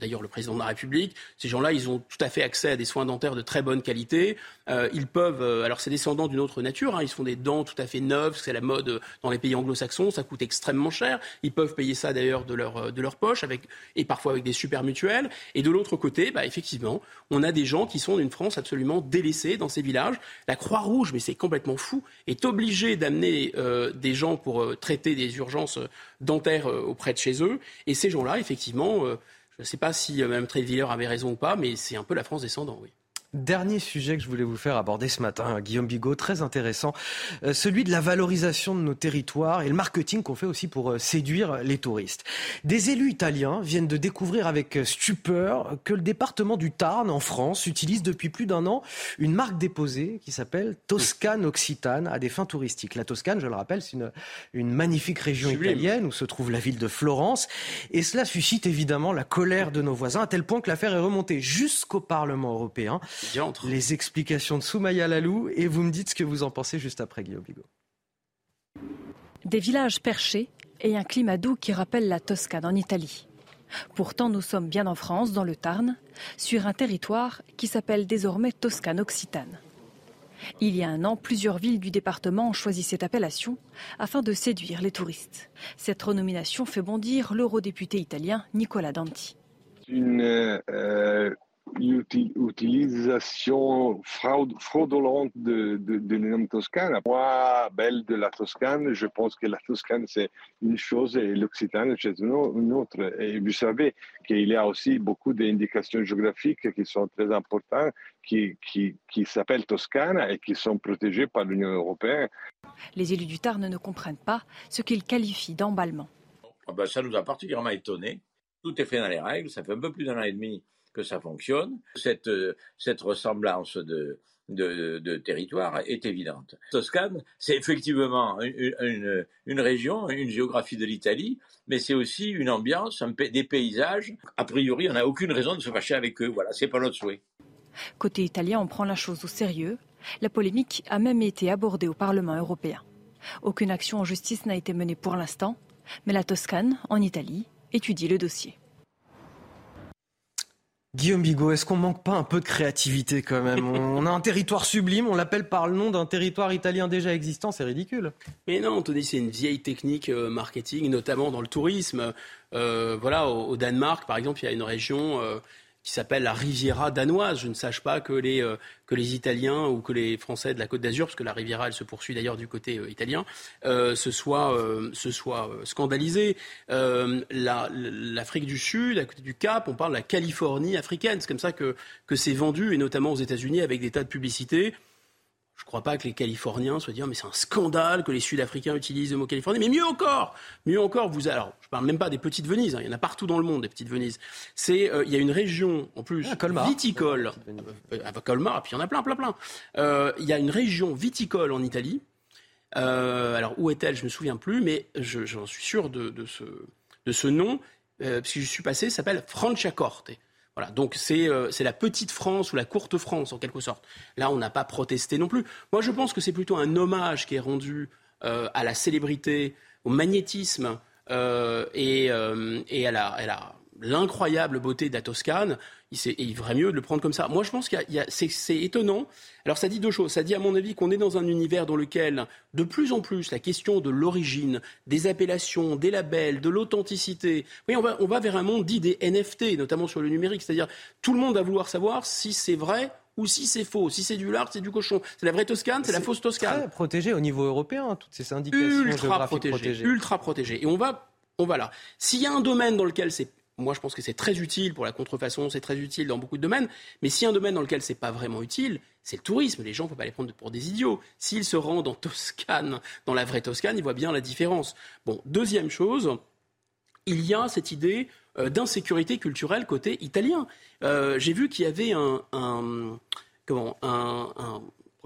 d'ailleurs le président de la République. Ces gens-là, ils ont tout à fait accès à des soins dentaires de très bonne qualité. ils peuvent, alors c'est descendants d'une autre nature, hein, ils font des dents tout à fait neuves, c'est la mode dans les pays anglo-saxons, ça coûte extrêmement cher. Ils peuvent payer ça d'ailleurs de leur, de leur poche avec, et parfois avec des super mutuelles. Et de l'autre côté, bah, effectivement, on a des gens qui sont d'une France absolument délaissée dans ces villages. La Croix-Rouge, mais c'est complètement fou, est obligé d'amener euh, des gens pour euh, traiter des urgences dentaires euh, auprès de chez eux. Et ces gens-là, effectivement, Je ne sais pas si Mme Trévilleur avait raison ou pas, mais c'est un peu la France descendant, oui. Dernier sujet que je voulais vous faire aborder ce matin, Guillaume Bigot, très intéressant, euh, celui de la valorisation de nos territoires et le marketing qu'on fait aussi pour euh, séduire les touristes. Des élus italiens viennent de découvrir avec euh, stupeur que le département du Tarn, en France, utilise depuis plus d'un an une marque déposée qui s'appelle Toscane Occitane à des fins touristiques. La Toscane, je le rappelle, c'est une, une magnifique région italienne où se trouve la ville de Florence. Et cela suscite évidemment la colère de nos voisins, à tel point que l'affaire est remontée jusqu'au Parlement européen. Les explications de Soumaya Lalou et vous me dites ce que vous en pensez juste après Guillaume Bigot. Des villages perchés et un climat doux qui rappelle la Toscane en Italie. Pourtant, nous sommes bien en France, dans le Tarn, sur un territoire qui s'appelle désormais Toscane Occitane. Il y a un an, plusieurs villes du département ont choisi cette appellation afin de séduire les touristes. Cette renomination fait bondir l'eurodéputé italien Nicola Danti. Une euh, utilisation fraudulente de, de, de nom Toscane. Moi, belle de la Toscane, je pense que la Toscane c'est une chose et l'Occitane c'est une autre. Et vous savez qu'il y a aussi beaucoup d'indications géographiques qui sont très importantes, qui, qui, qui s'appellent Toscane et qui sont protégées par l'Union européenne. Les élus du Tarn ne comprennent pas ce qu'ils qualifient d'emballement. Ah ben, ça nous a particulièrement étonnés. Tout est fait dans les règles. Ça fait un peu plus d'un an et demi que ça fonctionne. Cette, euh, ressemblance de, territoire est évidente. Toscane, c'est effectivement une, région, une géographie de l'Italie, mais c'est aussi une ambiance, des paysages. A priori, on n'a aucune raison de se fâcher avec eux. Voilà, c'est pas notre souhait. Côté italien, on prend la chose au sérieux. La polémique a même été abordée au Parlement européen. Aucune action en justice n'a été menée pour l'instant, mais la Toscane, en Italie, étudie le dossier. Guillaume Bigot, est-ce qu'on manque pas un peu de créativité quand même? On a un territoire sublime, on l'appelle par le nom d'un territoire italien déjà existant, c'est ridicule. Mais non, Anthony, c'est une vieille technique euh, marketing, notamment dans le tourisme. Euh, voilà, au, Danemark, par exemple, il y a une région euh, qui s'appelle la Riviera danoise. Je ne sache pas que les, euh, que les Italiens ou que les Français de la Côte d'Azur, parce que la Riviera, elle se poursuit d'ailleurs du côté euh, italien, euh, se soient, se soit scandalisés. L'Afrique du Sud, à côté du Cap, on parle de la Californie africaine. C'est comme ça que, que c'est vendu, et notamment aux États-Unis, avec des tas de publicités. Je ne crois pas que les Californiens soient dire mais c'est un scandale que les Sud-Africains utilisent le mot Californie. Mais mieux encore, mieux encore, vous alors je parle même pas des petites Venises, hein, il y en a partout dans le monde des petites Venises. C'est euh, il y a une région en plus ah, viticole, euh, à Colmar, et puis il y en a plein, plein, plein. Euh, il y a une région viticole en Italie. alors où est-elle Je me souviens plus, mais j'en suis sûr de, de, ce de ce nom parce que je suis passé. S'appelle Franciacorte. Donc euh, c'est la petite France ou la courte France en quelque sorte. Là, on n'a pas protesté non plus. Moi, je pense que c'est plutôt un hommage qui est rendu euh, à la célébrité, au magnétisme euh, et, à la, l'incroyable beauté de la Toscane, il, ferait mieux de le prendre comme ça. Moi, je pense que c'est étonnant. Alors, ça dit deux choses. Ça dit, à mon avis, qu'on est dans un univers dans lequel, de plus en plus, la question de l'origine, des appellations, des labels, de l'authenticité, oui, on va, on va vers un monde dit des NFT, notamment sur le numérique. C'est-à-dire, tout le monde va vouloir savoir si c'est vrai ou si c'est faux. Si c'est du lard, c'est du cochon. C'est la vraie Toscane, c'est la fausse Toscane. Très protégé au niveau européen, hein, toutes ces indications ultra protégées. Ultra protégé. Et on va, on va là. S'il y a un domaine dans lequel c'est moi, je pense que c'est très utile pour la contrefaçon, c'est très utile dans beaucoup de domaines. Mais a un domaine dans lequel c'est pas vraiment utile, c'est le tourisme. Les gens ne faut pas les prendre pour des idiots. S'ils se rendent en Toscane, dans la vraie Toscane, ils voient bien la différence. Bon, deuxième chose, il y a cette idée euh, d'insécurité culturelle côté italien. Euh, j'ai vu qu'il y avait un, comment,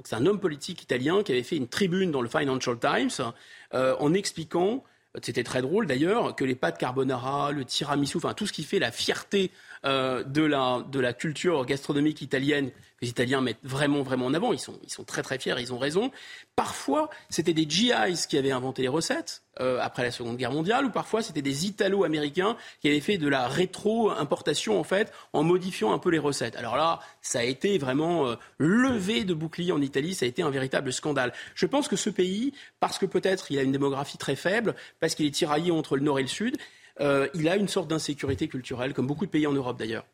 c'est un homme politique italien qui avait fait une tribune dans le Financial Times euh, en expliquant c'était très drôle d'ailleurs que les pâtes carbonara, le tiramisu, enfin tout ce qui fait la fierté euh, de, la, de la culture gastronomique italienne les Italiens mettent vraiment, vraiment en avant. Ils sont, ils sont très, très fiers, ils ont raison. Parfois, c'était des GIs qui avaient inventé les recettes euh, après la Seconde Guerre mondiale, ou parfois c'était des Italo-Américains qui avaient fait de la rétro-importation, en fait, en modifiant un peu les recettes. Alors là, ça a été vraiment euh, levé de bouclier en Italie, ça a été un véritable scandale. Je pense que ce pays, parce que peut-être il a une démographie très faible, parce qu'il est tiraillé entre le nord et le sud, euh, il a une sorte d'insécurité culturelle, comme beaucoup de pays en Europe d'ailleurs.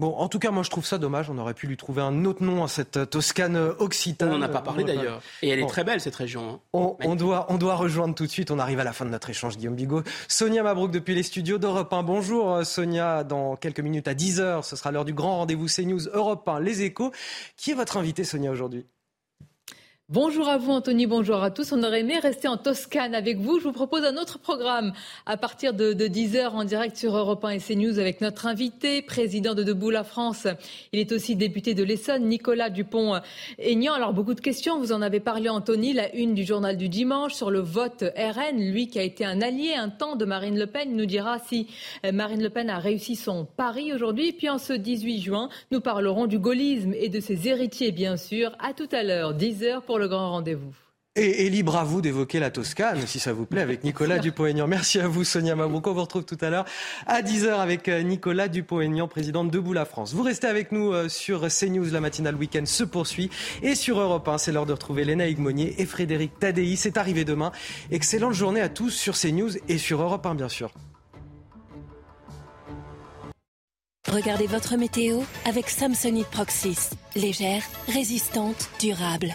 Bon, en tout cas, moi je trouve ça dommage. On aurait pu lui trouver un autre nom à cette Toscane occitane. On n'en a pas parlé d'ailleurs. Et elle est très belle cette région. Hein. On, doit, on doit rejoindre tout de suite. On arrive à la fin de notre échange, Guillaume Bigot. Sonia Mabrouk depuis les studios d'Europe 1. Bonjour euh, Sonia. Dans quelques minutes à 10h, ce sera l'heure du grand rendez-vous CNews Europe 1, Les Échos. Qui est votre invité, Sonia, aujourd'hui? Bonjour à vous Anthony, bonjour à tous. On aurait aimé rester en Toscane avec vous. Je vous propose un autre programme à partir de, 10h en direct sur Europe 1 et CNews avec notre invité, président de Debout la France. Il est aussi député de l'Essonne, Nicolas Dupont-Aignan. Alors beaucoup de questions, vous en avez parlé Anthony, la une du journal du dimanche sur le vote RN. Lui qui a été un allié un temps de Marine Le Pen nous dira si euh, Marine Le Pen a réussi son pari aujourd'hui. Puis en ce 18 juin, nous parlerons du gaullisme et de ses héritiers bien sûr. À tout à l'heure, 10h pour le grand rendez-vous. Et, libre à vous d'évoquer la Toscane, si ça vous plaît, avec Nicolas Dupont-Aignan. Merci à vous, Sonia Mabrouk. On vous retrouve tout à l'heure à 10h avec euh, Nicolas Dupont-Aignan, président de Debout la France. Vous restez avec nous euh, sur CNews. La matinale week-end se poursuit. Et sur Europe 1, c'est l'heure de retrouver Léna Higmonier et Frédéric Tadei. C'est arrivé demain. Excellente journée à tous sur CNews et sur Europe 1, bien sûr. Regardez votre météo avec Samsonite Proxys. Légère, résistante, durable.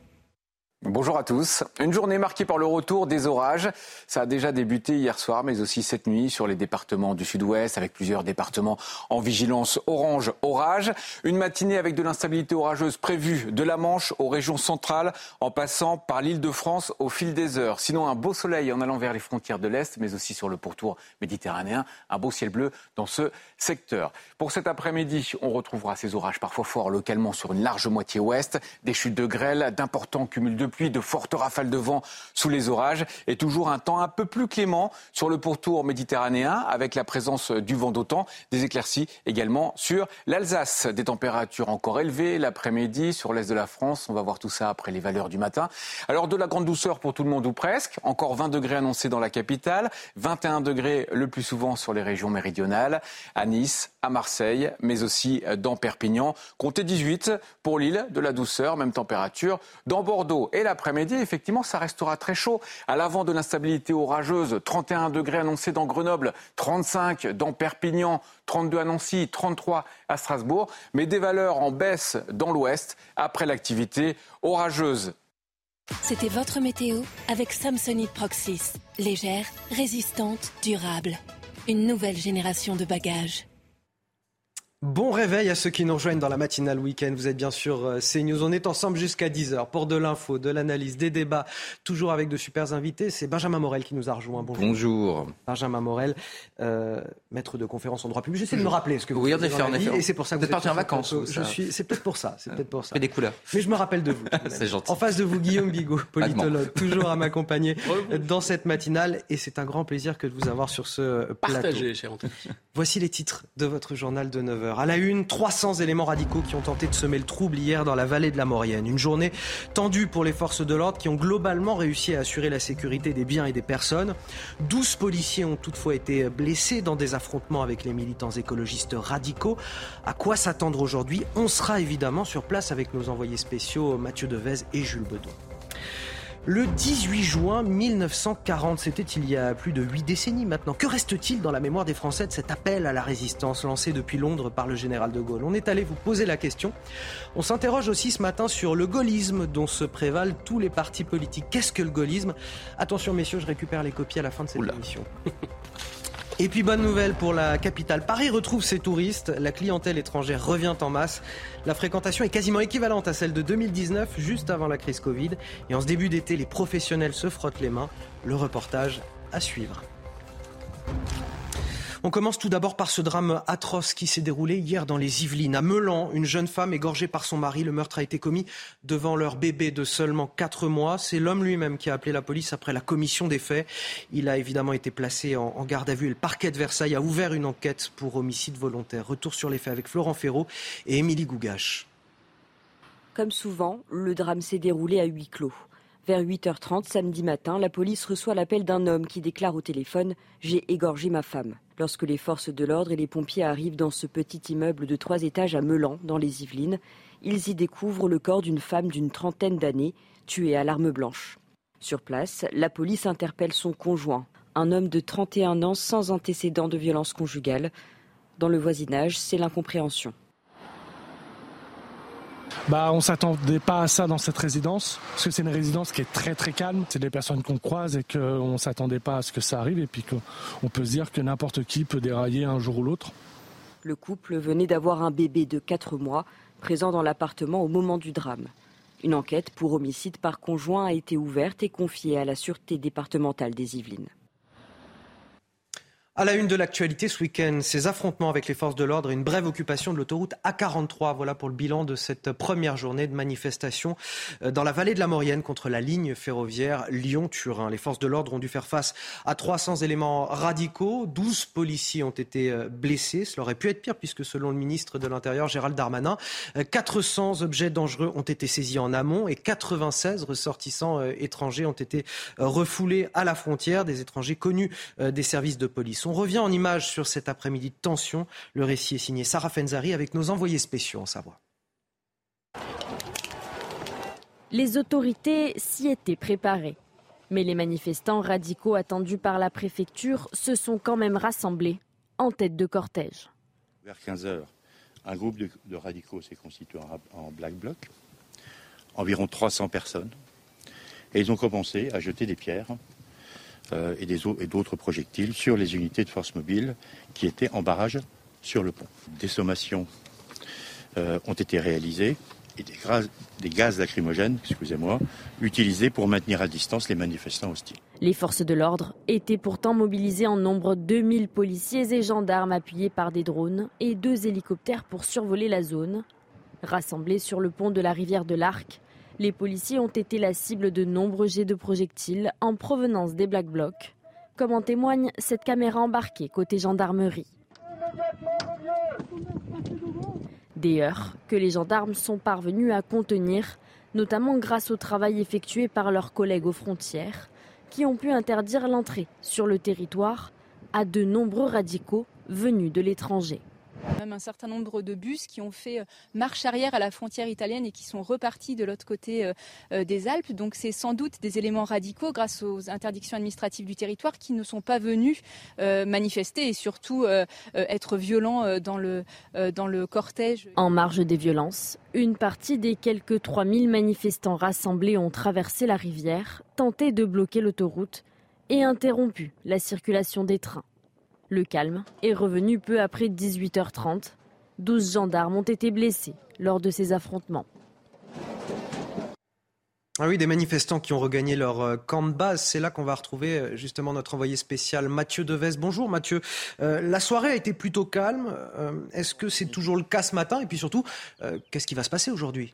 Bonjour à tous. Une journée marquée par le retour des orages. Ça a déjà débuté hier soir, mais aussi cette nuit sur les départements du sud-ouest, avec plusieurs départements en vigilance orange orage. Une matinée avec de l'instabilité orageuse prévue de la Manche aux régions centrales, en passant par l'île de France au fil des heures. Sinon, un beau soleil en allant vers les frontières de l'Est, mais aussi sur le pourtour méditerranéen. Un beau ciel bleu dans ce secteur. Pour cet après-midi, on retrouvera ces orages parfois forts localement sur une large moitié ouest, des chutes de grêle, d'importants cumuls de pluie, de fortes rafales de vent sous les orages et toujours un temps un peu plus clément sur le pourtour méditerranéen avec la présence du vent d'autant, des éclaircies également sur l'Alsace, des températures encore élevées l'après-midi sur l'est de la France. On va voir tout ça après les valeurs du matin. Alors de la grande douceur pour tout le monde ou presque, encore 20 degrés annoncés dans la capitale, 21 degrés le plus souvent sur les régions méridionales, à Nice, à Marseille, mais aussi dans Perpignan. Comptez 18 pour l'île de la douceur, même température dans Bordeaux l'après-midi, effectivement, ça restera très chaud. À l'avant de l'instabilité orageuse, 31 degrés annoncés dans Grenoble, 35 dans Perpignan, 32 à Nancy, 33 à Strasbourg, mais des valeurs en baisse dans l'ouest après l'activité orageuse. C'était votre météo avec Samsonite Proxys. Légère, résistante, durable. Une nouvelle génération de bagages. Bon réveil à ceux qui nous rejoignent dans la matinale week-end. Vous êtes bien sûr euh, CNews. On est ensemble jusqu'à 10h pour de l'info, de l'analyse, des débats, toujours avec de super invités. C'est Benjamin Morel qui nous a rejoint. Bonjour. Bonjour. Benjamin Morel, euh, maître de conférence en droit public. J'essaie de me rappeler ce que vous Oui, en effet, en effet. Et c'est pour ça que vous, êtes parti en vacances. Je suis. C'est peut-être pour ça. C'est peut-être pour ça. des couleurs. Mais je me rappelle de vous. c'est gentil. En face de vous, Guillaume Bigot, politologue, toujours à m'accompagner dans cette matinale. Et c'est un grand plaisir que de vous avoir sur ce plateau. Antoine. Voici les titres de votre journal de 9h. À la une, 3 300 éléments radicaux qui ont tenté de semer le trouble hier dans la vallée de la Maurienne. Une journée tendue pour les forces de l'ordre qui ont globalement réussi à assurer la sécurité des biens et des personnes. 12 policiers ont toutefois été blessés dans des affrontements avec les militants écologistes radicaux. À quoi s'attendre aujourd'hui? On sera évidemment sur place avec nos envoyés spéciaux Mathieu Devez et Jules Bedon. Le 18 juin 1940, c'était il y a plus de huit décennies maintenant. Que reste-t-il dans la mémoire des Français de cet appel à la résistance lancé depuis Londres par le général de Gaulle? On est allé vous poser la question. On s'interroge aussi ce matin sur le gaullisme dont se prévalent tous les partis politiques. Qu'est-ce que le gaullisme? Attention messieurs, je récupère les copies à la fin de cette émission. Et puis bonne nouvelle pour la capitale. Paris retrouve ses touristes. La clientèle étrangère revient en masse. La fréquentation est quasiment équivalente à celle de 2019, juste avant la crise Covid. Et en ce début d'été, les professionnels se frottent les mains. Le reportage à suivre. On commence tout d'abord par ce drame atroce qui s'est déroulé hier dans les Yvelines. À Melan, une jeune femme égorgée par son mari. Le meurtre a été commis devant leur bébé de seulement 4 mois. C'est l'homme lui-même qui a appelé la police après la commission des faits. Il a évidemment été placé en garde à vue et le parquet de Versailles a ouvert une enquête pour homicide volontaire. Retour sur les faits avec Florent Ferraud et Émilie Gougache. Comme souvent, le drame s'est déroulé à huis clos. Vers 8h30 samedi matin, la police reçoit l'appel d'un homme qui déclare au téléphone J'ai égorgé ma femme. Lorsque les forces de l'ordre et les pompiers arrivent dans ce petit immeuble de trois étages à Melan, dans les Yvelines, ils y découvrent le corps d'une femme d'une trentaine d'années, tuée à l'arme blanche. Sur place, la police interpelle son conjoint, un homme de 31 ans sans antécédent de violence conjugale. Dans le voisinage, c'est l'incompréhension. Bah, on s'attendait pas à ça dans cette résidence, parce que c'est une résidence qui est très très calme. C'est des personnes qu'on croise et qu'on s'attendait pas à ce que ça arrive, et puis qu'on peut se dire que n'importe qui peut dérailler un jour ou l'autre. Le couple venait d'avoir un bébé de 4 mois, présent dans l'appartement au moment du drame. Une enquête pour homicide par conjoint a été ouverte et confiée à la Sûreté départementale des Yvelines. À la une de l'actualité ce week-end, ces affrontements avec les forces de l'ordre et une brève occupation de l'autoroute A43. Voilà pour le bilan de cette première journée de manifestation euh, dans la vallée de la Maurienne contre la ligne ferroviaire Lyon-Turin. Les forces de l'ordre ont dû faire face à 300 éléments radicaux. 12 policiers ont été euh, blessés. Cela aurait pu être pire puisque selon le ministre de l'Intérieur Gérald Darmanin, 400 euh, objets dangereux ont été saisis en amont et 96 ressortissants étrangers ont été refoulés à la frontière, des étrangers connus des services de police. On revient en images sur cet après-midi de tension. Le récit est signé Sarah Fenzari avec nos envoyés spéciaux en Savoie. Les autorités s'y étaient préparées. Mais les manifestants radicaux attendus par la préfecture se sont quand même rassemblés en tête de cortège. Vers 15 heures, un groupe de, radicaux s'est constitué en, black bloc, environ 300 personnes, et ils ont commencé à jeter des pierres euh, et d'autres projectiles sur les unités de force mobile qui étaient en barrage sur le pont. Des sommations euh, ont été réalisées et des, des gaz lacrymogènes, excusez-moi, utilisés pour maintenir à distance les manifestants hostiles. Les forces de l'ordre étaient pourtant mobilisées en nombre 2000 policiers et gendarmes appuyés par des drones et deux hélicoptères pour survoler la zone. Rassemblés sur le pont de la rivière de l'Arc, les policiers ont été la cible de nombreux jets de projectiles en provenance des Black Blocs, comme en témoigne cette caméra embarquée côté gendarmerie. Des heurts que les gendarmes sont parvenus à contenir, notamment grâce au travail effectué par leurs collègues aux frontières, qui ont pu interdire l'entrée sur le territoire à de nombreux radicaux venus de l'étranger. Même un certain nombre de bus qui ont fait euh, marche arrière à la frontière italienne et qui sont repartis de l'autre côté euh, euh, des Alpes. Donc c'est sans doute des éléments radicaux grâce aux interdictions administratives du territoire qui ne sont pas venus manifester et surtout être violents dans le, dans le cortège. En marge des violences, une partie des quelques 3000 manifestants rassemblés ont traversé la rivière, tenté de bloquer l'autoroute et interrompu la circulation des trains. Le calme est revenu peu après 18h30. 12 gendarmes ont été blessés lors de ces affrontements. Ah oui, des manifestants qui ont regagné leur euh, camp de base. C'est là qu'on va retrouver euh, justement notre envoyé spécial Mathieu Deves. Bonjour Mathieu. Euh, la soirée a été plutôt calme. Est-ce que c'est toujours le cas ce matin? Et puis surtout, qu'est-ce qui va se passer aujourd'hui?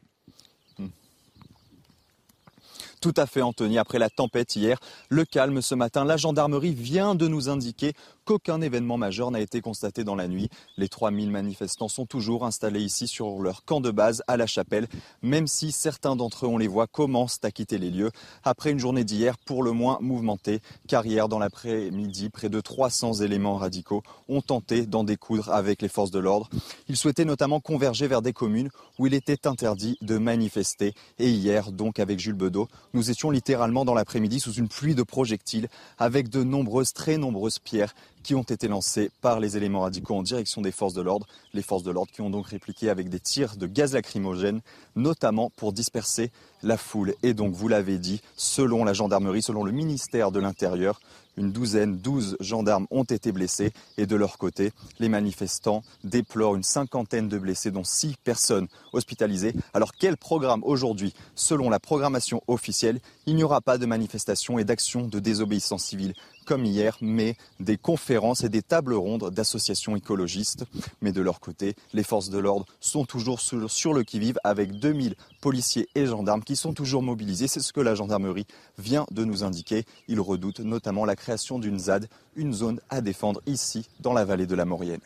Tout à fait, Anthony. Après la tempête hier, le calme ce matin, la gendarmerie vient de nous indiquer qu'aucun événement majeur n'a été constaté dans la nuit. Les 3000 manifestants sont toujours installés ici sur leur camp de base à la chapelle, même si certains d'entre eux, on les voit, commencent à quitter les lieux après une journée d'hier pour le moins mouvementée, car hier dans l'après-midi, près de 300 éléments radicaux ont tenté d'en découdre avec les forces de l'ordre. Ils souhaitaient notamment converger vers des communes où il était interdit de manifester. Et hier, donc avec Jules Bedeau, nous étions littéralement dans l'après-midi sous une pluie de projectiles avec de nombreuses, très nombreuses pierres qui ont été lancés par les éléments radicaux en direction des forces de l'ordre. Les forces de l'ordre qui ont donc répliqué avec des tirs de gaz lacrymogène, notamment pour disperser la foule. Et donc, vous l'avez dit, selon la gendarmerie, selon le ministère de l'Intérieur, une douzaine, douze gendarmes ont été blessés et de leur côté, les manifestants déplorent une cinquantaine de blessés, dont six personnes hospitalisées. Alors quel programme aujourd'hui? Selon la programmation officielle, il n'y aura pas de manifestation et d'action de désobéissance civile comme hier, mais des conférences et des tables rondes d'associations écologistes. Mais de leur côté, les forces de l'ordre sont toujours sur, le qui-vive avec 2000 policiers et gendarmes qui sont toujours mobilisés. C'est ce que la gendarmerie vient de nous indiquer. Ils redoutent notamment la création d'une ZAD, une zone à défendre ici dans la vallée de la Maurienne.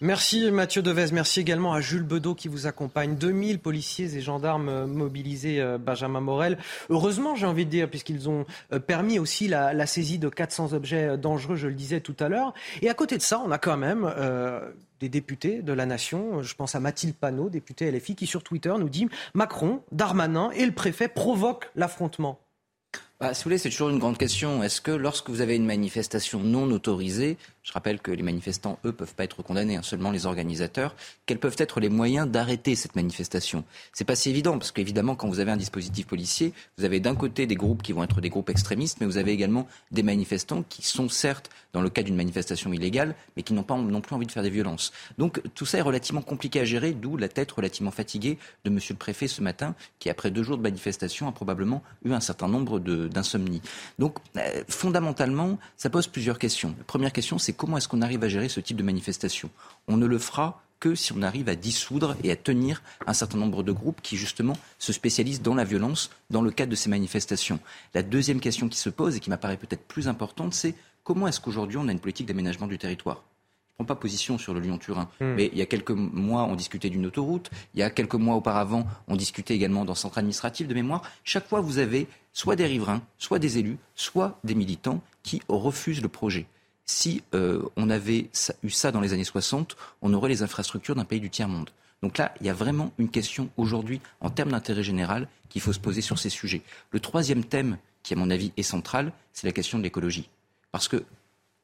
Merci Mathieu Devez, merci également à Jules Bedeau qui vous accompagne. 2000 policiers et gendarmes euh, mobilisés, euh, Benjamin Morel. Heureusement, j'ai envie de dire, puisqu'ils ont euh, permis aussi la, saisie de 400 objets dangereux, je le disais tout à l'heure. Et à côté de ça, on a quand même des députés de la nation, je pense à Mathilde Panot, députée LFI, qui sur Twitter nous dit Macron, Darmanin et le préfet provoquent l'affrontement. bah, Si vous c'est toujours une grande question. Est-ce que lorsque vous avez une manifestation non autorisée, je rappelle que les manifestants, eux, peuvent pas être condamnés, hein, seulement les organisateurs. Quels peuvent être les moyens d'arrêter cette manifestation? C'est pas si évident, parce qu'évidemment, quand vous avez un dispositif policier, vous avez d'un côté des groupes qui vont être des groupes extrémistes, mais vous avez également des manifestants qui sont certes dans le cas d'une manifestation illégale, mais qui n'ont pas non plus envie de faire des violences. Donc tout ça est relativement compliqué à gérer, d'où la tête relativement fatiguée de Monsieur le Préfet ce matin, qui après deux jours de manifestation a probablement eu un certain nombre d'insomnies. Donc euh, fondamentalement, ça pose plusieurs questions. La première question, c'est comment est-ce qu'on arrive à gérer ce type de manifestation? On ne le fera que si on arrive à dissoudre et à tenir un certain nombre de groupes qui justement se spécialisent dans la violence dans le cadre de ces manifestations. La deuxième question qui se pose et qui m'apparaît peut-être plus importante, c'est comment est-ce qu'aujourd'hui on a une politique d'aménagement du territoire? Je ne prends pas position sur le Lyon-Turin, hmm. mais il y a quelques mois, on discutait d'une autoroute. Il y a quelques mois auparavant, on discutait également d'un centre administratif de mémoire. Chaque fois, vous avez soit des riverains, soit des élus, soit des militants qui refusent le projet si euh, on avait eu ça dans les années 60, on aurait les infrastructures d'un pays du tiers-monde. Donc là, il y a vraiment une question aujourd'hui, en termes d'intérêt général, qu'il faut se poser sur ces sujets. Le troisième thème, qui à mon avis est central, c'est la question de l'écologie. Parce que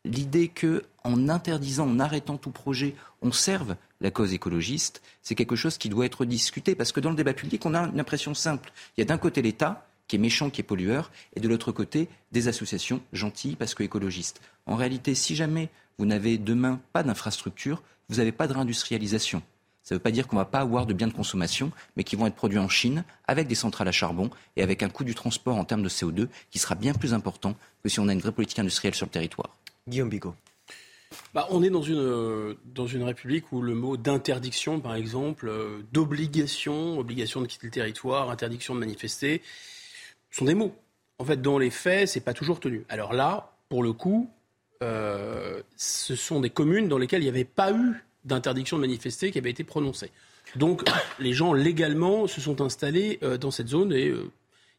l'idée qu'en interdisant, en arrêtant tout projet, on serve la cause écologiste, c'est quelque chose qui doit être discuté. Parce que dans le débat public, on a une impression simple. Il y a d'un côté l'État, qui est méchant, qui est pollueur, et de l'autre côté, des associations gentilles parce que écologistes. En réalité, si jamais vous n'avez demain pas d'infrastructure, vous n'avez pas de réindustrialisation. Ça ne veut pas dire qu'on ne va pas avoir de biens de consommation, mais qui vont être produits en Chine avec des centrales à charbon et avec un coût du transport en termes de CO2 qui sera bien plus important que si on a une vraie politique industrielle sur le territoire. Guillaume Bigot. Bah, on est dans une, dans une république où le mot d'interdiction, par exemple, euh, d'obligation, obligation de quitter le territoire, interdiction de manifester, sont des mots. En fait, dans les faits, c'est pas toujours tenu. Alors là, pour le coup, euh, ce sont des communes dans lesquelles il n'y avait pas eu d'interdiction de manifester qui avait été prononcée. Donc, les gens légalement se sont installés euh, dans cette zone et euh,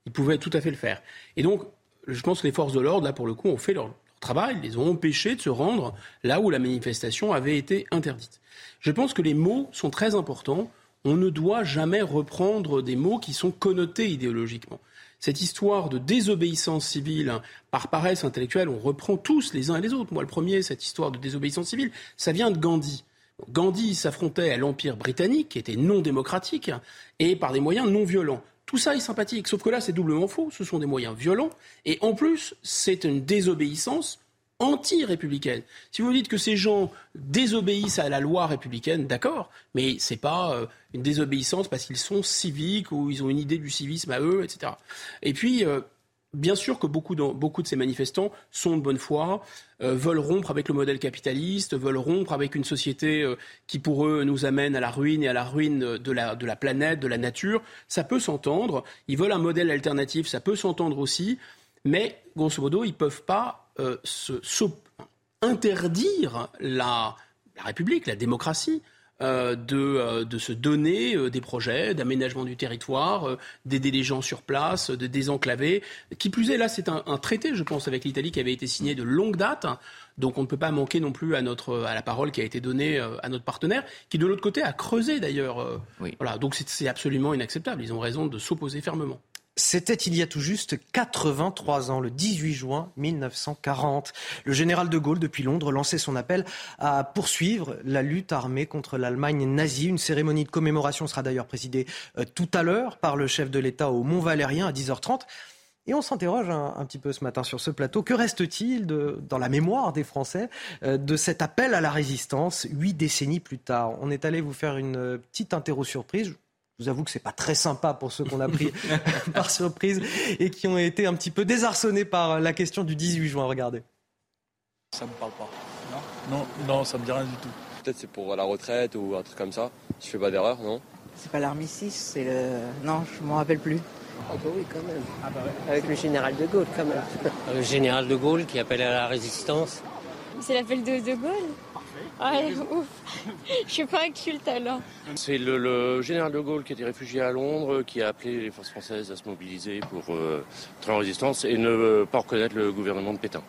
ils pouvaient tout à fait le faire. Et donc, je pense que les forces de l'ordre, là, pour le coup, ont fait leur, leur travail, les ont empêchés de se rendre là où la manifestation avait été interdite. Je pense que les mots sont très importants. On ne doit jamais reprendre des mots qui sont connotés idéologiquement cette histoire de désobéissance civile par paresse intellectuelle, on reprend tous les uns et les autres. Moi, le premier, cette histoire de désobéissance civile, ça vient de Gandhi. Gandhi s'affrontait à l'Empire britannique, qui était non démocratique, et par des moyens non violents. Tout ça est sympathique, sauf que là, c'est doublement faux. Ce sont des moyens violents, et en plus, c'est une désobéissance anti-républicaine. Si vous dites que ces gens désobéissent à la loi républicaine, d'accord, mais c'est pas euh, une désobéissance parce qu'ils sont civiques ou ils ont une idée du civisme à eux, etc. Et puis, euh, bien sûr que beaucoup de, ces manifestants sont de bonne foi, euh, veulent rompre avec le modèle capitaliste, veulent rompre avec une société qui pour eux nous amène à la ruine et à la ruine de la, de la planète, de la nature. Ça peut s'entendre. Ils veulent un modèle alternatif, ça peut s'entendre aussi. Mais grosso modo, ils ne peuvent pas euh, interdire la, République, la démocratie, euh, euh, de, se donner des projets d'aménagement du territoire, d'aider les gens sur place, de désenclaver. Qui plus est, là, c'est un, traité, je pense, avec l'Italie qui avait été signé de longue date. Donc on ne peut pas manquer non plus à, notre, à la parole qui a été donnée à notre partenaire, qui de l'autre côté a creusé d'ailleurs. Voilà, donc c'est absolument inacceptable. Ils ont raison de s'opposer fermement. C'était il y a tout juste 83 ans, le 18 juin 1940. Le général de Gaulle, depuis Londres, lançait son appel à poursuivre la lutte armée contre l'Allemagne nazie. Une cérémonie de commémoration sera d'ailleurs présidée euh, tout à l'heure par le chef de l'État au Mont-Valérien à 10h30. Et on s'interroge un, petit peu ce matin sur ce plateau. Que reste-t-il dans la mémoire des Français euh, de cet appel à la résistance huit décennies plus tard? On est allé vous faire une euh, petite interro surprise. Je vous avoue que c'est pas très sympa pour ceux qu'on a pris par surprise et qui ont été un petit peu désarçonnés par la question du 18 juin. Regardez. Ça me parle pas. Non, non, non ça me dit rien du tout. Peut-être c'est pour la retraite ou un truc comme ça. Je fais pas d'erreur, non? C'est pas l'armistice, c'est le. Non, je m'en rappelle plus. Ah bah oui, quand même. Ah bah Avec le général de Gaulle, quand même. Le général de Gaulle qui appelle à la résistance. C'est l'appel de De Gaulle? Ouf. Suis pas talent. C'est le, général de Gaulle qui était réfugié à Londres, qui a appelé les forces françaises à se mobiliser pour euh, entrer en résistance et ne pas reconnaître le gouvernement de Pétain.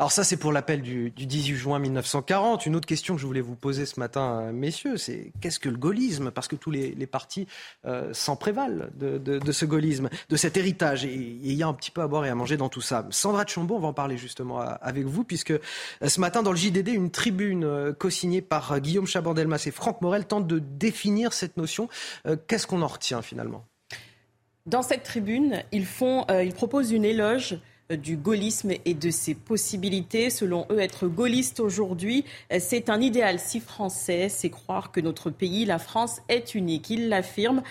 Alors ça, c'est pour l'appel du, 18 juin 1940. Une autre question que je voulais vous poser ce matin, euh, messieurs, c'est qu'est-ce que le gaullisme? Parce que tous les, partis euh, s'en prévalent de, ce gaullisme, de cet héritage. Et il y a un petit peu à boire et à manger dans tout ça. Sandra Chambon, on va en parler justement avec vous, puisque euh, ce matin, dans le JDD, une tribune co-signée par Guillaume Chabandelmas et Franck Morel tente de définir cette notion. Qu'est-ce qu'on en retient finalement? Dans cette tribune, ils, font, ils proposent une éloge du gaullisme et de ses possibilités. Selon eux, être gaulliste aujourd'hui, c'est un idéal si français, c'est croire que notre pays, la France, est unique. Ils l'affirment.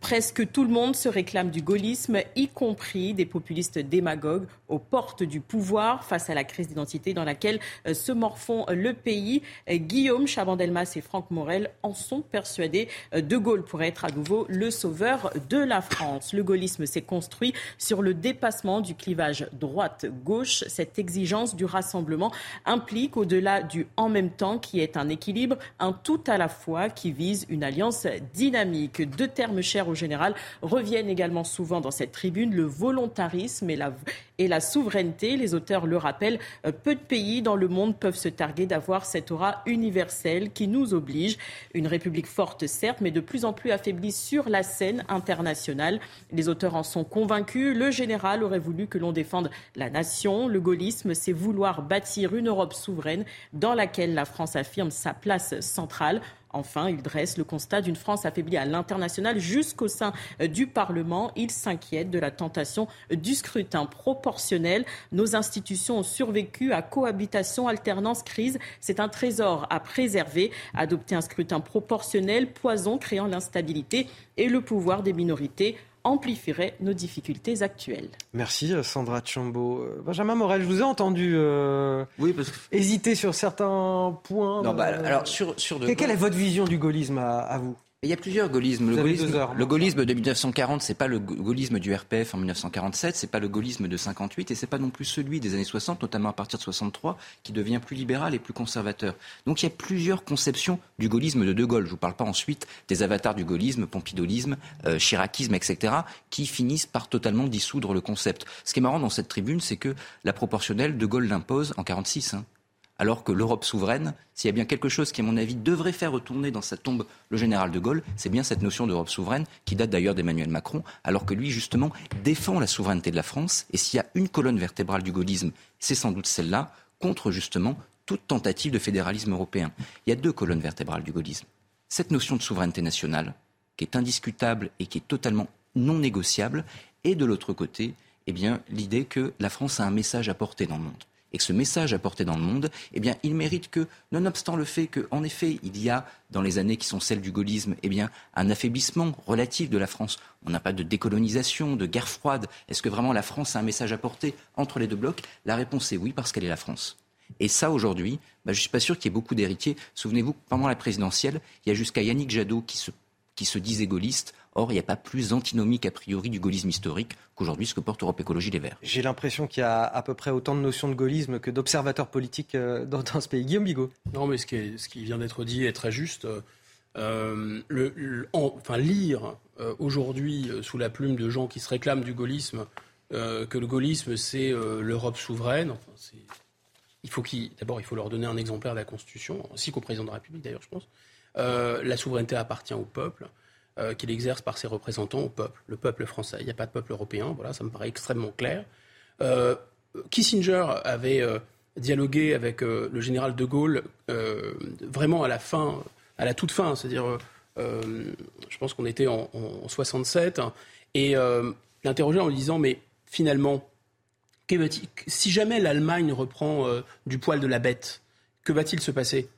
Presque tout le monde se réclame du gaullisme, y compris des populistes démagogues aux portes du pouvoir face à la crise d'identité dans laquelle euh, se morfond le pays. Guillaume Chabandelmas et Franck Morel en sont persuadés. Euh, de Gaulle pourrait être à nouveau le sauveur de la France. Le gaullisme s'est construit sur le dépassement du clivage droite-gauche. Cette exigence du rassemblement implique, au-delà du en même temps, qui est un équilibre, un tout à la fois qui vise une alliance dynamique. Deux termes chers au général reviennent également souvent dans cette tribune, le volontarisme et la, et la souveraineté. Les auteurs le rappellent, euh, peu de pays dans le monde peuvent se targuer d'avoir cette aura universelle qui nous oblige. Une république forte, certes, mais de plus en plus affaiblie sur la scène internationale. Les auteurs en sont convaincus. Le général aurait voulu que l'on défende la nation. Le gaullisme, c'est vouloir bâtir une Europe souveraine dans laquelle la France affirme sa place centrale. Enfin, il dresse le constat d'une France affaiblie à l'international jusqu'au sein euh, du Parlement. Il s'inquiète de la tentation du scrutin proportionnel. Nos institutions ont survécu à cohabitation, alternance, crise. C'est un trésor à préserver. Adopter un scrutin proportionnel, poison créant l'instabilité et le pouvoir des minorités amplifierait nos difficultés actuelles. Merci euh, Sandra Chambaud. Euh, Benjamin Morel, je vous ai entendu euh, hésiter sur certains points. Non, bah, alors sur, sur Quelle est votre vision du gaullisme à vous? Il y a plusieurs gaullismes. Le gaullisme, le gaullisme de 1940, c'est pas le gaullisme du RPF en 1947, c'est pas le gaullisme de 58 et c'est pas non plus celui des années 60, notamment à partir de 63, qui devient plus libéral et plus conservateur. Donc il y a plusieurs conceptions du gaullisme de De Gaulle. Je vous parle pas ensuite des avatars du gaullisme, pompidolisme, euh, chiracisme, etc., qui finissent par totalement dissoudre le concept. Ce qui est marrant dans cette tribune, c'est que la proportionnelle, De Gaulle l'impose en 46. Hein alors que l'Europe souveraine, s'il y a bien quelque chose qui, à mon avis, devrait faire retourner dans sa tombe le général de Gaulle, c'est bien cette notion d'Europe souveraine, qui date d'ailleurs d'Emmanuel Macron, alors que lui, justement, défend la souveraineté de la France. Et s'il y a une colonne vertébrale du gaullisme, c'est sans doute celle-là, contre justement toute tentative de fédéralisme européen. Il y a deux colonnes vertébrales du gaullisme. Cette notion de souveraineté nationale, qui est indiscutable et qui est totalement non négociable, et de l'autre côté, eh l'idée que la France a un message à porter dans le monde et que ce message apporté dans le monde, eh bien, il mérite que, nonobstant le fait qu'en effet, il y a, dans les années qui sont celles du gaullisme, eh bien, un affaiblissement relatif de la France. On n'a pas de décolonisation, de guerre froide. Est-ce que vraiment la France a un message à porter entre les deux blocs? La réponse est oui, parce qu'elle est la France. Et ça, aujourd'hui, bah, je ne suis pas sûr qu'il y ait beaucoup d'héritiers. Souvenez-vous, pendant la présidentielle, il y a jusqu'à Yannick Jadot qui se, qui se disait gaulliste Or, il n'y a pas plus antinomique a priori du gaullisme historique qu'aujourd'hui ce que porte Europe Écologie Les Verts. J'ai l'impression qu'il y a à peu près autant de notions de gaullisme que d'observateurs politiques euh, dans, ce pays. Guillaume Bigot. Non, mais ce qui, vient d'être dit est très juste. Euh, enfin, lire euh, aujourd'hui sous la plume de gens qui se réclament du gaullisme que le gaullisme c'est l'Europe souveraine. il faut d'abord il faut leur donner un exemplaire de la Constitution, ainsi qu'au président de la République d'ailleurs, je pense. La souveraineté appartient au peuple. Euh, qu'il exerce par ses représentants au peuple, le peuple français. Il n'y a pas de peuple européen, voilà, ça me paraît extrêmement clair. Euh, Kissinger avait euh, dialogué avec le général de Gaulle vraiment à la fin, à la toute fin, c'est-à-dire, je pense qu'on était en, 67, et l'interrogeait en lui disant, mais finalement, si jamais l'Allemagne reprend du poil de la bête, que va-t-il se passer?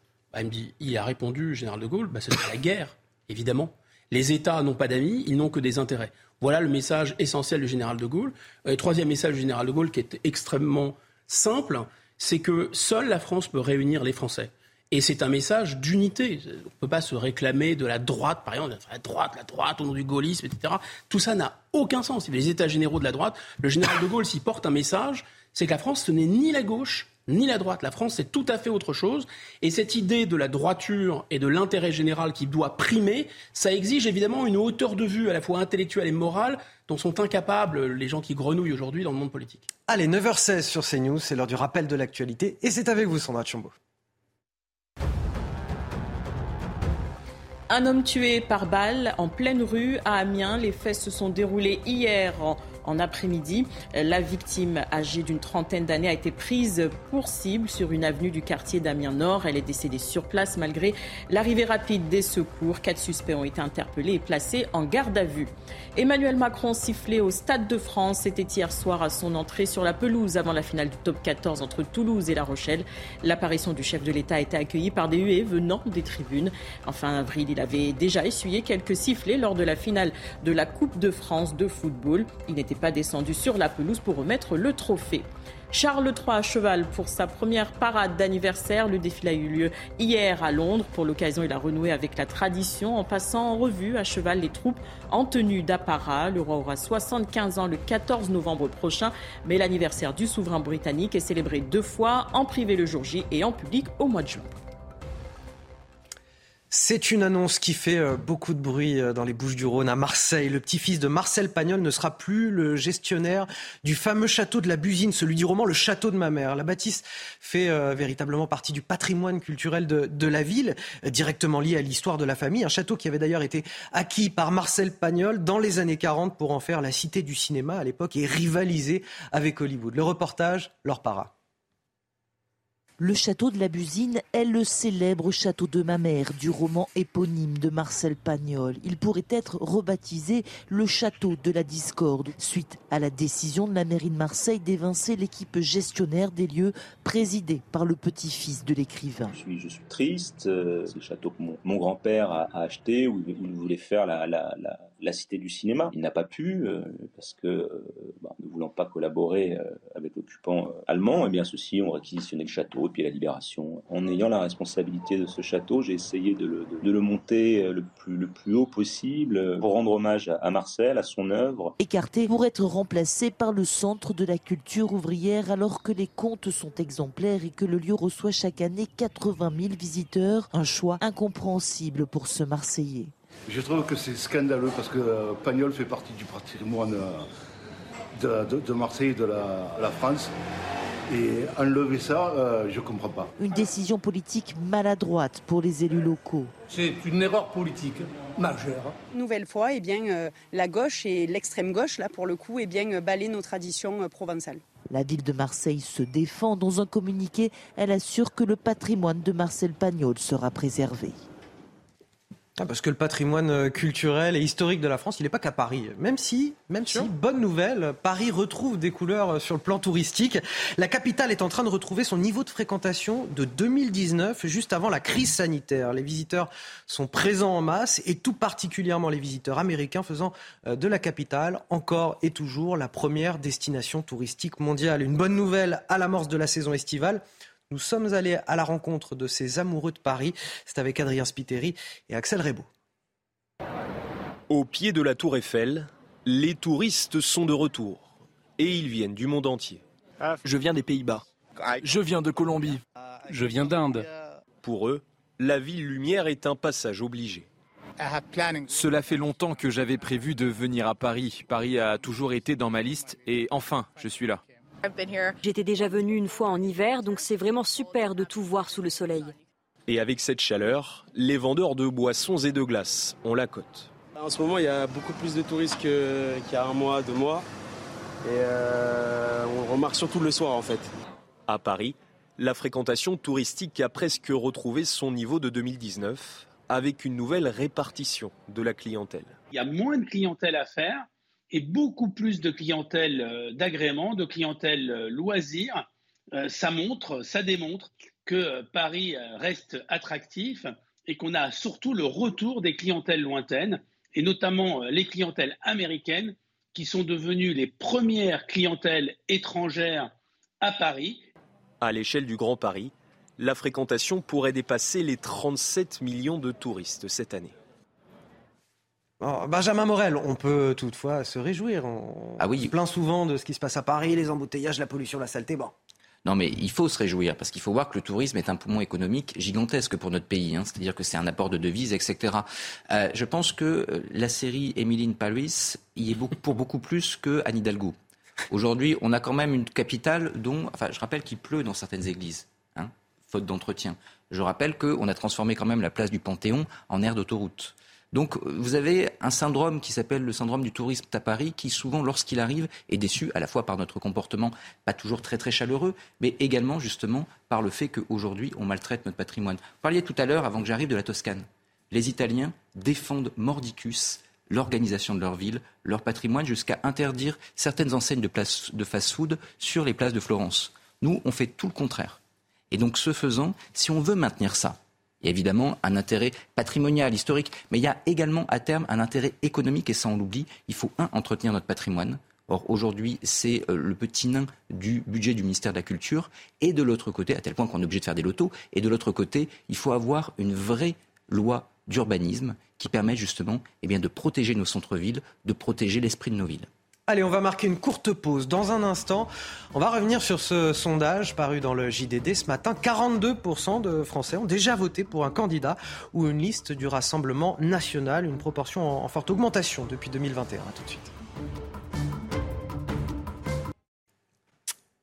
Bah, Il a répondu, général de Gaulle, bah, ce la guerre, évidemment. Les États n'ont pas d'amis, ils n'ont que des intérêts. Voilà le message essentiel du général de Gaulle. Le euh, troisième message du général de Gaulle qui est extrêmement simple, c'est que seule la France peut réunir les Français. Et c'est un message d'unité. On ne peut pas se réclamer de la droite, par exemple, la droite, la droite, au nom du gaullisme, etc. Tout ça n'a aucun sens. Les États généraux de la droite, le général de Gaulle, s'il porte un message, c'est que la France, ce n'est ni la gauche, ni la droite. La France, c'est tout à fait autre chose. Et cette idée de la droiture et de l'intérêt général qui doit primer, ça exige évidemment une hauteur de vue à la fois intellectuelle et morale dont sont incapables les gens qui grenouillent aujourd'hui dans le monde politique. Allez, 9h16 sur CNews, c'est l'heure du rappel de l'actualité. Et c'est avec vous, Sandra Chambaud. Un homme tué par balle en pleine rue à Amiens. Les faits se sont déroulés hier en, en après-midi. La victime, âgée d'une trentaine d'années, a été prise pour cible sur une avenue du quartier d'Amiens Nord. Elle est décédée sur place malgré l'arrivée rapide des secours. Quatre suspects ont été interpellés et placés en garde à vue. Emmanuel Macron sifflé au Stade de France. C'était hier soir à son entrée sur la pelouse avant la finale du top 14 entre Toulouse et La Rochelle. L'apparition du chef de l'État a été accueillie par des huées venant des tribunes. En fin avril, il avait déjà essuyé quelques sifflets lors de la finale de la Coupe de France de football. Il n'était pas descendu sur la pelouse pour remettre le trophée. Charles III à cheval pour sa première parade d'anniversaire. Le défilé a eu lieu hier à Londres. Pour l'occasion, il a renoué avec la tradition en passant en revue à cheval les troupes en tenue d'apparat. Le roi aura 75 ans le 14 novembre prochain, mais l'anniversaire du souverain britannique est célébré deux fois, en privé le jour J et en public au mois de juin. C'est une annonce qui fait euh, beaucoup de bruit euh, dans les Bouches du Rhône, à Marseille. Le petit-fils de Marcel Pagnol ne sera plus le gestionnaire du fameux château de la Busine, celui du roman Le Château de ma mère. La bâtisse fait euh, véritablement partie du patrimoine culturel de, la ville, directement lié à l'histoire de la famille. Un château qui avait d'ailleurs été acquis par Marcel Pagnol dans les années 40 pour en faire la cité du cinéma à l'époque et rivaliser avec Hollywood. Le reportage, leur para. Le château de la Busine est le célèbre château de ma mère du roman éponyme de Marcel Pagnol. Il pourrait être rebaptisé le château de la discorde suite à la décision de la mairie de Marseille d'évincer l'équipe gestionnaire des lieux présidée par le petit-fils de l'écrivain. Je suis, triste. Euh, c'est le château que mon, grand-père a, acheté où il voulait faire la la Cité du cinéma. Il n'a pas pu euh, parce que, euh, bah, ne voulant pas collaborer euh, avec l'occupant allemand, eh bien ceux-ci ont réquisitionné le château et puis la libération. En ayant la responsabilité de ce château, j'ai essayé de le, de, de le, monter le plus, le plus haut possible pour rendre hommage à, à Marcel, à son œuvre. Écarté pour être remplacé par le Centre de la culture ouvrière alors que les comptes sont exemplaires et que le lieu reçoit chaque année 80 000 visiteurs. Un choix incompréhensible pour ce Marseillais. Je trouve que c'est scandaleux parce que euh, Pagnol fait partie du patrimoine euh, de, de, de Marseille et de la, la, France. Et enlever ça, euh, je ne comprends pas. Une décision politique maladroite pour les élus locaux. C'est une erreur politique majeure. Nouvelle fois, eh bien, euh, la gauche et l'extrême gauche, là pour le coup, eh bien, balaient nos traditions euh, provençales. La ville de Marseille se défend. Dans un communiqué, elle assure que le patrimoine de Marcel Pagnol sera préservé. Ah, parce que le patrimoine euh, culturel et historique de la France, il n'est pas qu'à Paris. Même si, même si, bonne nouvelle, Paris retrouve des couleurs euh, sur le plan touristique. La capitale est en train de retrouver son niveau de fréquentation de 2019, juste avant la crise sanitaire. Les visiteurs sont présents en masse et tout particulièrement les visiteurs américains faisant euh, de la capitale encore et toujours la première destination touristique mondiale. Une bonne nouvelle à l'amorce de la saison estivale. Nous sommes allés à la rencontre de ces amoureux de Paris. C'est avec Adrien Spiteri et Axel Rebaud. Au pied de la Tour Eiffel, les touristes sont de retour. Et ils viennent du monde entier. Je viens des Pays-Bas. Je viens de Colombie. Je viens d'Inde. Pour eux, la ville lumière est un passage obligé. Cela fait longtemps que j'avais prévu de venir à Paris. Paris a toujours été dans ma liste et enfin, je suis là. J'étais déjà venu une fois en hiver, donc c'est vraiment super de tout voir sous le soleil. Et avec cette chaleur, les vendeurs de boissons et de glaces ont la cote. En ce moment, il y a beaucoup plus de touristes qu'il y a un mois, deux mois. Et euh, on remarque surtout le soir en fait. À Paris, la fréquentation touristique a presque retrouvé son niveau de 2019 avec une nouvelle répartition de la clientèle. Il y a moins de clientèle à faire et beaucoup plus de clientèle euh, d'agrément, de clientèle euh, loisir. Euh, ça montre, ça démontre que Paris reste attractif et qu'on a surtout le retour des clientèles lointaines, et notamment les clientèles américaines, qui sont devenues les premières clientèles étrangères à Paris. À l'échelle du Grand Paris, la fréquentation pourrait dépasser les 37 millions de touristes cette année. Benjamin Morel, on peut toutefois se réjouir. On ah oui. se plaint souvent de ce qui se passe à Paris, les embouteillages, la pollution, la saleté. Bon. Non, mais il faut se réjouir parce qu'il faut voir que le tourisme est un poumon économique gigantesque pour notre pays. Hein. C'est-à-dire que c'est un apport de devises, etc. Euh, je pense que euh, la série Emily in Paris y est beaucoup, pour beaucoup plus que Anne Hidalgo. Aujourd'hui, on a quand même une capitale dont, enfin, je rappelle qu'il pleut dans certaines églises, hein, faute d'entretien. Je rappelle qu'on a transformé quand même la place du Panthéon en aire d'autoroute. Donc vous avez un syndrome qui s'appelle le syndrome du tourisme à Paris, qui souvent, lorsqu'il arrive, est déçu à la fois par notre comportement pas toujours très très chaleureux, mais également justement par le fait qu'aujourd'hui on maltraite notre patrimoine. Vous parliez tout à l'heure, avant que j'arrive, de la Toscane. Les Italiens défendent mordicus l'organisation de leur ville, leur patrimoine, jusqu'à interdire certaines enseignes de, de fast-food sur les places de Florence. Nous, on fait tout le contraire. Et donc, ce faisant, si on veut maintenir ça, il y a évidemment un intérêt patrimonial, historique, mais il y a également à terme un intérêt économique, et ça on l'oublie. Il faut, un, entretenir notre patrimoine. Or, aujourd'hui, c'est euh, le petit nain du budget du ministère de la Culture. Et de l'autre côté, à tel point qu'on est obligé de faire des lotos, et de l'autre côté, il faut avoir une vraie loi d'urbanisme qui permet justement eh de protéger nos centres-villes, de protéger l'esprit de nos villes. Allez, on va marquer une courte pause. Dans un instant, on va revenir sur ce sondage paru dans le JDD ce matin. 42% de Français ont déjà voté pour un candidat ou une liste du Rassemblement national, une proportion en forte augmentation depuis 2021. tout de suite.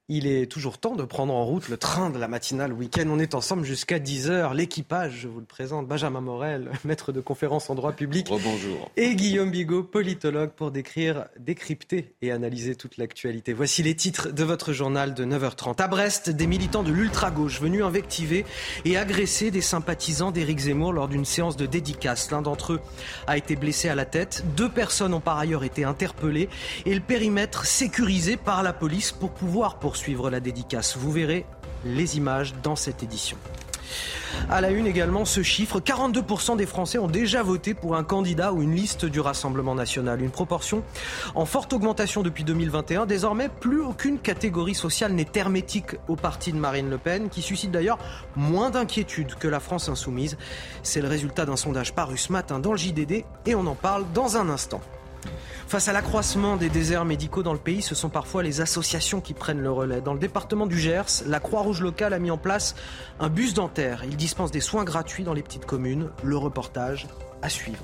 Il est toujours temps de prendre en route le train de la matinale week-end. On est ensemble jusqu'à 10h. L'équipage, je vous le présente, Benjamin Morel, maître de conférence en droit public. Bonjour. Et Guillaume Bigot, politologue, pour décrire, décrypter et analyser toute l'actualité. Voici les titres de votre journal de 9h30. À Brest, des militants de l'ultra-gauche venus invectiver et agresser des sympathisants d'Éric Zemmour lors d'une séance de dédicace. L'un d'entre eux a été blessé à la tête. Deux personnes ont par ailleurs été interpellées et le périmètre sécurisé par la police pour pouvoir poursuivre suivre la dédicace. Vous verrez les images dans cette édition. À la une également, ce chiffre, 42% des Français ont déjà voté pour un candidat ou une liste du Rassemblement national. Une proportion en forte augmentation depuis 2021. Désormais, plus aucune catégorie sociale n'est hermétique au parti de Marine Le Pen, qui suscite d'ailleurs moins d'inquiétude que la France insoumise. C'est le résultat d'un sondage paru ce matin dans le JDD et on en parle dans un instant. Face à l'accroissement des déserts médicaux dans le pays, ce sont parfois les associations qui prennent le relais. Dans le département du Gers, la Croix-Rouge locale a mis en place un bus dentaire. Il dispense des soins gratuits dans les petites communes. Le reportage à suivre.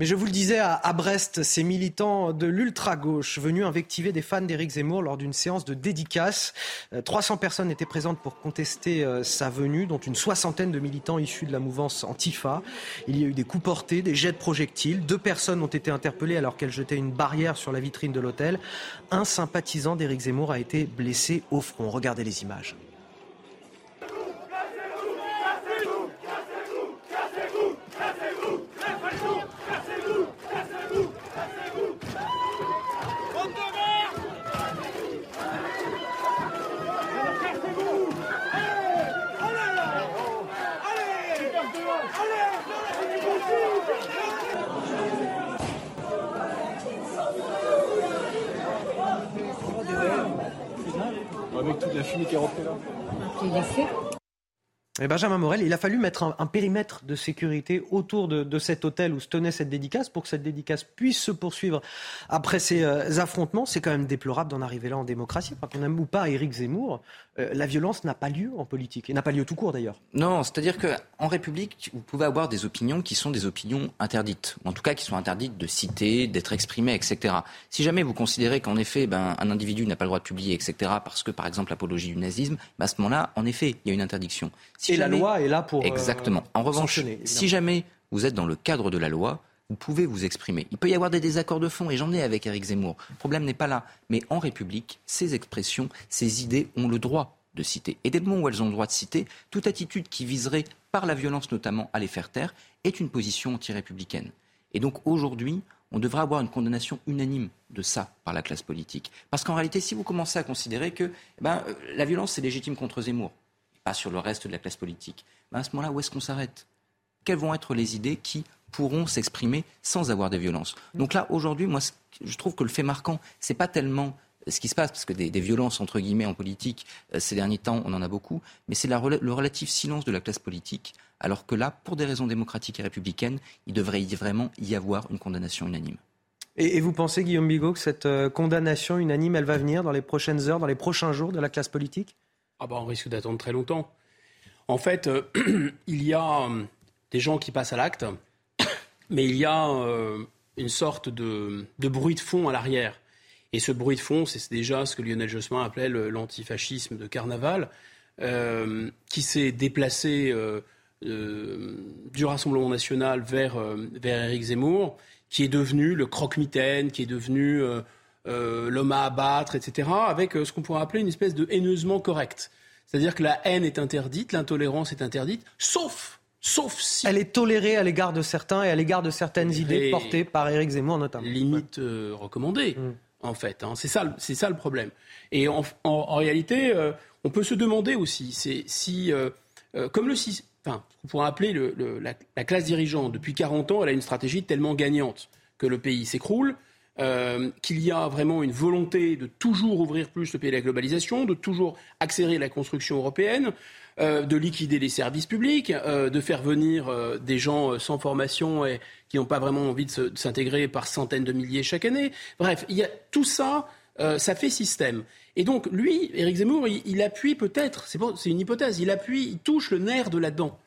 Mais je vous le disais, à, Brest, ces militants de l'ultra-gauche venus invectiver des fans d'Éric Zemmour lors d'une séance de dédicace. 300 euh, personnes étaient présentes pour contester euh, sa venue, dont une soixantaine de militants issus de la mouvance Antifa. Il y a eu des coups portés, des jets de projectiles. Deux personnes ont été interpellées alors qu'elles jetaient une barrière sur la vitrine de l'hôtel. Un sympathisant d'Éric Zemmour a été blessé au front. Regardez les images. Toute la fumée qui est rentrée là. Fait. Benjamin Morel, il a fallu mettre un, périmètre de sécurité autour de, cet hôtel où se tenait cette dédicace pour que cette dédicace puisse se poursuivre après ces euh, affrontements. C'est quand même déplorable d'en arriver là en démocratie. Qu'on aime ou pas Éric Zemmour, euh, la violence n'a pas lieu en politique et n'a pas lieu tout court d'ailleurs. Non, c'est-à-dire qu'en République, vous pouvez avoir des opinions qui sont des opinions interdites, en tout cas qui sont interdites de citer, d'être exprimées, etc. Si jamais vous considérez qu'en effet, ben, un individu n'a pas le droit de publier, etc., parce que par exemple l'apologie du nazisme, ben, à ce moment-là, en effet, il y a une interdiction et la loi est là pour. Euh, Exactement. en revanche, si jamais vous êtes dans le cadre de la loi, vous pouvez vous exprimer. Il peut y avoir des désaccords de fond, et j'en ai avec Eric Zemmour. Le problème n'est pas là. Mais en République, ces expressions, ces idées ont le droit de citer. Et dès le moment où elles ont le droit de citer, toute attitude qui viserait, par la violence notamment, à les faire taire, est une position anti-républicaine. Et donc aujourd'hui, on devrait avoir une condamnation unanime de ça par la classe politique. Parce qu'en réalité, si vous commencez à considérer que eh ben, euh, la violence, c'est légitime contre Zemmour, pas sur le reste de la classe politique. à ce moment-là, où est-ce qu'on s'arrête? Quelles vont être les idées qui pourront s'exprimer sans avoir des violences? Donc là, aujourd'hui, moi, je trouve que le fait marquant, c'est pas tellement ce qui se passe, parce que des, violences, entre guillemets, en politique, euh, ces derniers temps, on en a beaucoup, mais c'est le relatif silence de la classe politique, alors que là, pour des raisons démocratiques et républicaines, il devrait vraiment y avoir une condamnation unanime. Et, et, vous pensez, Guillaume Bigot, que cette condamnation unanime, elle va venir dans les prochaines heures, dans les prochains jours de la classe politique? Ah bah, On risque d'attendre très longtemps. En fait, il y a des gens qui passent à l'acte, mais il y a une sorte de, de bruit de fond à l'arrière. Et ce bruit de fond, c'est déjà ce que Lionel Jospin appelait l'antifascisme de carnaval, euh, qui s'est déplacé euh, euh, du Rassemblement national vers, vers Éric Zemmour, qui est devenu le croque-mitaine, qui est devenu l'homme à abattre, etc., avec ce qu'on pourrait appeler une espèce de haineusement correct. C'est-à-dire que la haine est interdite, l'intolérance est interdite, sauf Sauf si. Elle est tolérée à l'égard de certains et à l'égard de certaines idées portées par Éric Zemmour notamment. Limite recommandée. Mm en fait. Hein. C'est ça, c'est ça le problème. Et en, réalité, euh, on peut se demander aussi si, euh, euh, comme le, enfin, on pourrait appeler la, classe dirigeante depuis 40 ans, elle a une stratégie tellement gagnante que le pays s'écroule. Qu'il y a vraiment une volonté de toujours ouvrir plus le pays à la globalisation, de toujours accélérer la construction européenne, euh, de liquider les services publics, euh, de faire venir euh, des gens sans formation et qui n'ont pas vraiment envie de s'intégrer par centaines de milliers chaque année. Bref, il y a tout ça. ça fait système. Et donc, lui, Éric Zemmour, il, appuie peut-être, c'est une hypothèse, il appuie, il touche le nerf de la dent.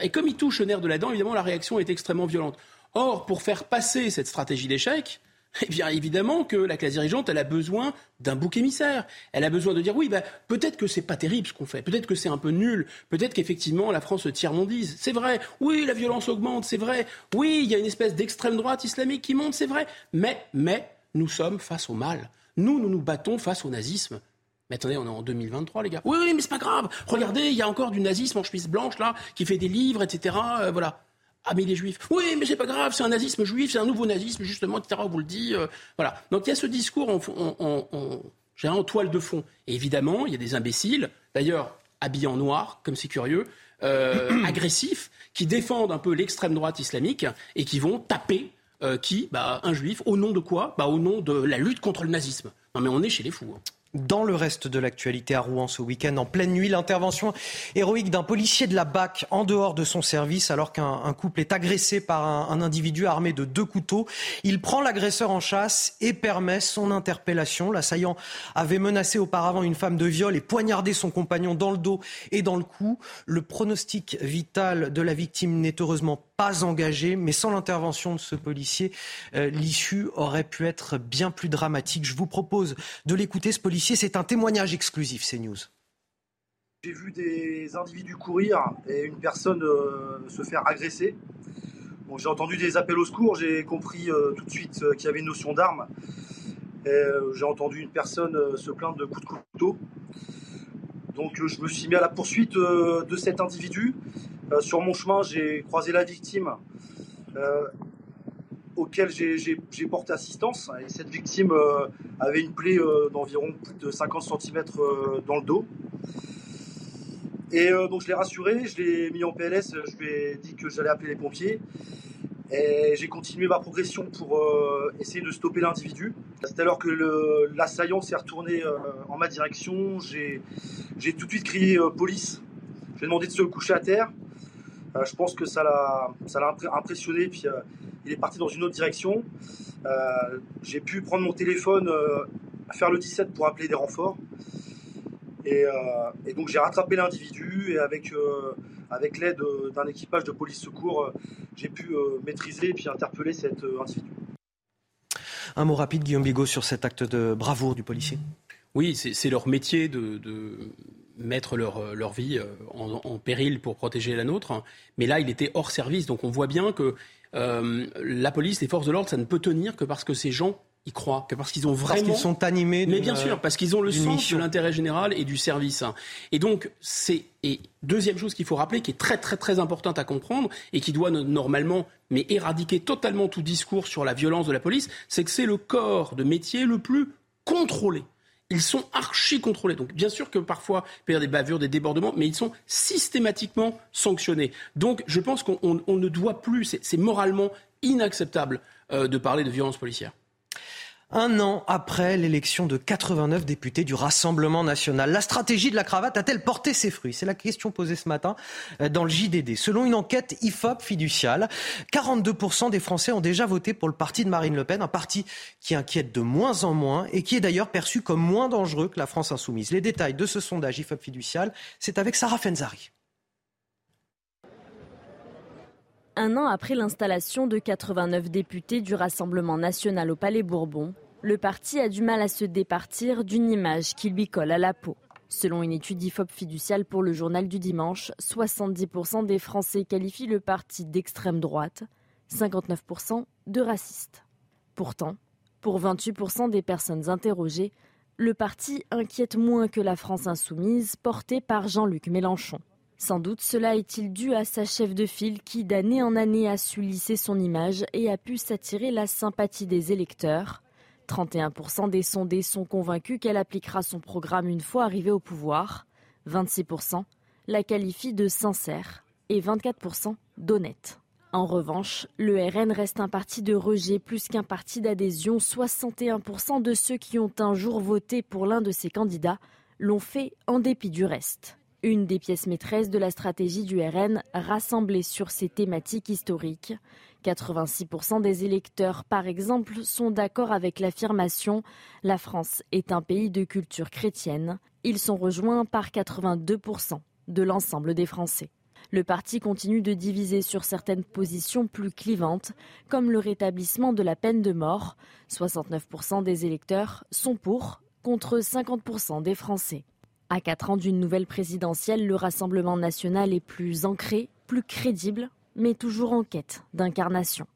Et comme il touche le nerf de la dent, évidemment, la réaction est extrêmement violente. Or, pour faire passer cette stratégie d'échec, eh bien, évidemment que la classe dirigeante, elle a besoin d'un bouc émissaire. Elle a besoin de dire oui, bah, peut-être que c'est pas terrible ce qu'on fait, peut-être que c'est un peu nul, peut-être qu'effectivement la France se tiers-mondise. C'est vrai. Oui, la violence augmente, c'est vrai. Oui, il y a une espèce d'extrême droite islamique qui monte, c'est vrai. Mais, mais, nous sommes face au mal. Nous, nous nous battons face au nazisme. Mais attendez, on est en 2023, les gars. Oui, oui, mais c'est pas grave. Regardez, il y a encore du nazisme en chemise blanche, là, qui fait des livres, etc. Euh, voilà. Ah mais les juifs. Oui, mais c'est pas grave, c'est un nazisme juif, c'est un nouveau nazisme justement, etc. On vous le dit. Euh, voilà. Donc il y a ce discours en, en, toile de fond. Et évidemment, il y a des imbéciles, d'ailleurs habillés en noir, comme c'est curieux, euh, agressifs, qui défendent un peu l'extrême droite islamique et qui vont taper euh, qui bah, Un juif. Au nom de quoi? Bah, Au nom de la lutte contre le nazisme. Non mais on est chez les fous. Hein. Dans le reste de l'actualité à Rouen ce week-end, en pleine nuit, l'intervention héroïque d'un policier de la BAC en dehors de son service alors qu'un couple est agressé par un, individu armé de deux couteaux. Il prend l'agresseur en chasse et permet son interpellation. L'assaillant avait menacé auparavant une femme de viol et poignardé son compagnon dans le dos et dans le cou. Le pronostic vital de la victime n'est heureusement pas engagé, mais sans l'intervention de ce policier, euh, l'issue aurait pu être bien plus dramatique. Je vous propose de l'écouter, ce policier c'est un témoignage exclusif, CNews. J'ai vu des individus courir et une personne euh, se faire agresser. j'ai entendu des appels au secours, j'ai compris euh, tout de suite qu'il y avait une notion d'arme. j'ai entendu une personne se plaindre de coups de couteau. Donc je me suis mis à la poursuite de cet individu. Sur mon chemin, j'ai croisé la victime auquel j'ai porté assistance. Et cette victime euh, avait une plaie euh, d'environ plus de 50 cm euh, dans le dos. Et donc je l'ai rassuré, je l'ai mis en PLS, je lui ai dit que j'allais appeler les pompiers. Et j'ai continué ma progression pour essayer de stopper l'individu. C'est alors que l'assaillant s'est retourné en ma direction. J'ai tout de suite crié police. Je lui ai demandé de se coucher à terre. Je pense que ça l'a impressionné. Puis il est parti dans une autre direction. Euh, j'ai pu prendre mon téléphone, euh, faire le 17 pour appeler des renforts. Et, euh, donc j'ai rattrapé l'individu et avec, avec l'aide d'un équipage de police secours, j'ai pu maîtriser et puis interpeller cet individu. Un mot rapide, Guillaume Bigot, sur cet acte de bravoure du policier. Oui, c'est leur métier de, mettre leur, leur vie en, en, péril pour protéger la nôtre. Mais là, il était hors service. Donc on voit bien que euh, la police, les forces de l'ordre, ça ne peut tenir que parce que ces gens y croient, que parce qu'ils ont vraiment. Parce qu'ils sont animés. Mais bien sûr, parce qu'ils ont le sens de l'intérêt général et du service. Et donc, c'est. Et deuxième chose qu'il faut rappeler, qui est très très très importante à comprendre et qui doit normalement, mais éradiquer totalement tout discours sur la violence de la police, c'est que c'est le corps de métier le plus contrôlé ils sont archi contrôlés. Donc bien sûr que parfois il peut y avoir des bavures, des débordements, mais ils sont systématiquement sanctionnés. Donc je pense qu'on ne doit plus, c'est moralement inacceptable euh, de parler de violence policière. Un an après l'élection de 89 députés du Rassemblement national, la stratégie de la cravate a-t-elle porté ses fruits? C'est la question posée ce matin euh, dans le JDD. Selon une enquête IFOP fiduciale, 42% des Français ont déjà voté pour le parti de Marine Le Pen, un parti qui inquiète de moins en moins et qui est d'ailleurs perçu comme moins dangereux que la France insoumise. Les détails de ce sondage IFOP fiducial, c'est avec Sarah Fenzari. Un an après l'installation de 89 députés du Rassemblement national au Palais Bourbon, le parti a du mal à se départir d'une image qui lui colle à la peau. Selon une étude IFOP fiduciale pour le journal du dimanche, 70% des Français qualifient le parti d'extrême droite, 59% de raciste. Pourtant, pour 28% des personnes interrogées, le parti inquiète moins que la France insoumise portée par Jean-Luc Mélenchon. Sans doute cela est-il dû à sa chef de file qui d'année en année a su lisser son image et a pu s'attirer la sympathie des électeurs. 31% des sondés sont convaincus qu'elle appliquera son programme une fois arrivée au pouvoir. 26% la qualifient de sincère et 24% d'honnête. En revanche, le RN reste un parti de rejet plus qu'un parti d'adhésion. 61% de ceux qui ont un jour voté pour l'un de ses candidats l'ont fait en dépit du reste. Une des pièces maîtresses de la stratégie du RN rassemblée sur ces thématiques historiques. 86% des électeurs, par exemple, sont d'accord avec l'affirmation La France est un pays de culture chrétienne. Ils sont rejoints par 82% de l'ensemble des Français. Le parti continue de diviser sur certaines positions plus clivantes, comme le rétablissement de la peine de mort. 69% des électeurs sont pour, contre 50% des Français. À quatre ans d'une nouvelle présidentielle, le Rassemblement national est plus ancré, plus crédible, mais toujours en quête d'incarnation.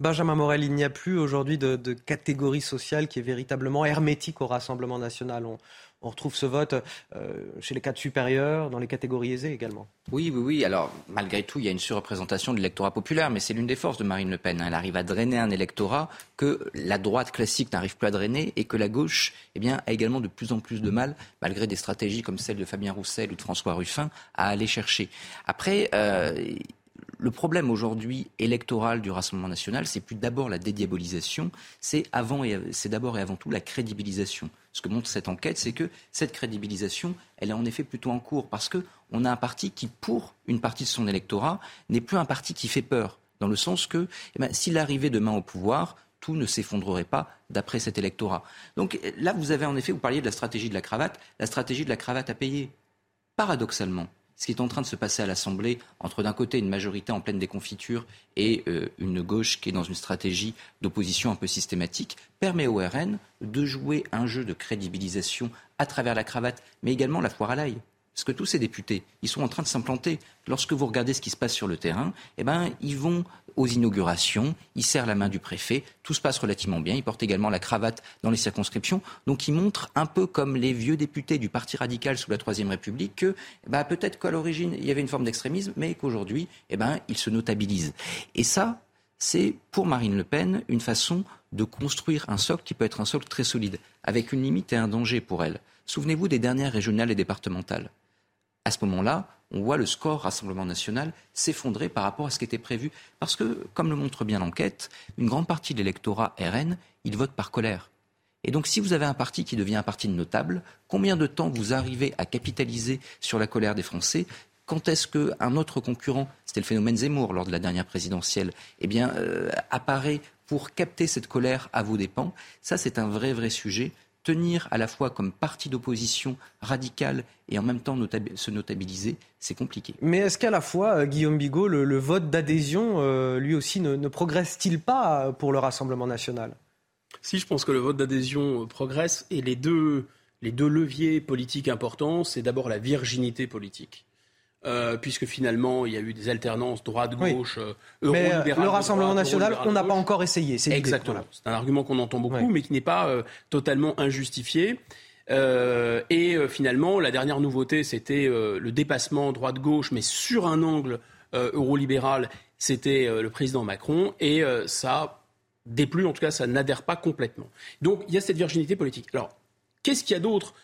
Benjamin Morel, il n'y a plus aujourd'hui de, catégorie sociale qui est véritablement hermétique au Rassemblement national. On retrouve ce vote euh, chez les cadres supérieurs, dans les catégories aisées également. Oui, oui, oui. Alors, malgré tout, il y a une surreprésentation de l'électorat populaire, mais c'est l'une des forces de Marine Le Pen. Elle arrive à drainer un électorat que la droite classique n'arrive plus à drainer et que la gauche eh bien, a également de plus en plus de mal, malgré des stratégies comme celle de Fabien Roussel ou de François Ruffin, à aller chercher. Après, euh, le problème aujourd'hui électoral du Rassemblement national, c'est plus d'abord la dédiabolisation, c'est c'est d'abord et avant tout la crédibilisation. Ce que montre cette enquête, c'est que cette crédibilisation, elle est en effet plutôt en cours parce que on a un parti qui, pour une partie de son électorat, n'est plus un parti qui fait peur, dans le sens que eh ben, s'il arrivait demain au pouvoir, tout ne s'effondrerait pas d'après cet électorat. Donc là, vous avez en effet, vous parliez de la stratégie de la cravate, la stratégie de la cravate a payé. Paradoxalement, ce qui est en train de se passer à l'Assemblée, entre d'un côté une majorité en pleine déconfiture et euh, une gauche qui est dans une stratégie d'opposition un peu systématique, permet au RN de jouer un jeu de crédibilisation à travers la cravate, mais également la foire à l'ail. Parce que tous ces députés, ils sont en train de s'implanter. Lorsque vous regardez ce qui se passe sur le terrain, eh ben, ils vont aux inaugurations, ils serrent la main du préfet, tout se passe relativement bien, ils portent également la cravate dans les circonscriptions. Donc ils montrent un peu comme les vieux députés du Parti radical sous la Troisième République que bah, peut-être qu'à l'origine, il y avait une forme d'extrémisme, mais qu'aujourd'hui, eh ben, ils se notabilisent. Et ça, c'est pour Marine Le Pen une façon de construire un socle qui peut être un socle très solide, avec une limite et un danger pour elle. Souvenez-vous des dernières régionales et départementales à ce moment-là, on voit le score Rassemblement national s'effondrer par rapport à ce qui était prévu. Parce que, comme le montre bien l'enquête, une grande partie de l'électorat RN, il vote par colère. Et donc, si vous avez un parti qui devient un parti notable, combien de temps vous arrivez à capitaliser sur la colère des Français? Quand est-ce qu'un autre concurrent, c'était le phénomène Zemmour lors de la dernière présidentielle, eh bien, euh, apparaît pour capter cette colère à vos dépens? Ça, c'est un vrai, vrai sujet tenir à la fois comme parti d'opposition radical et en même temps se notabiliser, c'est compliqué. Mais est-ce qu'à la fois, euh, Guillaume Bigot, le, vote d'adhésion, euh, lui aussi, ne, progresse-t-il pas pour le Rassemblement national? Si, je pense que le vote d'adhésion euh, progresse et les deux, les deux leviers politiques importants, c'est d'abord la virginité politique. Euh, puisque finalement, il y a eu des alternances droite-gauche, euh, Mais euh, le Rassemblement national, on n'a pas encore essayé. C'est Exactement. C'est un argument qu'on entend beaucoup, mais qui n'est pas totalement injustifié. et finalement, la dernière nouveauté, c'était le dépassement droite-gauche, mais sur un angle eurolibéral, c'était le président Macron, et ça déplut, en tout cas, ça n'adhère pas complètement. Donc, il y a cette virginité politique. Alors, qu'est-ce qu'il y a d'autre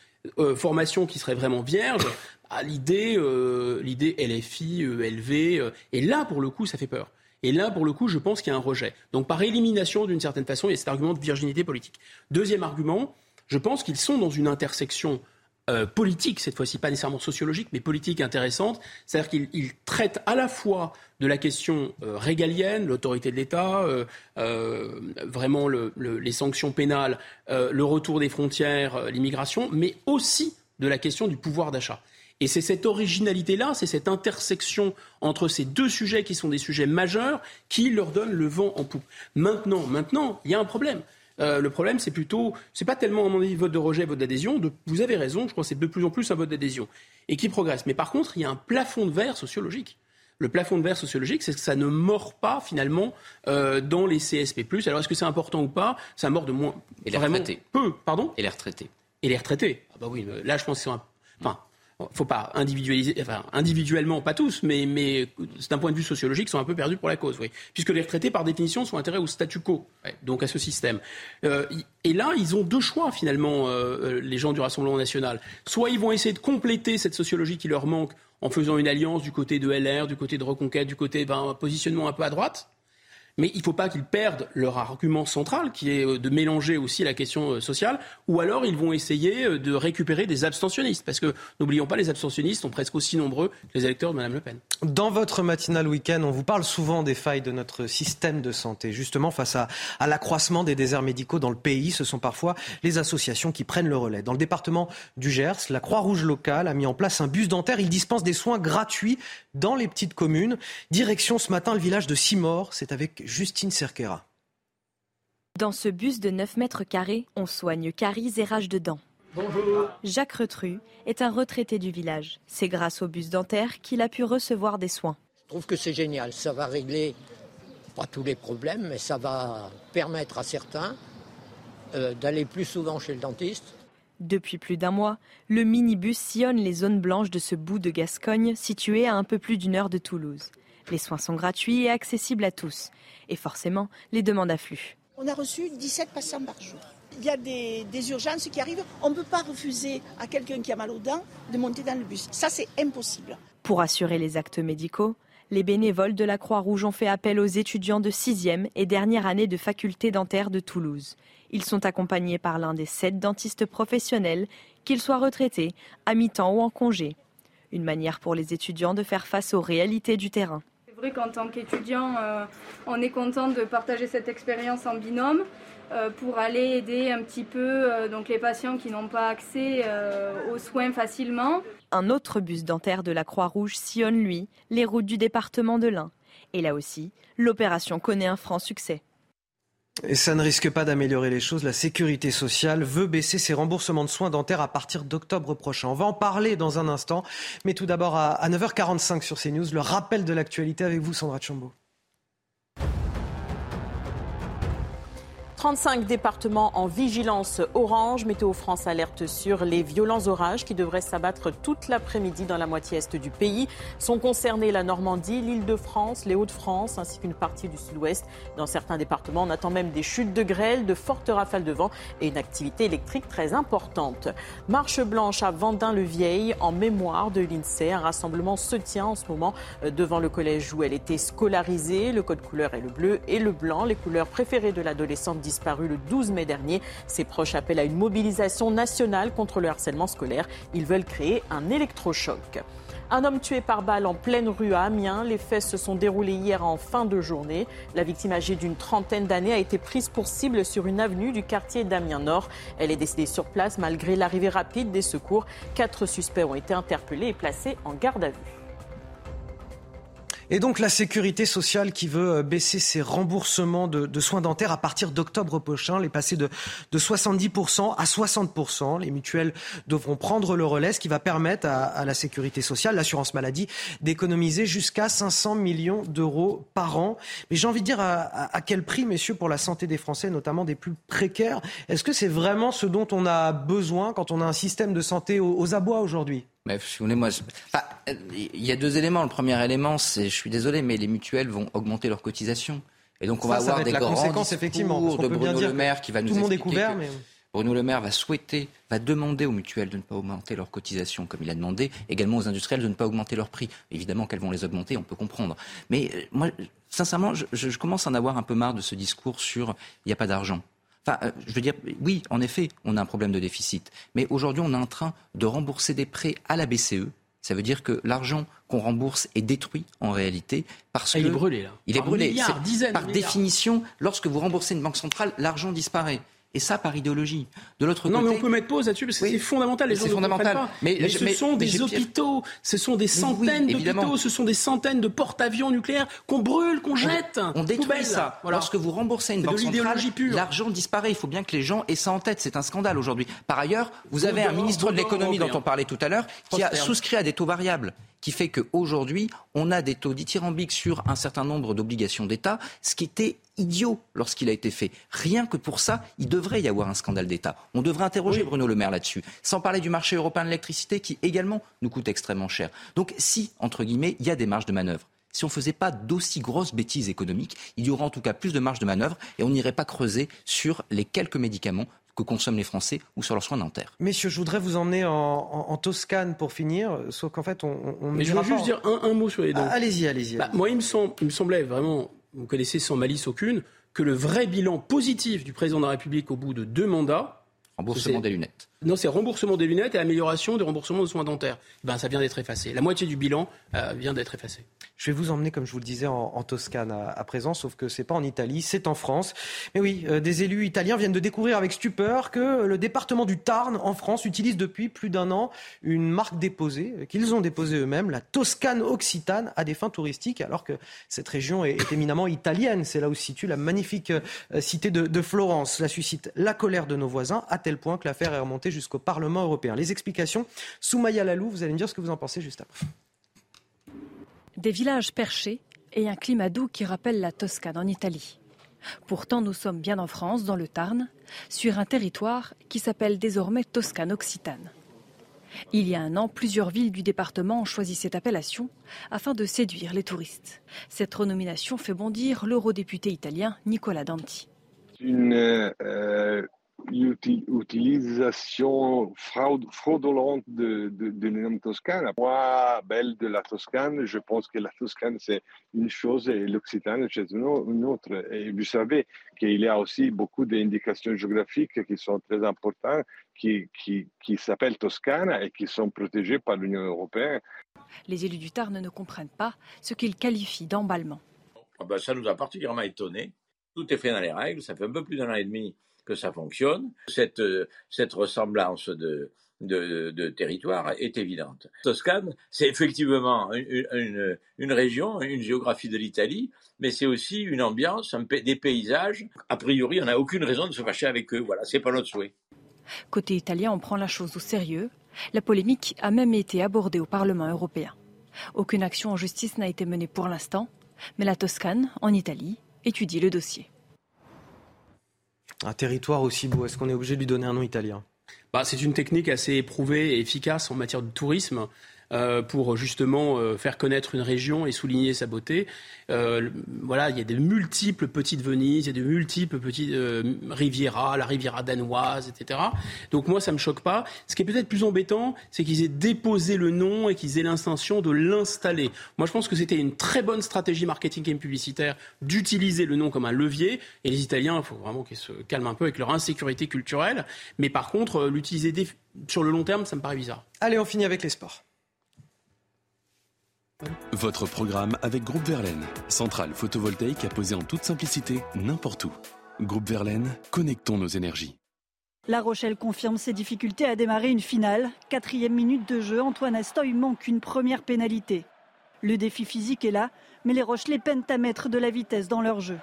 formation qui serait vraiment vierge à l'idée, euh, l'idée LFI, ELV. Euh, et là, pour le coup, ça fait peur. Et là, pour le coup, je pense qu'il y a un rejet. Donc, par élimination, d'une certaine façon, il y a cet argument de virginité politique. Deuxième argument, je pense qu'ils sont dans une intersection euh, politique, cette fois-ci pas nécessairement sociologique, mais politique intéressante. C'est-à-dire qu'ils traitent à la fois de la question euh, régalienne, l'autorité de l'État, euh, vraiment les sanctions pénales, le retour des frontières, l'immigration, mais aussi de la question du pouvoir d'achat. Et c'est cette originalité-là, c'est cette intersection entre ces deux sujets qui sont des sujets majeurs qui leur donne le vent en poupe. Maintenant, maintenant, il y a un problème. Euh, le problème, c'est plutôt, c'est pas tellement, à mon avis, vote de rejet, vote d'adhésion. vous avez raison, je crois que c'est de plus en plus un vote d'adhésion et qui progresse. Mais par contre, il y a un plafond de verre sociologique. Le plafond de verre sociologique, c'est que ça ne mord pas finalement euh, dans les CSP+. Alors est-ce que c'est important ou pas? Ça mord de moins. Et les retraités. Peu, pardon? Et les retraités. Et les retraités. Ah bah oui, là je pense que c'est un. Enfin, faut pas individualiser, enfin individuellement, pas tous, mais, mais d'un point de vue sociologique, sont un peu perdus pour la cause, oui. Puisque les retraités, par définition, sont intérêts au statu quo, donc à ce système. Euh, et là, ils ont deux choix, finalement, euh, euh, les gens du Rassemblement national. Soit ils vont essayer de compléter cette sociologie qui leur manque en faisant une alliance du côté de LR, du côté de Reconquête, du côté d'un positionnement un peu à droite, mais il ne faut pas qu'ils perdent leur argument central, qui est euh, de mélanger aussi la question euh, sociale, ou alors ils vont essayer euh, de récupérer des abstentionnistes, parce que n'oublions pas, les abstentionnistes sont presque aussi nombreux que les électeurs de Mme Le Pen. Dans votre matinale week-end, on vous parle souvent des failles de notre système de santé. Justement, face à, l'accroissement des déserts médicaux dans le pays, ce sont parfois les associations qui prennent le relais. Dans le département du Gers, la Croix-Rouge locale a mis en place un bus dentaire. Il dispense des soins gratuits dans les petites communes. Direction ce matin le village de Simor. C'est avec Justine Cerquera. Dans ce bus de 9 mètres carrés, on soigne caries et rage de dents. Bonjour. Jacques Retru est un retraité du village. C'est grâce au bus dentaire qu'il a pu recevoir des soins. Je trouve que c'est génial. Ça va régler pas tous les problèmes, mais ça va permettre à certains euh, d'aller plus souvent chez le dentiste. Depuis plus d'un mois, le minibus sillonne les zones blanches de ce bout de Gascogne situé à un peu plus d'une heure de Toulouse. Les soins sont gratuits et accessibles à tous. Et forcément, les demandes affluent. On a reçu 17 patients par jour. Il y a des, urgences qui arrivent. On ne peut pas refuser à quelqu'un qui a mal aux dents de monter dans le bus. Ça, c'est impossible. Pour assurer les actes médicaux, les bénévoles de la Croix-Rouge ont fait appel aux étudiants de 6e et dernière année de faculté dentaire de Toulouse. Ils sont accompagnés par l'un des sept dentistes professionnels, qu'ils soient retraités, à mi-temps ou en congé. Une manière pour les étudiants de faire face aux réalités du terrain. C'est vrai qu'en tant qu'étudiant, euh, on est content de partager cette expérience en binôme euh, pour aller aider un petit peu euh, donc les patients qui n'ont pas accès aux soins facilement. Un autre bus dentaire de la Croix-Rouge sillonne, lui, les routes du département de l'Ain. Et là aussi, l'opération connaît un franc succès. Et ça ne risque pas d'améliorer les choses. La sécurité sociale veut baisser ses remboursements de soins dentaires à partir d'octobre prochain. On va en parler dans un instant. Mais tout d'abord, à 9h45 sur CNews, le rappel de l'actualité avec vous, Sandra Chambaud. 35 départements en vigilance orange. Météo France alerte sur les violents orages qui devraient s'abattre toute l'après-midi dans la moitié est du pays. Sont concernés la Normandie, l'île de France, les Hauts-de-France ainsi qu'une partie du sud-ouest. Dans certains départements, on attend même des chutes de grêle, de fortes rafales de vent et une activité électrique très importante. Marche blanche à Vendin-le-Vieil en mémoire de l'INSEE. Un rassemblement se tient en ce moment euh, devant le collège où elle était scolarisée. Le code couleur est le bleu et le blanc, les couleurs préférées de l'adolescente disparu le 12 mai dernier. Ses proches appellent à une mobilisation nationale contre le harcèlement scolaire. Ils veulent créer un électrochoc. Un homme tué par balle en pleine rue à Amiens. Les faits se sont déroulés hier en fin de journée. La victime âgée d'une trentaine d'années a été prise pour cible sur une avenue du quartier d'Amiens Nord. Elle est décédée sur place malgré l'arrivée rapide des secours. Quatre suspects ont été interpellés et placés en garde à vue. Et donc la sécurité sociale qui veut euh, baisser ses remboursements de, soins dentaires à partir d'octobre prochain, les passer de, de 70% à 60%. Les mutuelles devront prendre le relais, ce qui va permettre à, la sécurité sociale, l'assurance maladie, d'économiser jusqu'à 500 millions d'euros par an. Mais j'ai envie de dire à, quel prix, messieurs, pour la santé des Français, notamment des plus précaires? Est-ce que c'est vraiment ce dont on a besoin quand on a un système de santé aux abois aujourd'hui? Mais moi, il y a deux éléments. Le premier élément, c'est, je suis désolé, mais les mutuelles vont augmenter leurs cotisations. Et donc, on va avoir des grands conséquence, effectivement, de Bruno Le Maire qui va nous Tout le monde est couvert, mais... Bruno Le Maire va souhaiter, va demander aux mutuelles de ne pas augmenter leurs cotisations comme il a demandé, également aux industriels de ne pas augmenter leurs prix. Évidemment qu'elles vont les augmenter, on peut comprendre. Mais euh, moi, sincèrement, je, je, commence à en avoir un peu marre de ce discours sur il n'y a pas d'argent. Enfin, euh, je veux dire, oui, en effet, on a un problème de déficit. Mais aujourd'hui, on est en train de rembourser des prêts à la BCE. Ça veut dire que l'argent qu'on rembourse est détruit en réalité parce ah, que il est brûlé là. Il est brûlé. par définition, lorsque vous remboursez une banque centrale, l'argent disparaît. Et ça, par idéologie. De l'autre côté. Non, mais on peut mettre pause là-dessus parce que c'est fondamental. Les gens c'est fondamental. Pas. Mais, mais, ce sont des hôpitaux, ce sont des centaines oui, d'hôpitaux, ce sont des centaines de porte-avions nucléaires qu'on brûle, qu'on jette. On, on détruit ça. Voilà. Lorsque vous remboursez une banque centrale, l'argent disparaît. Il faut bien que les gens aient ça en tête. C'est un scandale aujourd'hui. Par ailleurs, vous avez un ministre de l'économie dont on parlait tout à l'heure qui a souscrit à des taux variables qui fait qu'aujourd'hui, on a des taux dithyrambiques sur un certain nombre d'obligations d'État, ce qui était idiot lorsqu'il a été fait. Rien que pour ça, il devrait y avoir un scandale d'État. On devrait interroger Bruno Le Maire là-dessus. Sans parler du marché européen de l'électricité qui également nous coûte extrêmement cher. Donc si, entre guillemets, il y a des marges de manœuvre, si on ne faisait pas d'aussi grosses bêtises économiques, il y aurait en tout cas plus de marge de manœuvre et on n'irait pas creuser sur les quelques médicaments que consomment les Français ou sur leurs soins dentaires. Messieurs, je voudrais vous emmener en, en, en Toscane pour finir, sauf qu'en fait, on, on Mais je veux juste dire un, un, mot sur les dents. Ah, allez-y, allez-y. Bah, moi, il me, semble, il me semblait vraiment, vous connaissez sans malice aucune, que le vrai bilan positif du président de la République au bout de deux mandats. Remboursement des lunettes. Non, c'est remboursement des lunettes et amélioration des remboursements de soins dentaires. Ben, ça vient d'être effacé. La moitié du bilan euh, vient d'être effacé. Je vais vous emmener, comme je vous le disais, en, Toscane à, présent, sauf que c'est pas en Italie, c'est en France. Mais oui, euh, des élus italiens viennent de découvrir avec stupeur que le département du Tarn, en France, utilise depuis plus d'un an une marque déposée, euh, qu'ils ont déposée eux-mêmes, la Toscane occitane, à des fins touristiques, alors que cette région est, éminemment italienne. C'est là où se situe la magnifique cité de, de Florence. Cela suscite la colère de nos voisins, à tel point que l'affaire est remontée jusqu'au Parlement européen. Les explications, Soumaya Lalou, vous allez me dire ce que vous en pensez juste après. Des villages perchés et un climat doux qui rappelle la Toscane en Italie. Pourtant, nous sommes bien en France, dans le Tarn, sur un territoire qui s'appelle désormais Toscane Occitane. Il y a un an, plusieurs villes du département ont choisi cette appellation afin de séduire les touristes. Cette renomination fait bondir l'eurodéputé italien Nicola Danti. Une euh, utilisation fraudulente de, de, de nom Toscane. Moi, belle de la Toscane, je pense que la Toscane, c'est une chose et l'Occitane, c'est une autre. Et vous savez qu'il y a aussi beaucoup d'indications géographiques qui sont très importantes, qui, qui, qui s'appellent Toscane et qui sont protégées par l'Union européenne. Les élus du Tarn ne comprennent pas ce qu'ils qualifient d'emballement. Ah ben, ça nous a particulièrement étonnés. Tout est fait dans les règles. Ça fait un peu plus d'un an et demi que ça fonctionne. Cette, cette ressemblance de, territoire est évidente. Toscane, c'est effectivement une, région, une géographie de l'Italie, mais c'est aussi une ambiance, des paysages. A priori, on n'a aucune raison de se fâcher avec eux. Voilà, c'est pas notre souhait. Côté italien, on prend la chose au sérieux. La polémique a même été abordée au Parlement européen. Aucune action en justice n'a été menée pour l'instant, mais la Toscane, en Italie, étudie le dossier. Un territoire aussi beau, est-ce qu'on est obligé de lui donner un nom italien? Bah, C'est une technique assez éprouvée et efficace en matière de tourisme. Euh, pour justement euh, faire connaître une région et souligner sa beauté. Euh, voilà, il y a de multiples petites Venises, il y a de multiples petites Riviera, la Riviera danoise, etc. Donc moi, ça me choque pas. Ce qui est peut-être plus embêtant, c'est qu'ils aient déposé le nom et qu'ils aient l'intention de l'installer. Moi, je pense que c'était une très bonne stratégie marketing et publicitaire d'utiliser le nom comme un levier. Et les Italiens, il faut vraiment qu'ils se calment un peu avec leur insécurité culturelle. Mais par contre, l'utiliser sur le long terme, ça me paraît bizarre. Allez, on finit avec les sports. Votre programme avec Groupe Verlaine, centrale photovoltaïque à poser en toute simplicité n'importe où. Groupe Verlaine, connectons nos énergies. La Rochelle confirme ses difficultés à démarrer une finale. Quatrième minute de jeu, Antoine Astoy manque une première pénalité. Le défi physique est là, mais les Rochelais peinent à mettre de la vitesse dans leur jeu.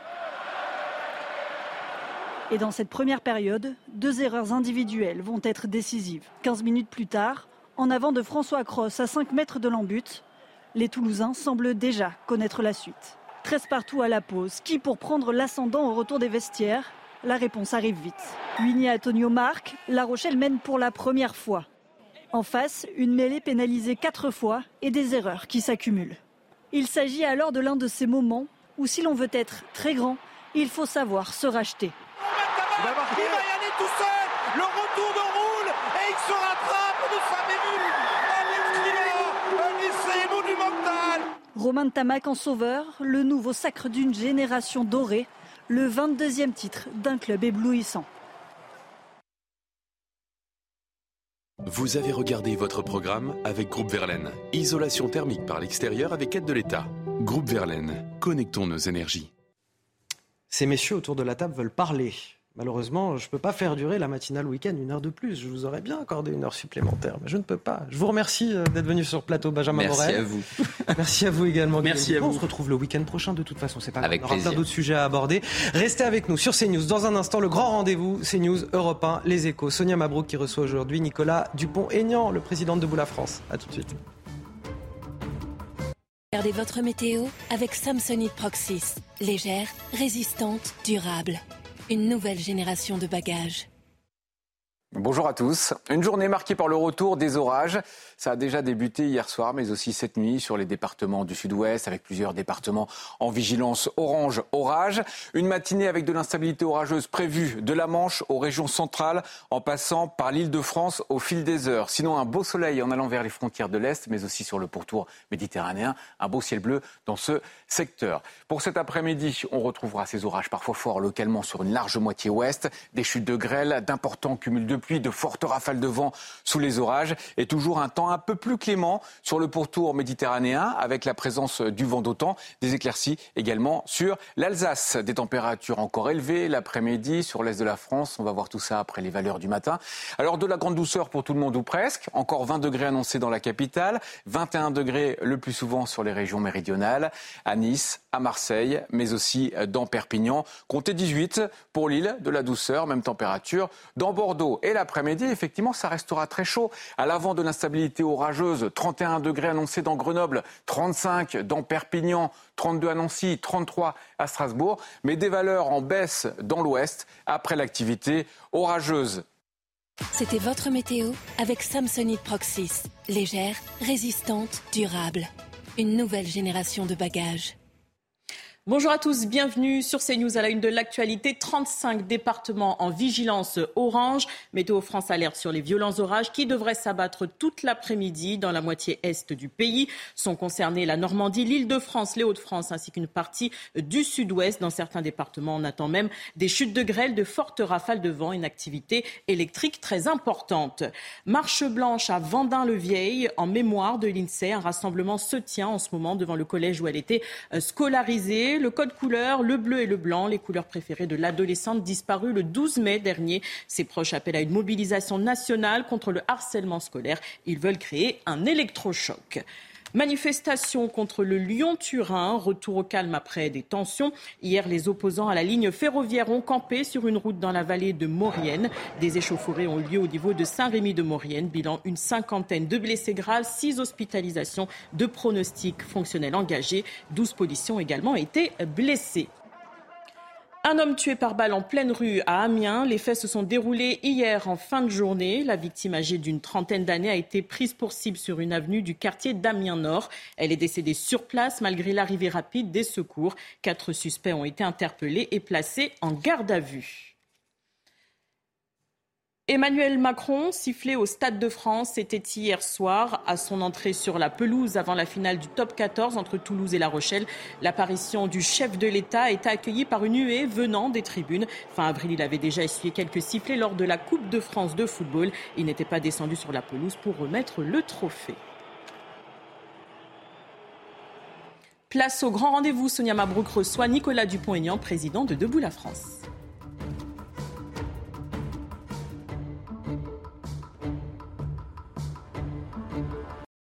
Et dans cette première période, deux erreurs individuelles vont être décisives. 15 minutes plus tard, en avant de François Cross à 5 mètres de l'embut, les Toulousains semblent déjà connaître la suite. 13 partout à la pause. Qui pour prendre l'ascendant au retour des vestiaires? La réponse arrive vite. Winnie Antonio marque. La Rochelle mène pour la première fois. En face, une mêlée pénalisée quatre fois et des erreurs qui s'accumulent. Il s'agit alors de l'un de ces moments où si l'on veut être très grand, il faut savoir se racheter. Il va y aller tout seul Le retour de Roule et il se rattrape de sa Un essai monumental Romain Tamac en sauveur, le nouveau sacre d'une génération dorée, le 22e titre d'un club éblouissant. Vous avez regardé votre programme avec Groupe Verlaine. Isolation thermique par l'extérieur avec aide de l'État. Groupe Verlaine, connectons nos énergies. Ces messieurs autour de la table veulent parler. Malheureusement, je ne peux pas faire durer la matinale week-end une heure de plus. Je vous aurais bien accordé une heure supplémentaire, mais je ne peux pas. Je vous remercie euh, d'être venu sur le plateau, Benjamin Merci Morel. à vous. Merci à vous également. Merci Guillaume à vous. On se retrouve le week-end prochain. De toute façon, c'est pas grave. Avec On aura plein plaisir. d'autres sujets à aborder. Restez avec nous sur CNews. Dans un instant, le grand rendez-vous CNews Europe 1, les échos. Sonia Mabrouk qui reçoit aujourd'hui Nicolas Dupont-Aignan, le président de Debout la France. À tout de suite. Regardez votre météo avec Samsonite Proxys. Légère, résistante, durable. Une nouvelle génération de bagages. Bonjour à tous. Une journée marquée par le retour des orages. Ça a déjà débuté hier soir, mais aussi cette nuit sur les départements du sud-ouest, avec plusieurs départements en vigilance orange orage. Une matinée avec de l'instabilité orageuse prévue de la Manche aux régions centrales, en passant par l'île de France au fil des heures. Sinon, un beau soleil en allant vers les frontières de l'Est, mais aussi sur le pourtour méditerranéen. Un beau ciel bleu dans ce secteur. Pour cet après-midi, on retrouvera ces orages parfois forts localement sur une large moitié ouest, des chutes de grêle, d'importants cumuls de pluie, de fortes rafales de vent sous les orages et toujours un temps un peu plus clément sur le pourtour méditerranéen avec la présence du vent d'autant, des éclaircies également sur l'Alsace. Des températures encore élevées l'après-midi sur l'est de la France. On va voir tout ça après les valeurs du matin. Alors de la grande douceur pour tout le monde ou presque. Encore 20 degrés annoncés dans la capitale, 21 degrés le plus souvent sur les régions méridionales, à Nice, à Marseille, mais aussi dans Perpignan. Comptez 18 pour l'île de la douceur, même température dans Bordeaux. Et l'après-midi, effectivement, ça restera très chaud. À l'avant de l'instabilité orageuse, 31 degrés annoncés dans Grenoble, 35 dans Perpignan, 32 à Nancy, 33 à Strasbourg, mais des valeurs en baisse dans l'ouest après l'activité orageuse. C'était votre météo avec Samsonite Proxys. Légère, résistante, durable. Une nouvelle génération de bagages. Bonjour à tous, bienvenue sur CNews à la une de l'actualité. 35 départements en vigilance orange. Météo France alerte sur les violents orages qui devraient s'abattre toute l'après-midi dans la moitié est du pays. Sont concernés la Normandie, l'Île-de-France, les Hauts-de-France ainsi qu'une partie du sud-ouest. Dans certains départements, on attend même des chutes de grêle, de fortes rafales de vent, une activité électrique très importante. Marche blanche à Vendin-le-Vieil en mémoire de l'INSEE. Un rassemblement se tient en ce moment devant le collège où elle était euh, Le code couleur, le bleu et le blanc, les couleurs préférées de l'adolescente disparue le 12 mai dernier. Ses proches appellent à une mobilisation nationale contre le harcèlement scolaire. Ils veulent créer un électrochoc. Manifestation contre le Lyon-Turin, retour au calme après des tensions. Hier, les opposants à la ligne ferroviaire ont campé sur une route dans la vallée de Maurienne. Des échauffourées ont lieu au niveau de Saint-Rémy de Maurienne. Bilan une cinquantaine de blessés graves, six hospitalisations, deux pronostics fonctionnels engagés. 12 policiers ont également été blessés. Un homme tué par balle en pleine rue à Amiens. Les faits se sont déroulés hier en fin de journée. La victime âgée d'une trentaine d'années a été prise pour cible sur une avenue du quartier d'Amiens Nord. Elle est décédée sur place malgré l'arrivée rapide des secours. Quatre suspects ont été interpellés et placés en garde à vue. Emmanuel Macron, sifflé au Stade de France, c'était hier soir à son entrée sur la pelouse avant la finale du top 14 entre Toulouse et La Rochelle. L'apparition du chef de l'État été accueillie par une huée venant des tribunes. Fin avril, il avait déjà essuyé quelques sifflets lors de la Coupe de France de football. Il n'était pas descendu sur la pelouse pour remettre le trophée. Place au grand rendez-vous. Sonia Mabrouk reçoit Nicolas Dupont-Aignan, président de Debout la France.